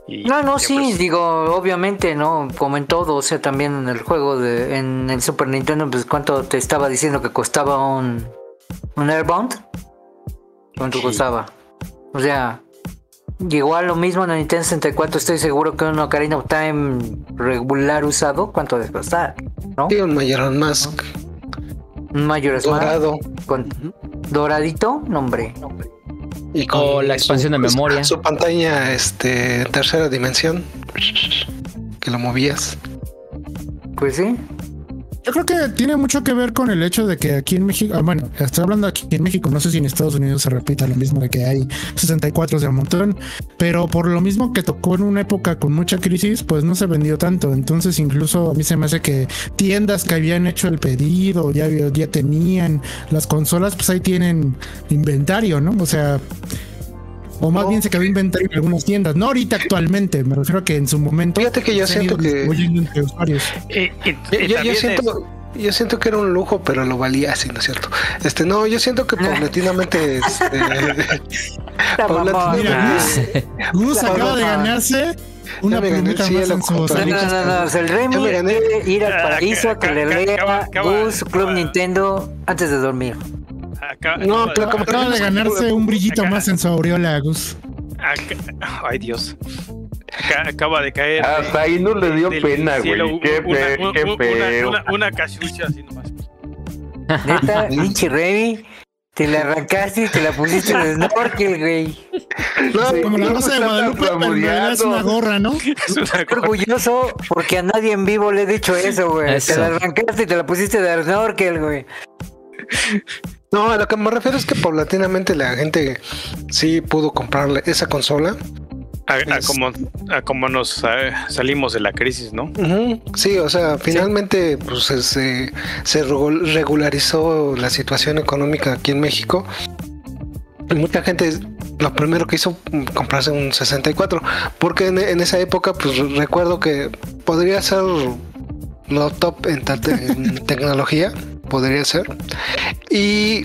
Y No, no, sí, digo, obviamente, ¿no? Como en todo, o sea, también en el juego de, en el Super Nintendo, pues cuánto te estaba diciendo que costaba un, un Airbound. ¿Cuánto Sí. costaba? O sea, igual lo mismo en el Nintendo 64, estoy seguro que un Ocarina of Time regular usado, ¿cuánto debe costar? ¿No? Sí, un Majora's Mask Un Majora's Mask dorado con doradito, no hombre. y con O la expansión de memoria. Su pantalla este en tercera dimensión que lo movías. Pues sí. Yo creo que tiene mucho que ver con el hecho de que aquí en México, ah, bueno, estoy hablando aquí en México, no sé si en Estados Unidos se repita lo mismo de que hay 64 de a montón, pero por lo mismo que tocó en una época con mucha crisis, pues no se vendió tanto. Entonces, incluso a mí se me hace que tiendas que habían hecho el pedido, ya, ya tenían las consolas, pues ahí tienen inventario, ¿no? O sea, o más bien se quedó inventario en algunas tiendas, no ahorita actualmente, me refiero a que en su momento. Fíjate que yo siento que- distribuyendo entre usuarios. Y, y- Yo, y yo- yo también siento, yo siento que era un lujo, pero lo valía así, ¿no es cierto? Este, no, yo siento que paulatinamente, este. (laughs) Mira, Ah. (laughs) Gus, acaba de ganarse una plumita más en su con No, el Remy quiere ir al paraíso que le lea Gus Club Nintendo antes de dormir. No, acaba- pero como- Acaba de ganarse un brillito Acá- más en su aureola, Gus. acá- ay Dios. Acá- acaba de caer. Hasta ahí no le dio pena, cielo güey. Qué, una- fe- una- qué feo. Una, una cachucha así nomás. Neta, (laughs) pinche Remy, te la arrancaste y te la pusiste de snorkel, güey. no, Como la rosa de Guadalupe, pero es una gorra, ¿no? (laughs) Es una Estoy orgulloso porque a nadie en vivo le he dicho eso, güey. Eso. Te la arrancaste y te la pusiste de snorkel, güey. No, a lo que me refiero es que paulatinamente la gente sí pudo comprarle esa consola. A, a Es- como, a como nos eh, salimos de la crisis, ¿no? Sí, o sea, finalmente pues, se- se, se regu- regularizó la situación económica aquí en México. Y mucha gente lo primero que hizo mm, comprarse un 64, porque en, en esa época pues recuerdo que podría ser lo top en, en (laughs) tecnología, podría ser. Y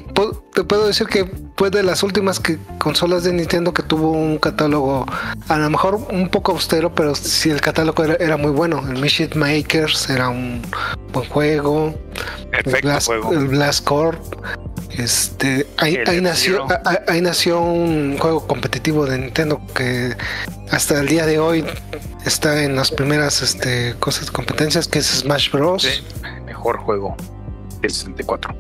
te puedo decir que fue de las últimas que, consolas de Nintendo que tuvo un catálogo a lo mejor un poco austero, pero sí el catálogo era, era muy bueno. El Mission Makers era un buen juego. El Perfecto Blast, juego. el Blast Corp. Este, ahí, El ahí nació, ahí un juego competitivo de Nintendo que hasta el día de hoy está en las primeras este, cosas competencias que es Smash Bros. Sí, mejor juego del 64.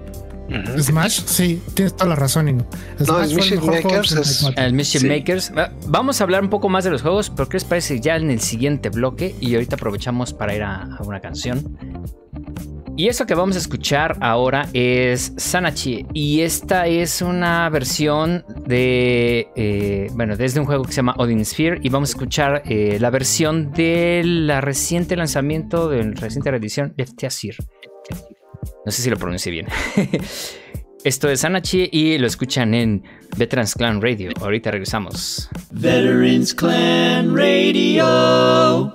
Ujú. Smash, sí, tienes toda la razón, Ingo. No, Smash el Mission del Makers es- 64. El Sí. Makers. Vamos a hablar un poco más de los juegos, pero ¿qué les parece ya en el siguiente bloque? Y ahorita aprovechamos para ir a, a una canción. Y eso que vamos a escuchar ahora es Sanachi. Y esta es una versión de. eh, bueno, desde un juego que se llama Odin Sphere. Y vamos a escuchar eh, la versión de la reciente lanzamiento, de la reciente reedición de Teasir. No sé si lo pronuncie bien. (laughs) Esto es Anachi y lo escuchan en Veterans Clan Radio. Ahorita regresamos. Veterans Clan Radio.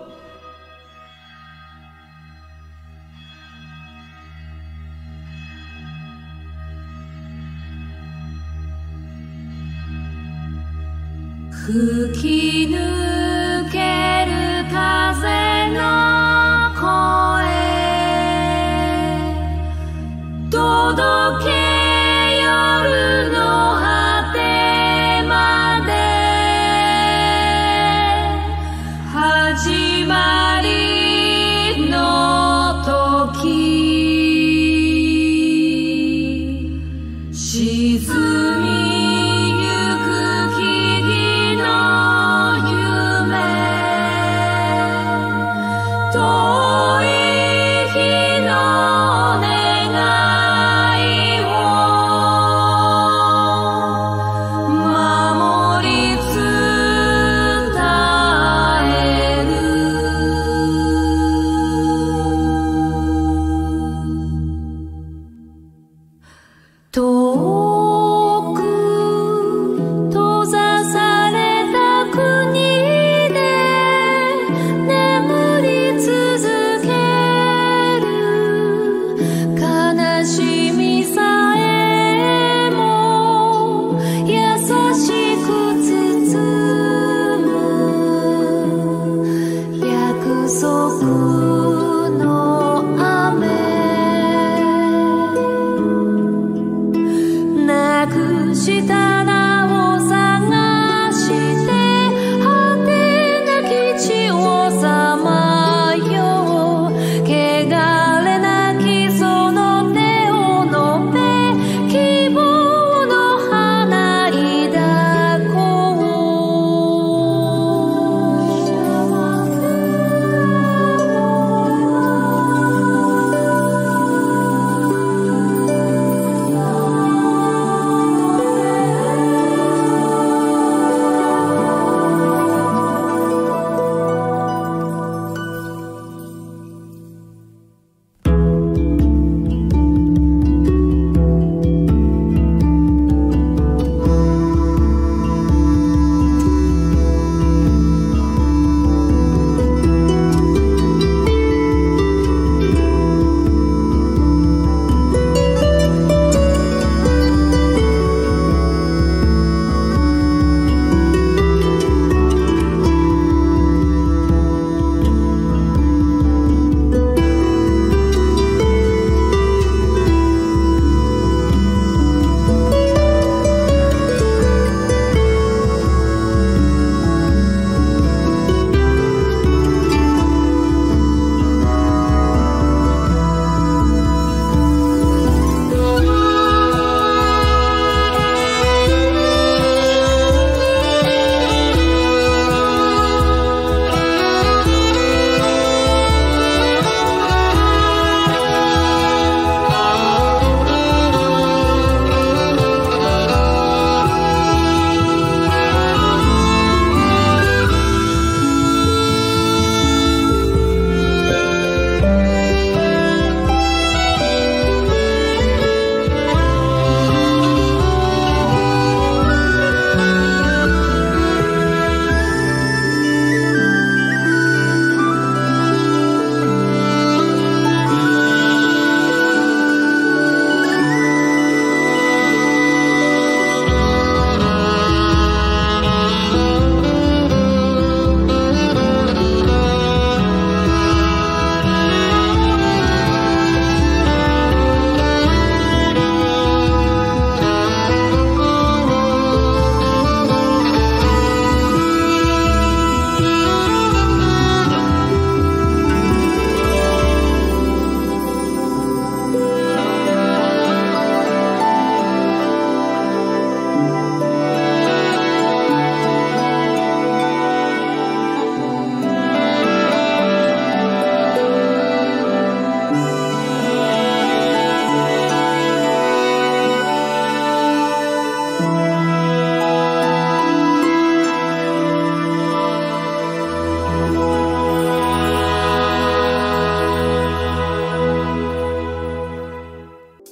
吹き抜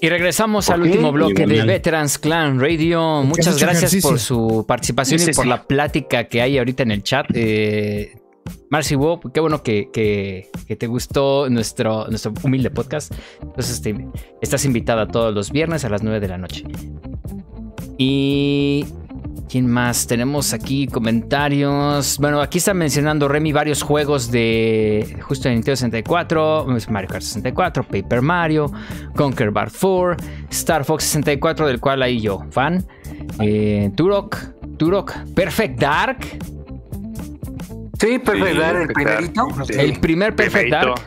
Y regresamos al último bloque de. Veterans Clan Radio. Muchas gracias ejercicio. por su participación y por la plática que hay ahorita en el chat. Eh, Marcy Wu, qué bueno que, que- que te gustó nuestro, nuestro humilde podcast. Entonces te- estás invitada todos los viernes a las 9 de la noche. Y... ¿Quién más? Tenemos aquí comentarios. Bueno, aquí está mencionando Remy varios juegos de justo de Nintendo 64, Mario Kart 64, Paper Mario, Conquer Bart 4, Star Fox 64, del cual ahí yo, fan. Eh, Turok, Turok, Perfect Dark, Sí, Perfect Sí, Dark, el primerito. Sí. el primer Perfect. Dark.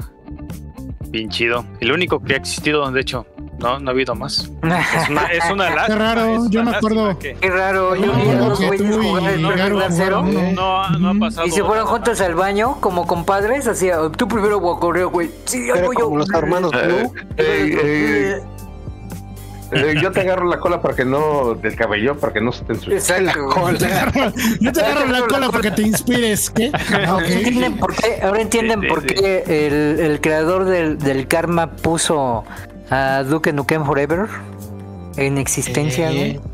Bien chido. El único que ha existido, de hecho, no, no ha habido más. Es una, es una (laughs) lástima. raro, es una yo me acuerdo. que Qué raro, yo No, vi no, los que güeyes tú y Zero jugaron No, no ha pasado. y se fueron juntos al baño como compadres, así, tú primero guacoreo, güey. Sí, Era yo. como los hermanos Blue. Eh, eh, eh, yo te agarro la cola para que no, del cabello, para que no se te ensucie. Exacto. güey. Yo te agarro la cola para que te inspires. ¿Qué? (laughs) Ah, ok. ¿Entienden por qué? Ahora entienden Sí, sí, por sí. qué el, el creador del, del karma puso a Duke Nukem Forever en existencia, Eh, güey.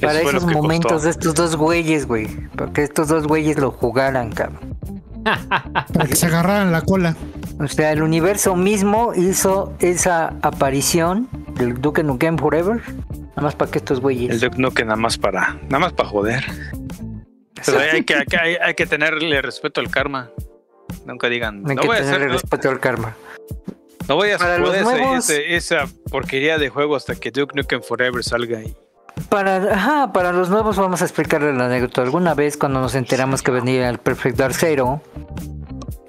Para esos momentos costó. de estos dos güeyes, güey. Para que estos dos güeyes lo jugaran, cabrón. Para que se agarraran la cola. O sea, el universo mismo hizo esa aparición del Duke Nukem Forever. Nada más para que estos El güeyes. Duke Nukem nada más para, nada más para joder. Pero hay, que, hay, que- hay- hay que tenerle respeto al karma. Nunca digan, Hay no que voy a tenerle no, respeto al karma. No voy a jugar nuevos- esa porquería de juego hasta que Duke Nukem Forever salga y Para, ajá, para los nuevos vamos a explicarle la anécdota. Alguna vez cuando nos enteramos que venía el Perfect Dark Zero,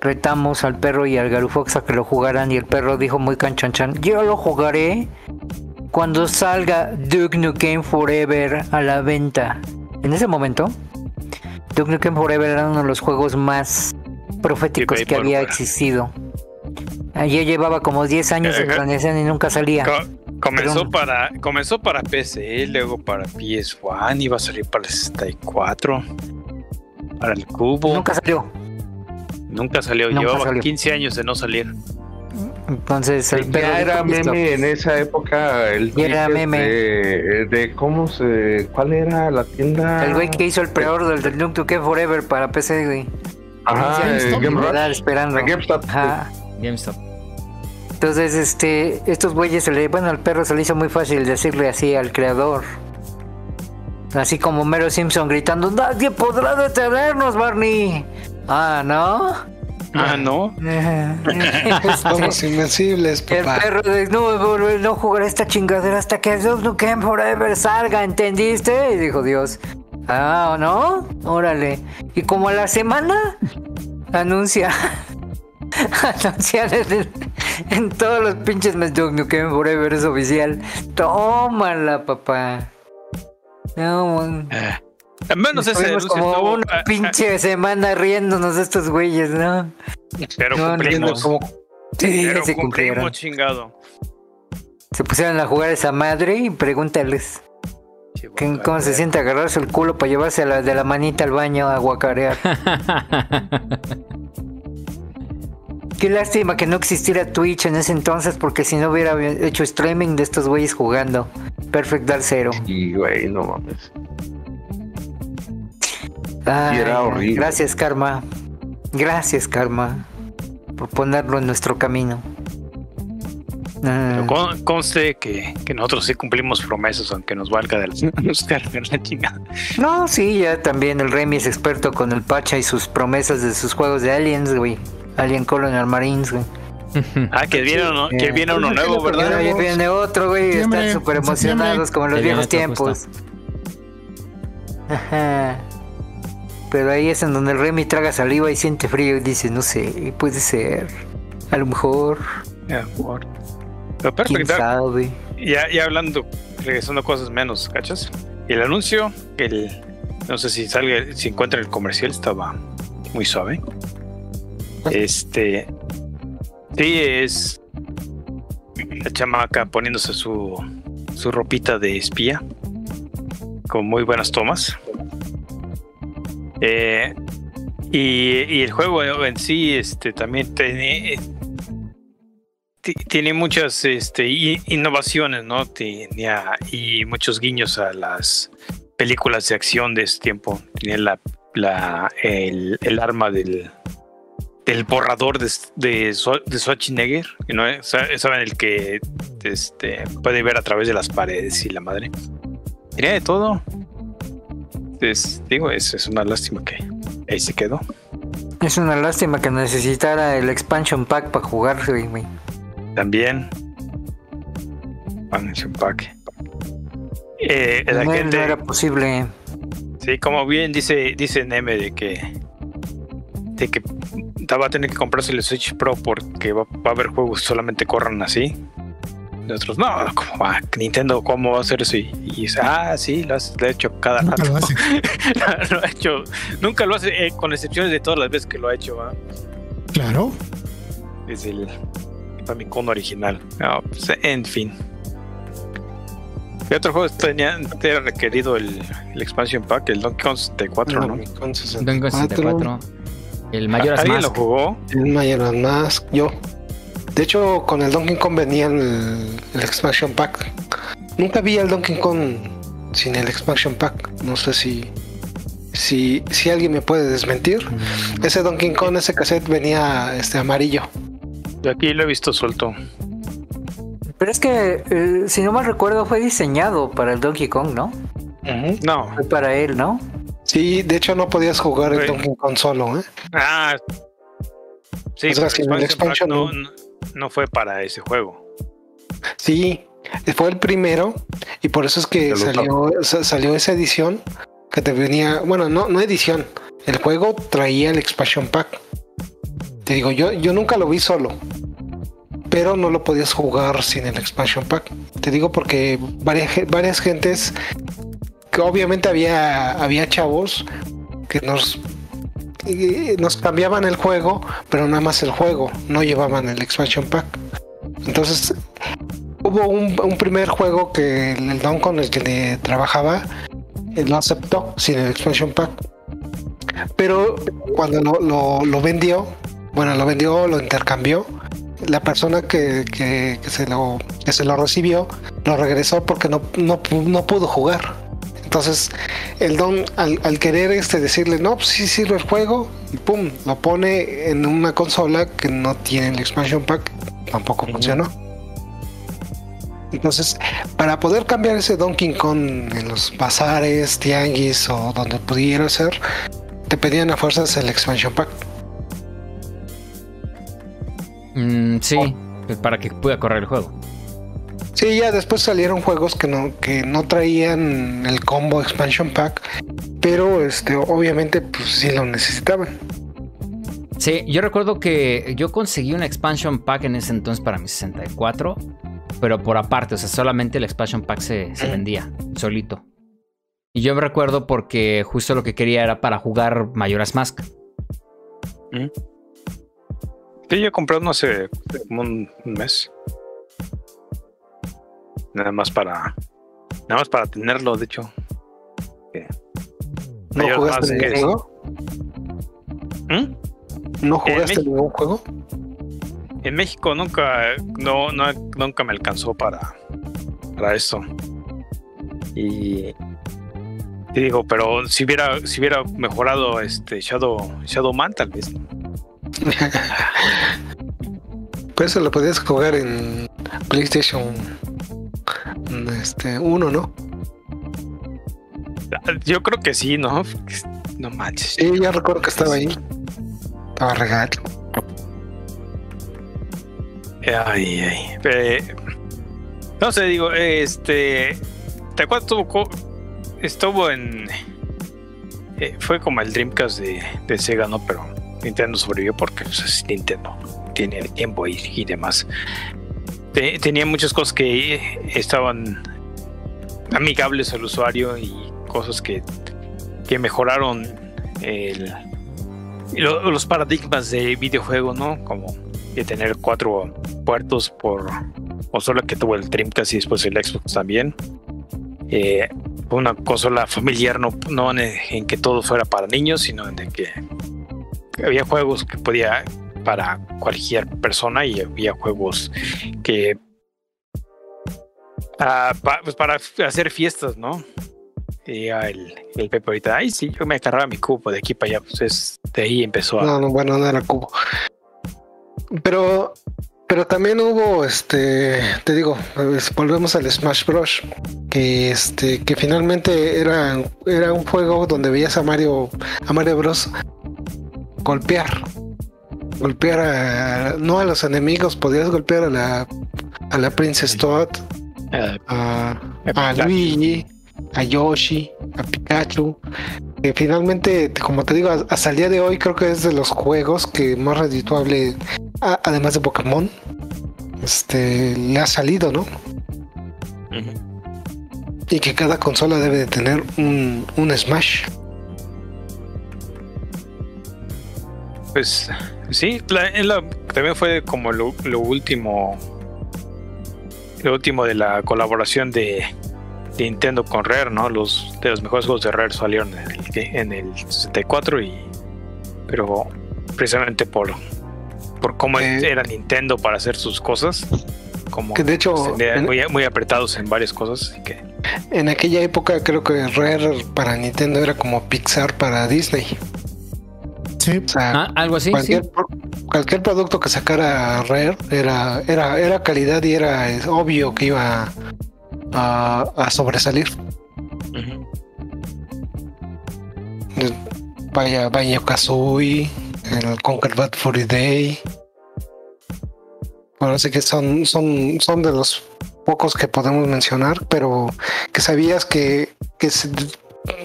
retamos al perro y al Garufox a que lo jugaran y el perro dijo muy canchanchan, yo lo jugaré cuando salga Duke Nukem Forever a la venta. En ese momento, Duke Nukem Forever era uno de los juegos más proféticos que había existido. Ayer llevaba como 10 años de Ajá. planeación y nunca salía. Co- comenzó Pero- para comenzó para PC, luego para PS1, iba a salir para el 64, para el cubo. Nunca salió. Nunca salió, Nunca llevaba salió. 15 años de no salir. Entonces el perro Ya era meme en esa época el Ya era meme. De, de cómo se cuál era la tienda El güey que hizo el pre-order del, del Duke Nukem Forever para PC, güey. Ajá, GameStop, esperando. GameStop. Ajá. GameStop. Entonces, este, estos güeyes, se le, bueno, al perro se le hizo muy fácil decirle así al creador. Así como Mero Simpson gritando, nadie podrá detenernos, Barney. Ah, ¿no? Ah, no. (laughs) Somos invencibles, El papá. perro de no, volver- no jugar esta chingadera hasta que Duke Nukem Forever salga, ¿entendiste? Y dijo Dios. Ah, ¿no? Órale. Y como a la semana anuncia (laughs) anuncia en, todos los pinches mes Duke Nukem Forever es oficial. Tómala, papá. No, man. Eh, Al menos ese anuncio como estuvo, una ah, pinche semana riéndonos de estos güeyes, ¿no? pero No, no, cumplimos. Como Sí, pero se cumplimos, chingado. Se pusieron a jugar esa madre y pregúntales. ¿Qué- ¿Cómo se siente agarrarse el culo para llevarse la, de la manita al baño a guacarear? (laughs) Qué lástima que no existiera Twitch en ese entonces porque si no hubiera hecho streaming de estos güeyes jugando. Perfect Dark Zero. Y güey, no mames. Ay, era horrible. Gracias, Karma. Gracias, Karma. Por ponerlo en nuestro camino. Ah, con- conste que, que nosotros sí cumplimos promesas, aunque nos valga (laughs) de la chingada. No, sí, ya también el Remy es experto con el Pacha y sus promesas de sus juegos de Aliens, güey. Alien Colonial Marines, güey. Ah, que viene uno, que viene uno nuevo, ¿verdad? ya viene otro, güey. Están súper emocionados como en los viene viejos tiempos. Ajá. Pero ahí es en donde el Remy traga saliva y siente frío y dice, no sé, puede ser. A lo mejor, Ya, por- Pero quién perfecto. sabe. Ya, ya hablando, regresando a cosas menos, ¿cachas? El anuncio, el, no sé si salga, si encuentra el comercial, estaba muy suave. Este, sí, es la chamaca poniéndose su, su ropita de espía, con muy buenas tomas. Eh, y, y el juego en sí, este, también tiene, tiene muchas este, innovaciones, ¿no? Tenía, y muchos guiños a las películas de acción de ese tiempo. Tiene la, la, el, el arma del, del borrador de, de, de Schwarzenegger, ¿no? ¿saben? El que este, puede ver a través de las paredes y la madre. Tenía de todo. Es, digo, es, es una lástima que ahí se quedó. Es una lástima que necesitara el expansion pack para jugar, También. Expansion pack. Eh, la no, gente, no era posible. Sí, como bien dice, dice Neme de que de que va a tener que comprarse el Switch Pro porque va, a haber juegos que solamente corran así. Y otros, no, ¿cómo va? Nintendo, ¿cómo va a hacer eso? Y, dice, ah, sí, lo, ha hecho cada nunca Lo, hace. (laughs) lo, ha hecho, nunca lo hace, eh, con excepciones de todas las veces que lo ha hecho. Claro. Es el Famicom original. Pues, en fin. ¿Qué otro juego tenía, te requerido el, el expansion pack? El Donkey Kong 64, ¿no? Donkey Kong 64. El Mayor ¿Alguien lo jugó? El Mayor Mask, yo. De hecho, con el Donkey Kong venía el, el expansion pack. Nunca vi el Donkey Kong sin el expansion pack. No sé si si, si alguien me puede desmentir. Mm. Ese Donkey Kong, ese cassette venía este amarillo. De aquí lo he visto suelto. Pero es que, eh, si no mal recuerdo, fue diseñado para el Donkey Kong, ¿no? No. Fue para él, ¿no? Sí, de hecho no podías jugar el Donkey Kong solo, ¿eh? Ah. Sí, el expansion no, no, fue para ese juego. Sí, fue el primero y por eso es que salió, salió esa edición que te venía, bueno, no, no edición, el juego traía el expansion pack. Te digo, yo, yo nunca lo vi solo, pero no lo podías jugar sin el expansion pack. Te digo porque varias, varias gentes obviamente había, había chavos que nos, nos cambiaban el juego, pero nada más el juego, no llevaban el expansion pack. Entonces hubo un, primer juego que el don con el que trabajaba lo aceptó sin el expansion pack. Pero cuando lo, lo, vendió, bueno, lo vendió, lo intercambió, la persona que, que, se, lo, que se lo recibió lo regresó porque no, no, no pudo jugar. Entonces, el don, al, querer este decirle, no, pues sí sirve el juego, y pum, lo pone en una consola que no tiene el expansion pack, tampoco funcionó. Entonces, para poder cambiar ese Donkey Kong en los bazares, tianguis o donde pudiera ser, te pedían a fuerzas el expansion pack. Mm, sí, para que pueda correr el juego. Sí, ya después salieron juegos que no, que no traían el combo expansion pack, pero este, obviamente pues sí lo necesitaban. Sí, yo recuerdo que yo conseguí un expansion pack en ese entonces para mi 64, pero por aparte, o sea, solamente el expansion pack se, vendía solito. Y yo me recuerdo porque justo lo que quería era para jugar Mayoras Mask. Sí, yo compré no hace como un mes. Nada más para. Nada más para tenerlo, de hecho. ¿No jugaste ningún juego? ¿Mm? ¿No jugaste ningún juego? En México nunca, no, nunca me alcanzó para, para eso. Y, y digo, pero si hubiera, si hubiera mejorado este Shadow, Shadow Man, tal vez. (laughs) pues eso lo podías jugar en PlayStation este, uno, ¿no? Yo creo que sí, ¿no? No manches. Sí, ya recuerdo que estaba ahí. Estaba regalo. Ay, ay. Eh, no sé, digo, este. ¿Te acuerdas? Estuvo, estuvo en. Eh, fue como el Dreamcast de, de, Sega, ¿no? Pero Nintendo sobrevivió porque pues, Nintendo tiene el tiempo y, y demás tenía muchas cosas que estaban amigables al usuario y cosas que, que mejoraron el, los paradigmas de videojuego, ¿no? Como de tener cuatro puertos por o solo que tuvo el Dreamcast y después el Xbox también. Eh, una consola familiar, no, no en, que todo fuera para niños, sino en que había juegos que podía para cualquier persona y había juegos que ah, pues para hacer fiestas, ¿no? Y ah, el, el Pepe ahorita, ay sí, yo me cargaba mi cubo de aquí para allá, pues es, de ahí empezó a... No, no, bueno, no era cubo. Pero, pero también hubo, este, te digo, pues, volvemos al Smash Bros. Que este, que finalmente era, era un juego donde veías a Mario, a Mario Bros. golpear. Golpear a, no a los enemigos, podías golpear a la, a la Princess Toad, eh, a, a Luigi, a Yoshi, a Pikachu. Que finalmente, como te digo, hasta el día de hoy creo que es de los juegos que más redituable, además de Pokémon, este, le ha salido, ¿no? Y que cada consola debe de tener un, un Smash. Pues sí, la- también fue como lo, lo último, lo último de la colaboración de, de Nintendo con Rare, ¿no? Los de los mejores juegos de Rare salieron en el, en el 64 y, pero precisamente por por cómo Eh. era Nintendo para hacer sus cosas, como Que de hecho, en- muy, muy apretados en varias cosas, así que En aquella época creo que Rare para Nintendo era como Pixar para Disney. Sí. O sea, Ah, algo así, sí. cualquier, pro- cualquier producto que sacara Rare era, era, era calidad y era eh, obvio que iba a, a sobresalir. ujú. Vaya, Banjo Kazooie, el Conquer Bad Furry Day. Bueno, sí que son, son, son de los pocos que podemos mencionar, pero que sabías que, que se-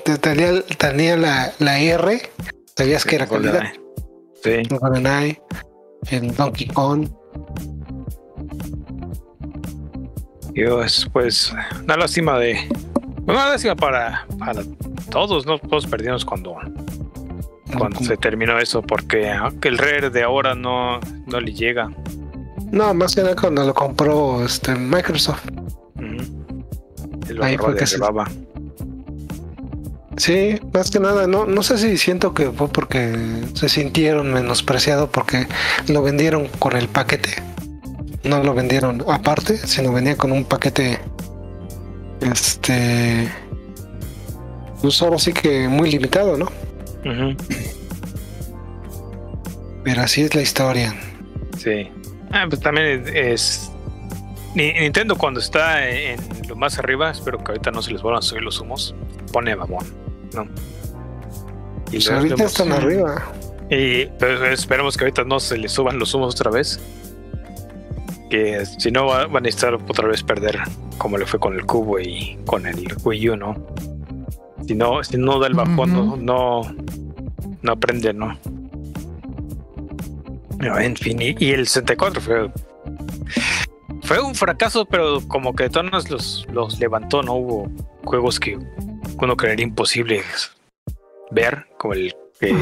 te- tenía, tenía la, la R, sabías que era calidad. Sí. GoldenEye, el Donkey Kong. Dios, pues una lástima de. Una lástima para, para todos, ¿no? Todos perdimos cuando, cuando se terminó eso, porque aunque el Rare de ahora no, no le llega. No, más que nada cuando lo compró este, Microsoft. Ujú. El Ahí fue que se-. Sí, más que nada, no, no sé si siento que fue porque se sintieron menospreciados porque lo vendieron con el paquete. No lo vendieron aparte, sino venía con un paquete. Este. Pues ahora sí que muy limitado, ¿no? Pero así es la historia. Sí. Ah, pues también es, es- Ni- Nintendo cuando está en lo más arriba, espero que ahorita no se les vuelvan a subir los humos, pone mamón, ¿no? Y Pues ahorita están arriba. Y pues, esperemos que ahorita no se les suban los humos otra vez. Que si no va- van a estar otra vez perder como le fue con el cubo y con el Wii U, ¿no? Si no, si no da el bajón, no, no, no aprende, ¿no? No, en fin, y, y el 64 fue fue un fracaso, pero como que de todas maneras los, los levantó, ¿no? Hubo juegos que uno creería imposible ver, como el eh,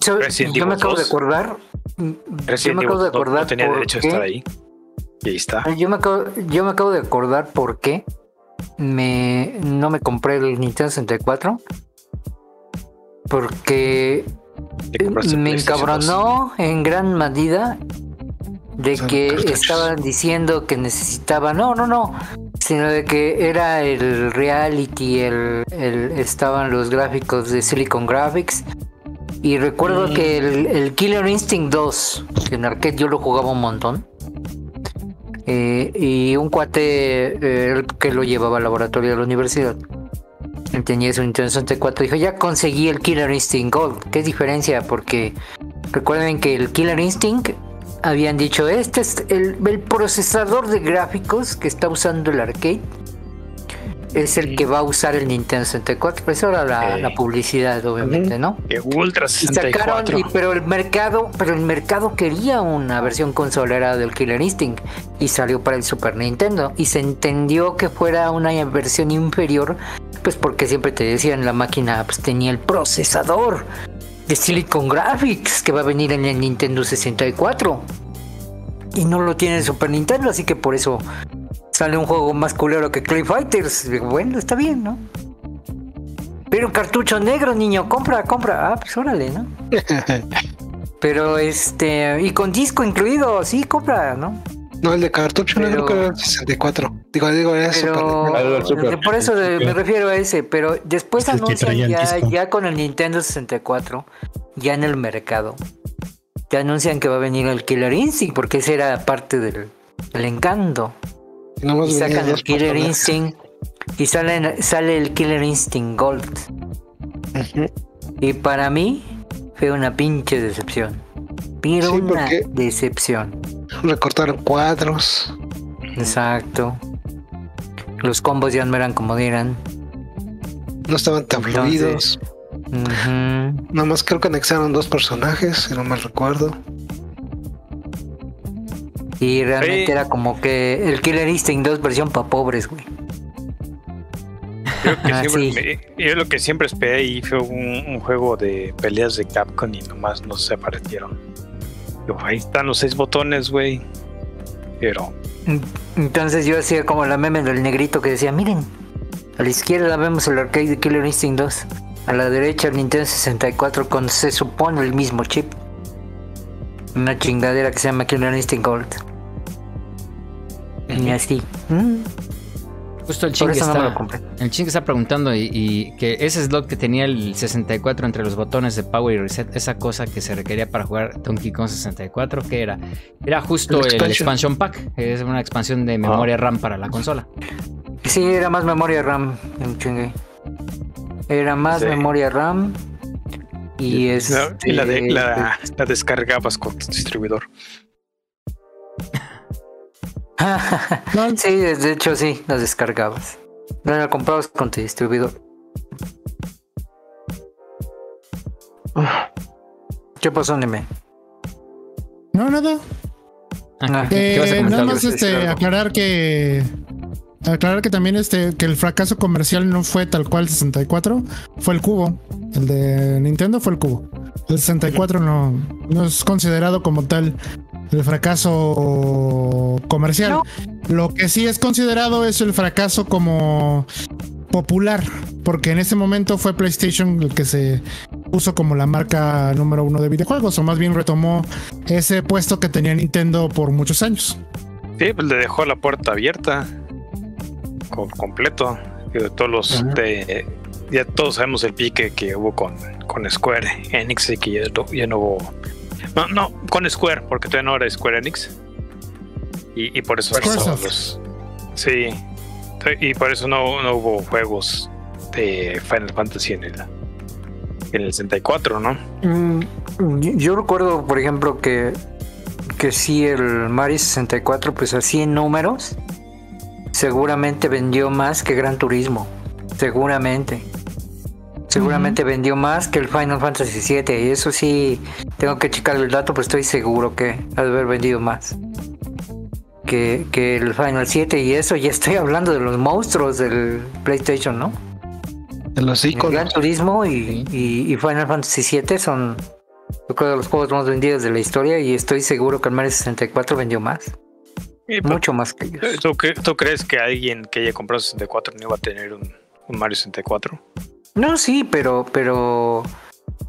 Yo, Resident yo me acabo de 2. acordar. Yo Resident me acabo de no- acordar. no, tenía derecho a estar ahí. Y ahí está. Yo me, acabo, yo me acabo de acordar por qué me, no me compré el Nintendo 64. Porque me encabronó en gran medida de que estaban diciendo que necesitaba, no, no, no, sino de que era el reality, el, el- estaban los gráficos de Silicon Graphics. Y recuerdo Mm. que el, el Killer Instinct 2, que en arcade yo lo jugaba un montón. eh, y un cuate eh, que lo llevaba al laboratorio de la universidad. Tenía su Nintendo 64. Dijo, ya conseguí el Killer Instinct Gold. ¿Qué diferencia? Porque recuerden que el Killer Instinct habían dicho, este es el, el procesador de gráficos que está usando el arcade. Es el que va a usar el Nintendo 64. Pues era la, Eh. la publicidad, obviamente, ¿no? Que Ultra Y sacaron, 64. y- pero el mercado, pero el mercado quería una versión consolera del Killer Instinct y salió para el Super Nintendo y se entendió que fuera una versión inferior, pues porque siempre te decían la máquina pues tenía el procesador de Silicon Graphics que va a venir en el Nintendo 64 y no lo tiene el Super Nintendo, así que por eso sale un juego más culero que Clay Fighters. Bueno, está bien, ¿no? Pero un cartucho negro, niño, compra, compra. Ah, pues órale, ¿no? (laughs) Pero este, y con disco incluido, sí, compra, ¿no? No, el de cartucho no Pero- creo que era el 64. Digo, digo, era Pero Ah, Super. por eso de- me refiero a ese, pero después Es anuncian ya, con el Nintendo 64, ya en el mercado, te anuncian que va a venir el Killer Instinct, porque ese era parte del, del encanto. Y sacan el Killer. Instinct y sale, sale el Killer Instinct Gold. Y para mí fue una pinche decepción. Pero Sí, una decepción. Recortaron cuadros. Exacto. Los combos ya no eran como eran. No estaban tan Entonces- fluidos. Ujú. Nomás creo que anexaron dos personajes, si no mal recuerdo. Y realmente Sí. era como que el Killer Instinct 2 versión para pobres, güey. Creo que Ah, siempre me- yo lo que siempre esperé ahí fue un, un juego de peleas de Capcom y nomás no se aparecieron. Yo, ahí están los seis botones, güey. Pero Entonces yo hacía como la meme del negrito que decía, miren, a la izquierda vemos el arcade de Killer Instinct 2. A la derecha el Nintendo 64 con se supone el mismo chip. Una chingadera que se llama Killer Instinct Gold. Y así. Mm, Justo el ching no está, compré. el ching está preguntando y, y que ese slot que tenía el 64 entre los botones de Power y Reset, esa cosa que se requería para jugar Donkey Kong 64, que era? Era justo El el expansion. pack, es una expansión de memoria RAM para la consola. Sí, era más memoria RAM, me chingué. Era más Sí. memoria RAM. Y es. no, y la, de, la, la descargabas con tu distribuidor. (laughs) Sí, de hecho sí, las descargabas. No la comprabas con tu distribuidor. (sighs) ¿Qué pasó, Neme? no, nada. Ah, ¿qué- qué vas a Eh, nada más este, aclarar que aclarar que también este que el fracaso comercial no fue tal cual 64, fue el cubo. El de Nintendo fue el cubo. El 64 no, no es considerado como tal el fracaso comercial. No. Lo que sí es considerado es el fracaso como popular, porque en ese momento fue PlayStation el que se puso como la marca número uno de videojuegos, o más bien retomó ese puesto que tenía Nintendo por muchos años. Sí, pues le dejó la puerta abierta. Con completo. Y de todos los Ajá. de- ya todos sabemos el pique que hubo con, con Square Enix y que ya, ya no hubo. No, no, con Square, porque todavía no era Square Enix. Y, y por eso los. Sí. Y por eso no, no hubo juegos de Final Fantasy en el, en el 64, ¿no? Mm, yo- recuerdo, por ejemplo, que, que sí, el Mario 64, pues así en números, seguramente vendió más que Gran Turismo. Seguramente. Seguramente vendió más que el Final Fantasy 7. Y eso sí, tengo que checar el dato, pero estoy seguro que ha de haber vendido más. Que, que el Final 7 y eso ya estoy hablando de los monstruos del PlayStation, ¿no? De los Gran iconos. Turismo y, y- y Final Fantasy VII son, yo creo, los juegos más vendidos de la historia y estoy seguro que el Mario 64 vendió más, Y, pues, mucho más que ellos. ¿Tú, cre- tú crees que alguien que haya comprado 64 no iba a tener un, un Mario 64? No, sí, pero, pero,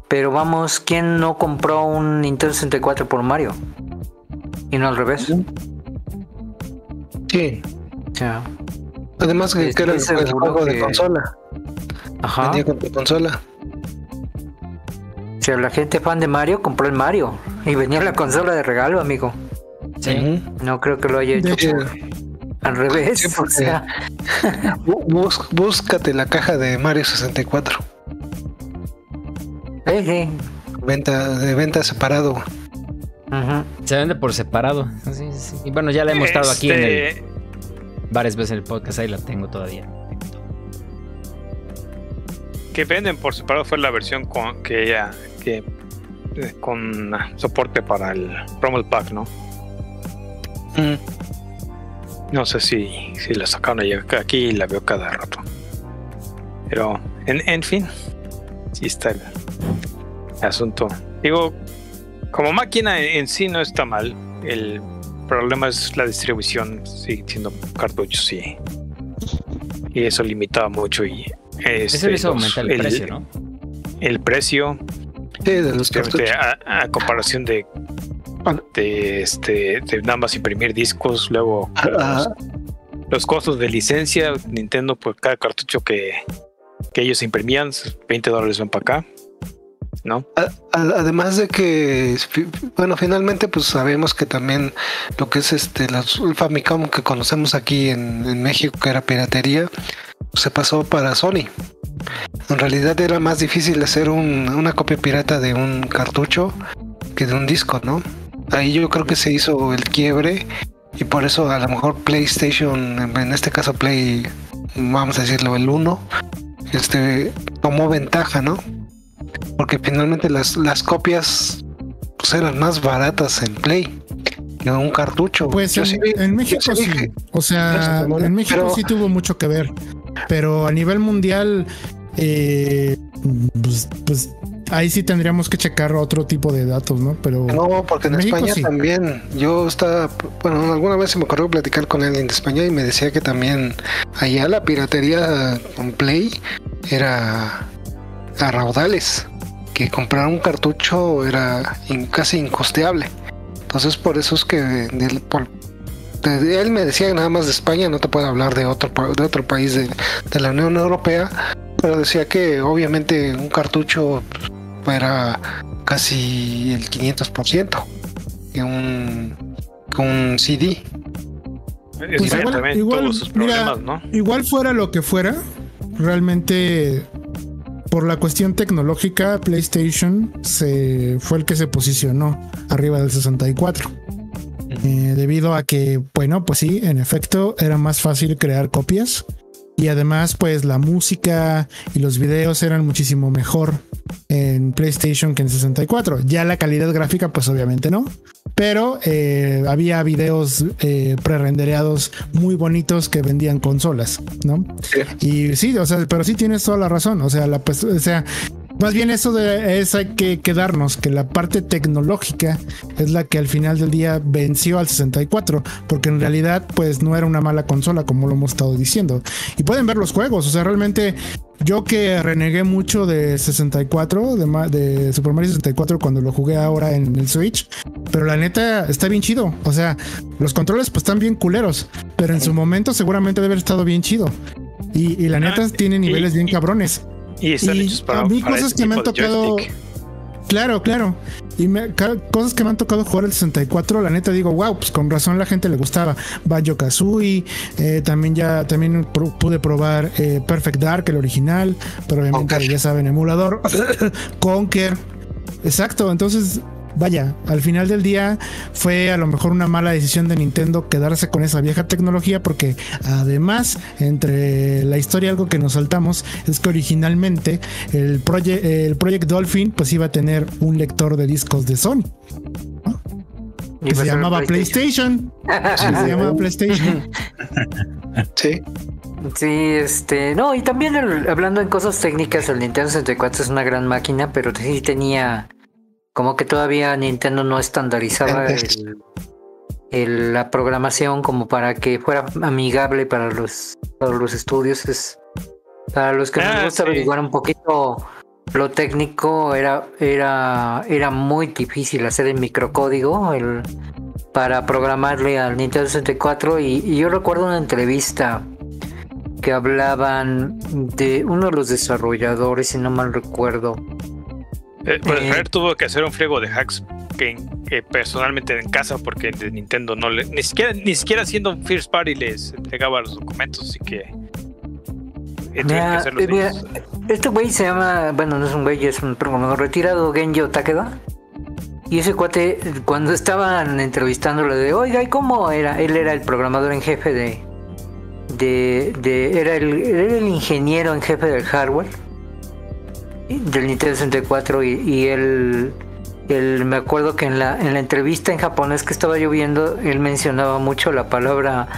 pero vamos, ¿quién no compró un Nintendo 64 por Mario? Y no al revés. Sí. Sea, Además que, era el, juego de consola. ajá. Venía con tu consola. O sea, la gente fan de Mario compró el Mario y venía la consola de regalo, amigo. Sí. No creo que lo haya hecho al revés. Sí, (laughs) o sea, búscate la caja de Mario 64. Venta, de venta separado. Se vende por separado. Sí, sí, sí. Y bueno, ya la hemos mostrado aquí en el, Este, varias veces en el podcast, ahí la tengo todavía. Que venden por separado fue la versión con que ella que eh, con ah, soporte para el promo pack, ¿no? Mm. No sé si, si la sacaron aquí y la veo cada rato. Pero, en, en fin, sí está el asunto. Digo, como máquina en, sí no está mal. El problema es la distribución, sigue siendo cartuchos y, y eso limitaba mucho y Eso este, le hizo los- aumentar el, precio, ¿no? el precio Sí, de los cartuchos. a, a comparación de, de este de nada más imprimir discos, luego Ah, los costos de licencia, Nintendo por cada cartucho que, que ellos imprimían, 20 dólares van para acá. ¿No? Además de que, bueno, finalmente pues sabemos que también lo que es este los- el Famicom que conocemos aquí en, México, que era piratería, se pasó para Sony. En realidad era más difícil hacer un- una copia pirata de un cartucho que de un disco, ¿no? Ahí yo creo que se hizo el quiebre y por eso a lo mejor PlayStation, en este caso Play, vamos a decirlo, el 1, este, tomó ventaja, ¿no? Porque finalmente las, las copias pues, eran más baratas en Play que un cartucho. Pues en, sí en México sí O sea, en México pero- sí tuvo mucho que ver. Pero a nivel mundial, eh, pues, pues ahí sí tendríamos que checar otro tipo de datos, ¿no? Pero No, porque en España sí. también. Yo estaba, bueno, alguna vez se me ocurrió platicar con alguien de España y me decía que también allá la piratería con Play era a raudales. Que comprar un cartucho era casi incosteable. Entonces por eso es que del- por- de- él me decía nada más de España, no te puedo hablar de otro, de otro país de, de la Unión Europea, pero decía que obviamente un cartucho pues, era casi el 500% que un, que un CD. Es Pues ver igual- también igual, todos sus mira, ¿no? igual fuera lo que fuera, realmente por la cuestión tecnológica, PlayStation se fue el que se posicionó arriba del 64. Eh, debido a que, bueno, pues sí, en efecto, era más fácil crear copias. Y además, pues la música y los videos eran muchísimo mejor en PlayStation que en 64. Ya la calidad gráfica, pues obviamente no. Pero eh, había videos eh, prerendereados muy bonitos que vendían consolas, ¿no? Y sí, o sea, pero sí tienes toda la razón. O sea, la, pues, o sea, más bien eso de es hay que quedarnos, que la parte tecnológica es la que al final del día venció al 64, porque en realidad pues no era una mala consola como lo hemos estado diciendo. Y pueden ver los juegos, o sea, realmente yo que renegué mucho de 64, de, de Super Mario 64 cuando lo jugué ahora en el Switch, pero la neta está bien chido, o sea, los controles pues están bien culeros, pero en su momento seguramente debe haber estado bien chido. Y, y la neta Ah, tiene niveles bien y- cabrones. Y están Y hechos para, a mí para cosas ese que me han tocado-. Claro, claro. Y me- cosas que me han tocado jugar el 64, la neta digo, wow, pues con razón la gente le gustaba. Banjo Kazooie, eh, también ya también pro- pude probar eh, Perfect Dark, el original, pero obviamente Conker. ya saben, emulador. (laughs) Conker. Exacto, entonces, vaya, al final del día fue a lo mejor una mala decisión de Nintendo quedarse con esa vieja tecnología porque además, entre la historia algo que nos saltamos es que originalmente el, Project, el Project Dolphin pues iba a tener un lector de discos de Sony que se llamaba PlayStation. que se llamaba (laughs) PlayStation. Sí. Sí, este, no, y también el- hablando en cosas técnicas, el Nintendo 64 es una gran máquina, pero sí tenía como que todavía Nintendo no estandarizaba Antes. el, el- la programación como para que fuera amigable para los, para los estudios. Es, para los que Ah, nos gusta sí. averiguar un poquito lo técnico, era, era, era muy difícil hacer el microcódigo, el, para programarle al Nintendo 64 y, y yo recuerdo una entrevista que hablaban de uno de los desarrolladores, si no mal recuerdo. Eh, pues Eh. Fer tuvo que hacer un friego de hacks que, que personalmente en casa porque de Nintendo no le ni siquiera ni siquiera siendo un first party les entregaba los documentos así que eh, que Mira, eh, mira, ellos. este güey se llama, bueno, no es un güey, es un programador retirado, Genjo Takeda. Y ese cuate, cuando estaban entrevistándolo de, oiga, ¿y cómo era? Él era el programador en jefe de. de, de era, el, era el ingeniero en jefe del hardware del Nintendo 64 y, y él, él- me acuerdo que en la, en la entrevista en japonés que estaba yo viendo, él mencionaba mucho la palabra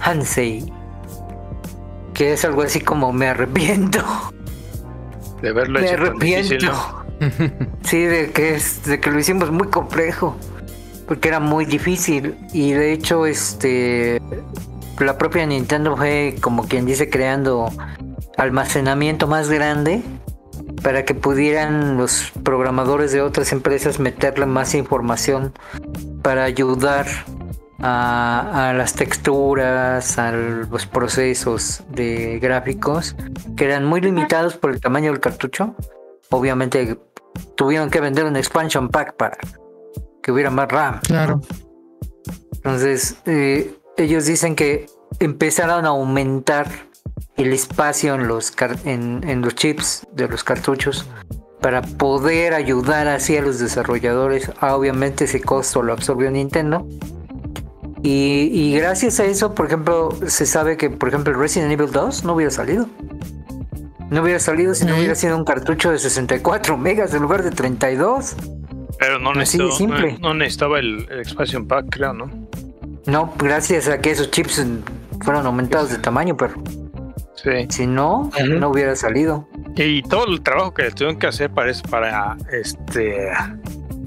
Hansei, que es algo así como me arrepiento. de haberlo Me hecho difícil, arrepiento. ¿no? (laughs) Sí, de que, es, de que lo hicimos muy complejo. Porque era muy difícil. Y de hecho, este. La propia Nintendo fue como quien dice creando almacenamiento más grande. Para que pudieran los programadores de otras empresas meterle más información para ayudar a, a, las texturas, a los procesos de gráficos, que eran muy limitados por el tamaño del cartucho. Obviamente tuvieron que vender un expansion pack para que hubiera más RAM. Claro. Entonces, eh, ellos dicen que empezaron a aumentar el espacio en los, en, en los chips de los cartuchos para poder ayudar así a los desarrolladores. Ah, obviamente ese costo lo absorbió Nintendo. Y, y, gracias a eso, por ejemplo, se sabe que, por ejemplo, Resident Evil 2 no hubiera salido. No hubiera salido si no hubiera sido un cartucho de 64 megas en lugar de 32. Pero no, necesitó, simple. no, no necesitaba el, el expansion pack, creo, ¿no? No, gracias a que esos chips fueron aumentados de tamaño, pero sí. si no, uh -huh. no hubiera salido. Y todo el trabajo que tuvieron que hacer para, para este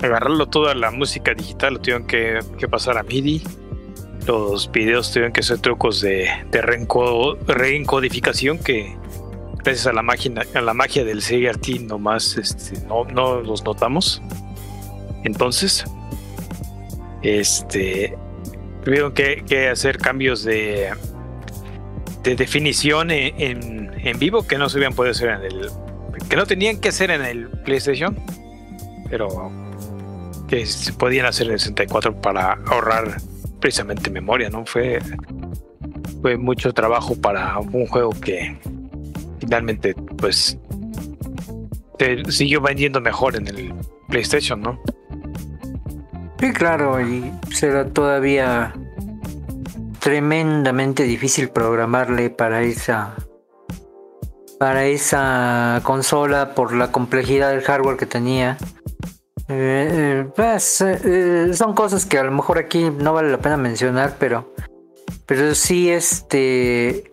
agarrarlo toda la música digital, lo tuvieron que, que pasar a MIDI. Los videos tuvieron que ser trucos de, de reenco, reencodificación que gracias a la magia, a la magia del CRT nomás este, no, no los notamos. Entonces, este tuvieron que, que, hacer cambios de, de definición en, en, en, vivo que no se habían podido hacer en el que no tenían que hacer en el PlayStation pero que se podían hacer en el 64 para ahorrar precisamente memoria no fue fue mucho trabajo para un juego que finalmente pues te siguió vendiendo mejor en el PlayStation no Sí, claro, y será todavía tremendamente difícil programarle para esa para esa consola por la complejidad del hardware que tenía. Eh, pues, eh, son cosas que a lo mejor aquí no vale la pena mencionar, pero pero sí este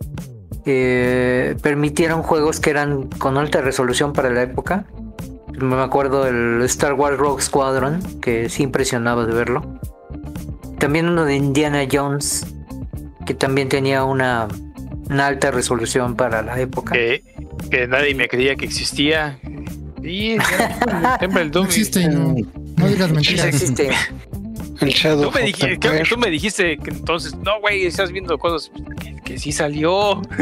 eh, permitieron juegos que eran con alta resolución para la época me acuerdo del Star Wars Rogue Squadron, que sí impresionaba de verlo. También uno de Indiana Jones, que también tenía una, una alta resolución para la época. Que, que, nadie me creía que existía. Siempre el No existe, no, no digas mentiras. Sí existe. El Shadow. Tú me, dijiste, que, tú me dijiste que entonces, no, güey, estás viendo cosas que, que sí salió. (laughs)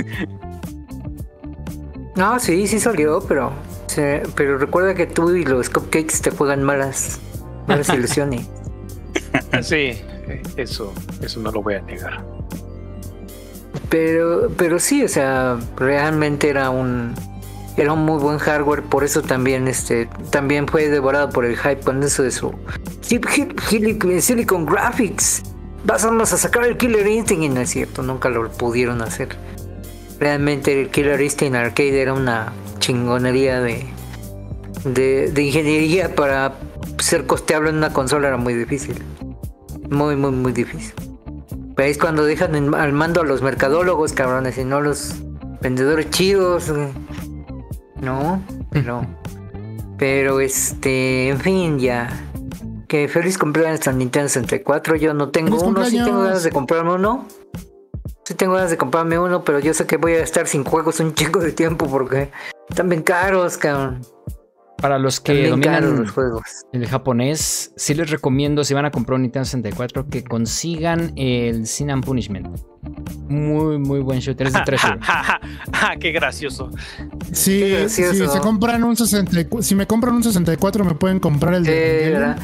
No, sí, sí salió, pero pero recuerda que tú y los cupcakes te juegan malas, malas (laughs) ilusiones. Sí, eso, eso no lo voy a negar. Pero, pero sí, o sea, realmente era un, era un muy buen hardware, por eso también, este, también fue devorado por el hype con eso de su Silicon Graphics. Vamos a sacar el Killer Instinct y no es cierto, nunca lo pudieron hacer. Realmente el Killer Instinct Arcade era una chingonería de, de, ingeniería para ser costeable en una consola era muy difícil. Muy, muy, muy difícil. ¿Veis cuando dejan al mando a los mercadólogos, cabrones, y no los vendedores chidos? No, pero. (laughs) pero este, en fin, ya. Que feliz cumpleaños a Nintendo 64. Yo no tengo uno, sí tengo ganas de comprarme uno. Sí tengo ganas de comprarme uno, pero yo sé que voy a estar sin juegos un chingo de tiempo porque están bien caros, cabrón. Para los que dominan los juegos. el japonés, sí les recomiendo, si van a comprar un Nintendo 64, que consigan el Sin and Punishment. Muy, muy buen shooter. Es de 3 (laughs) Qué gracioso. Sí, Qué gracioso. si se compran un 64, si me compran un 64, me pueden comprar el de.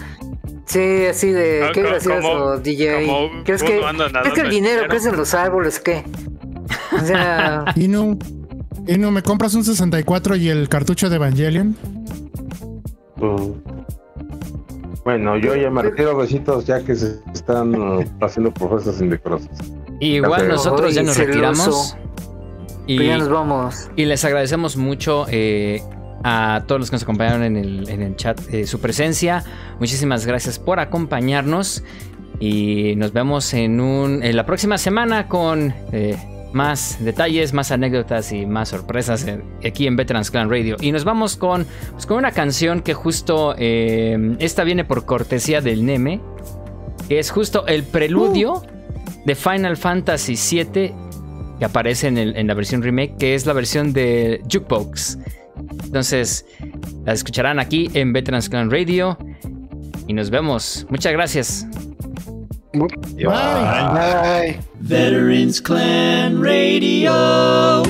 Sí, así de. Qué gracioso, como, DJ. Como ¿Crees que, ¿crees que el dinero crece en los árboles? ¿Qué? O sea. (laughs) y no. ¿Y no me compras un 64 y el cartucho de Evangelion? Uh, bueno, yo ya me retiro besitos ya que se están uh, haciendo propuestas indecorosas. Igual nosotros ya nos retiramos. Y, ya nos vamos. Y les agradecemos mucho eh, a todos los que nos acompañaron en el, en el chat eh, su presencia. Muchísimas gracias por acompañarnos. Y nos vemos en, un, en la próxima semana con eh, más detalles, más anécdotas y más sorpresas aquí en Veterans Clan Radio. Y nos vamos con, pues, con una canción que justo, eh, esta viene por cortesía del Neme, que es justo el preludio uh. de Final Fantasy VII que aparece en, el, en, la versión remake, que es la versión de Jukebox. Entonces, las escucharán aquí en Veterans Clan Radio. Y nos vemos. Muchas gracias. Bye. Bye. Veterans Clan Radio.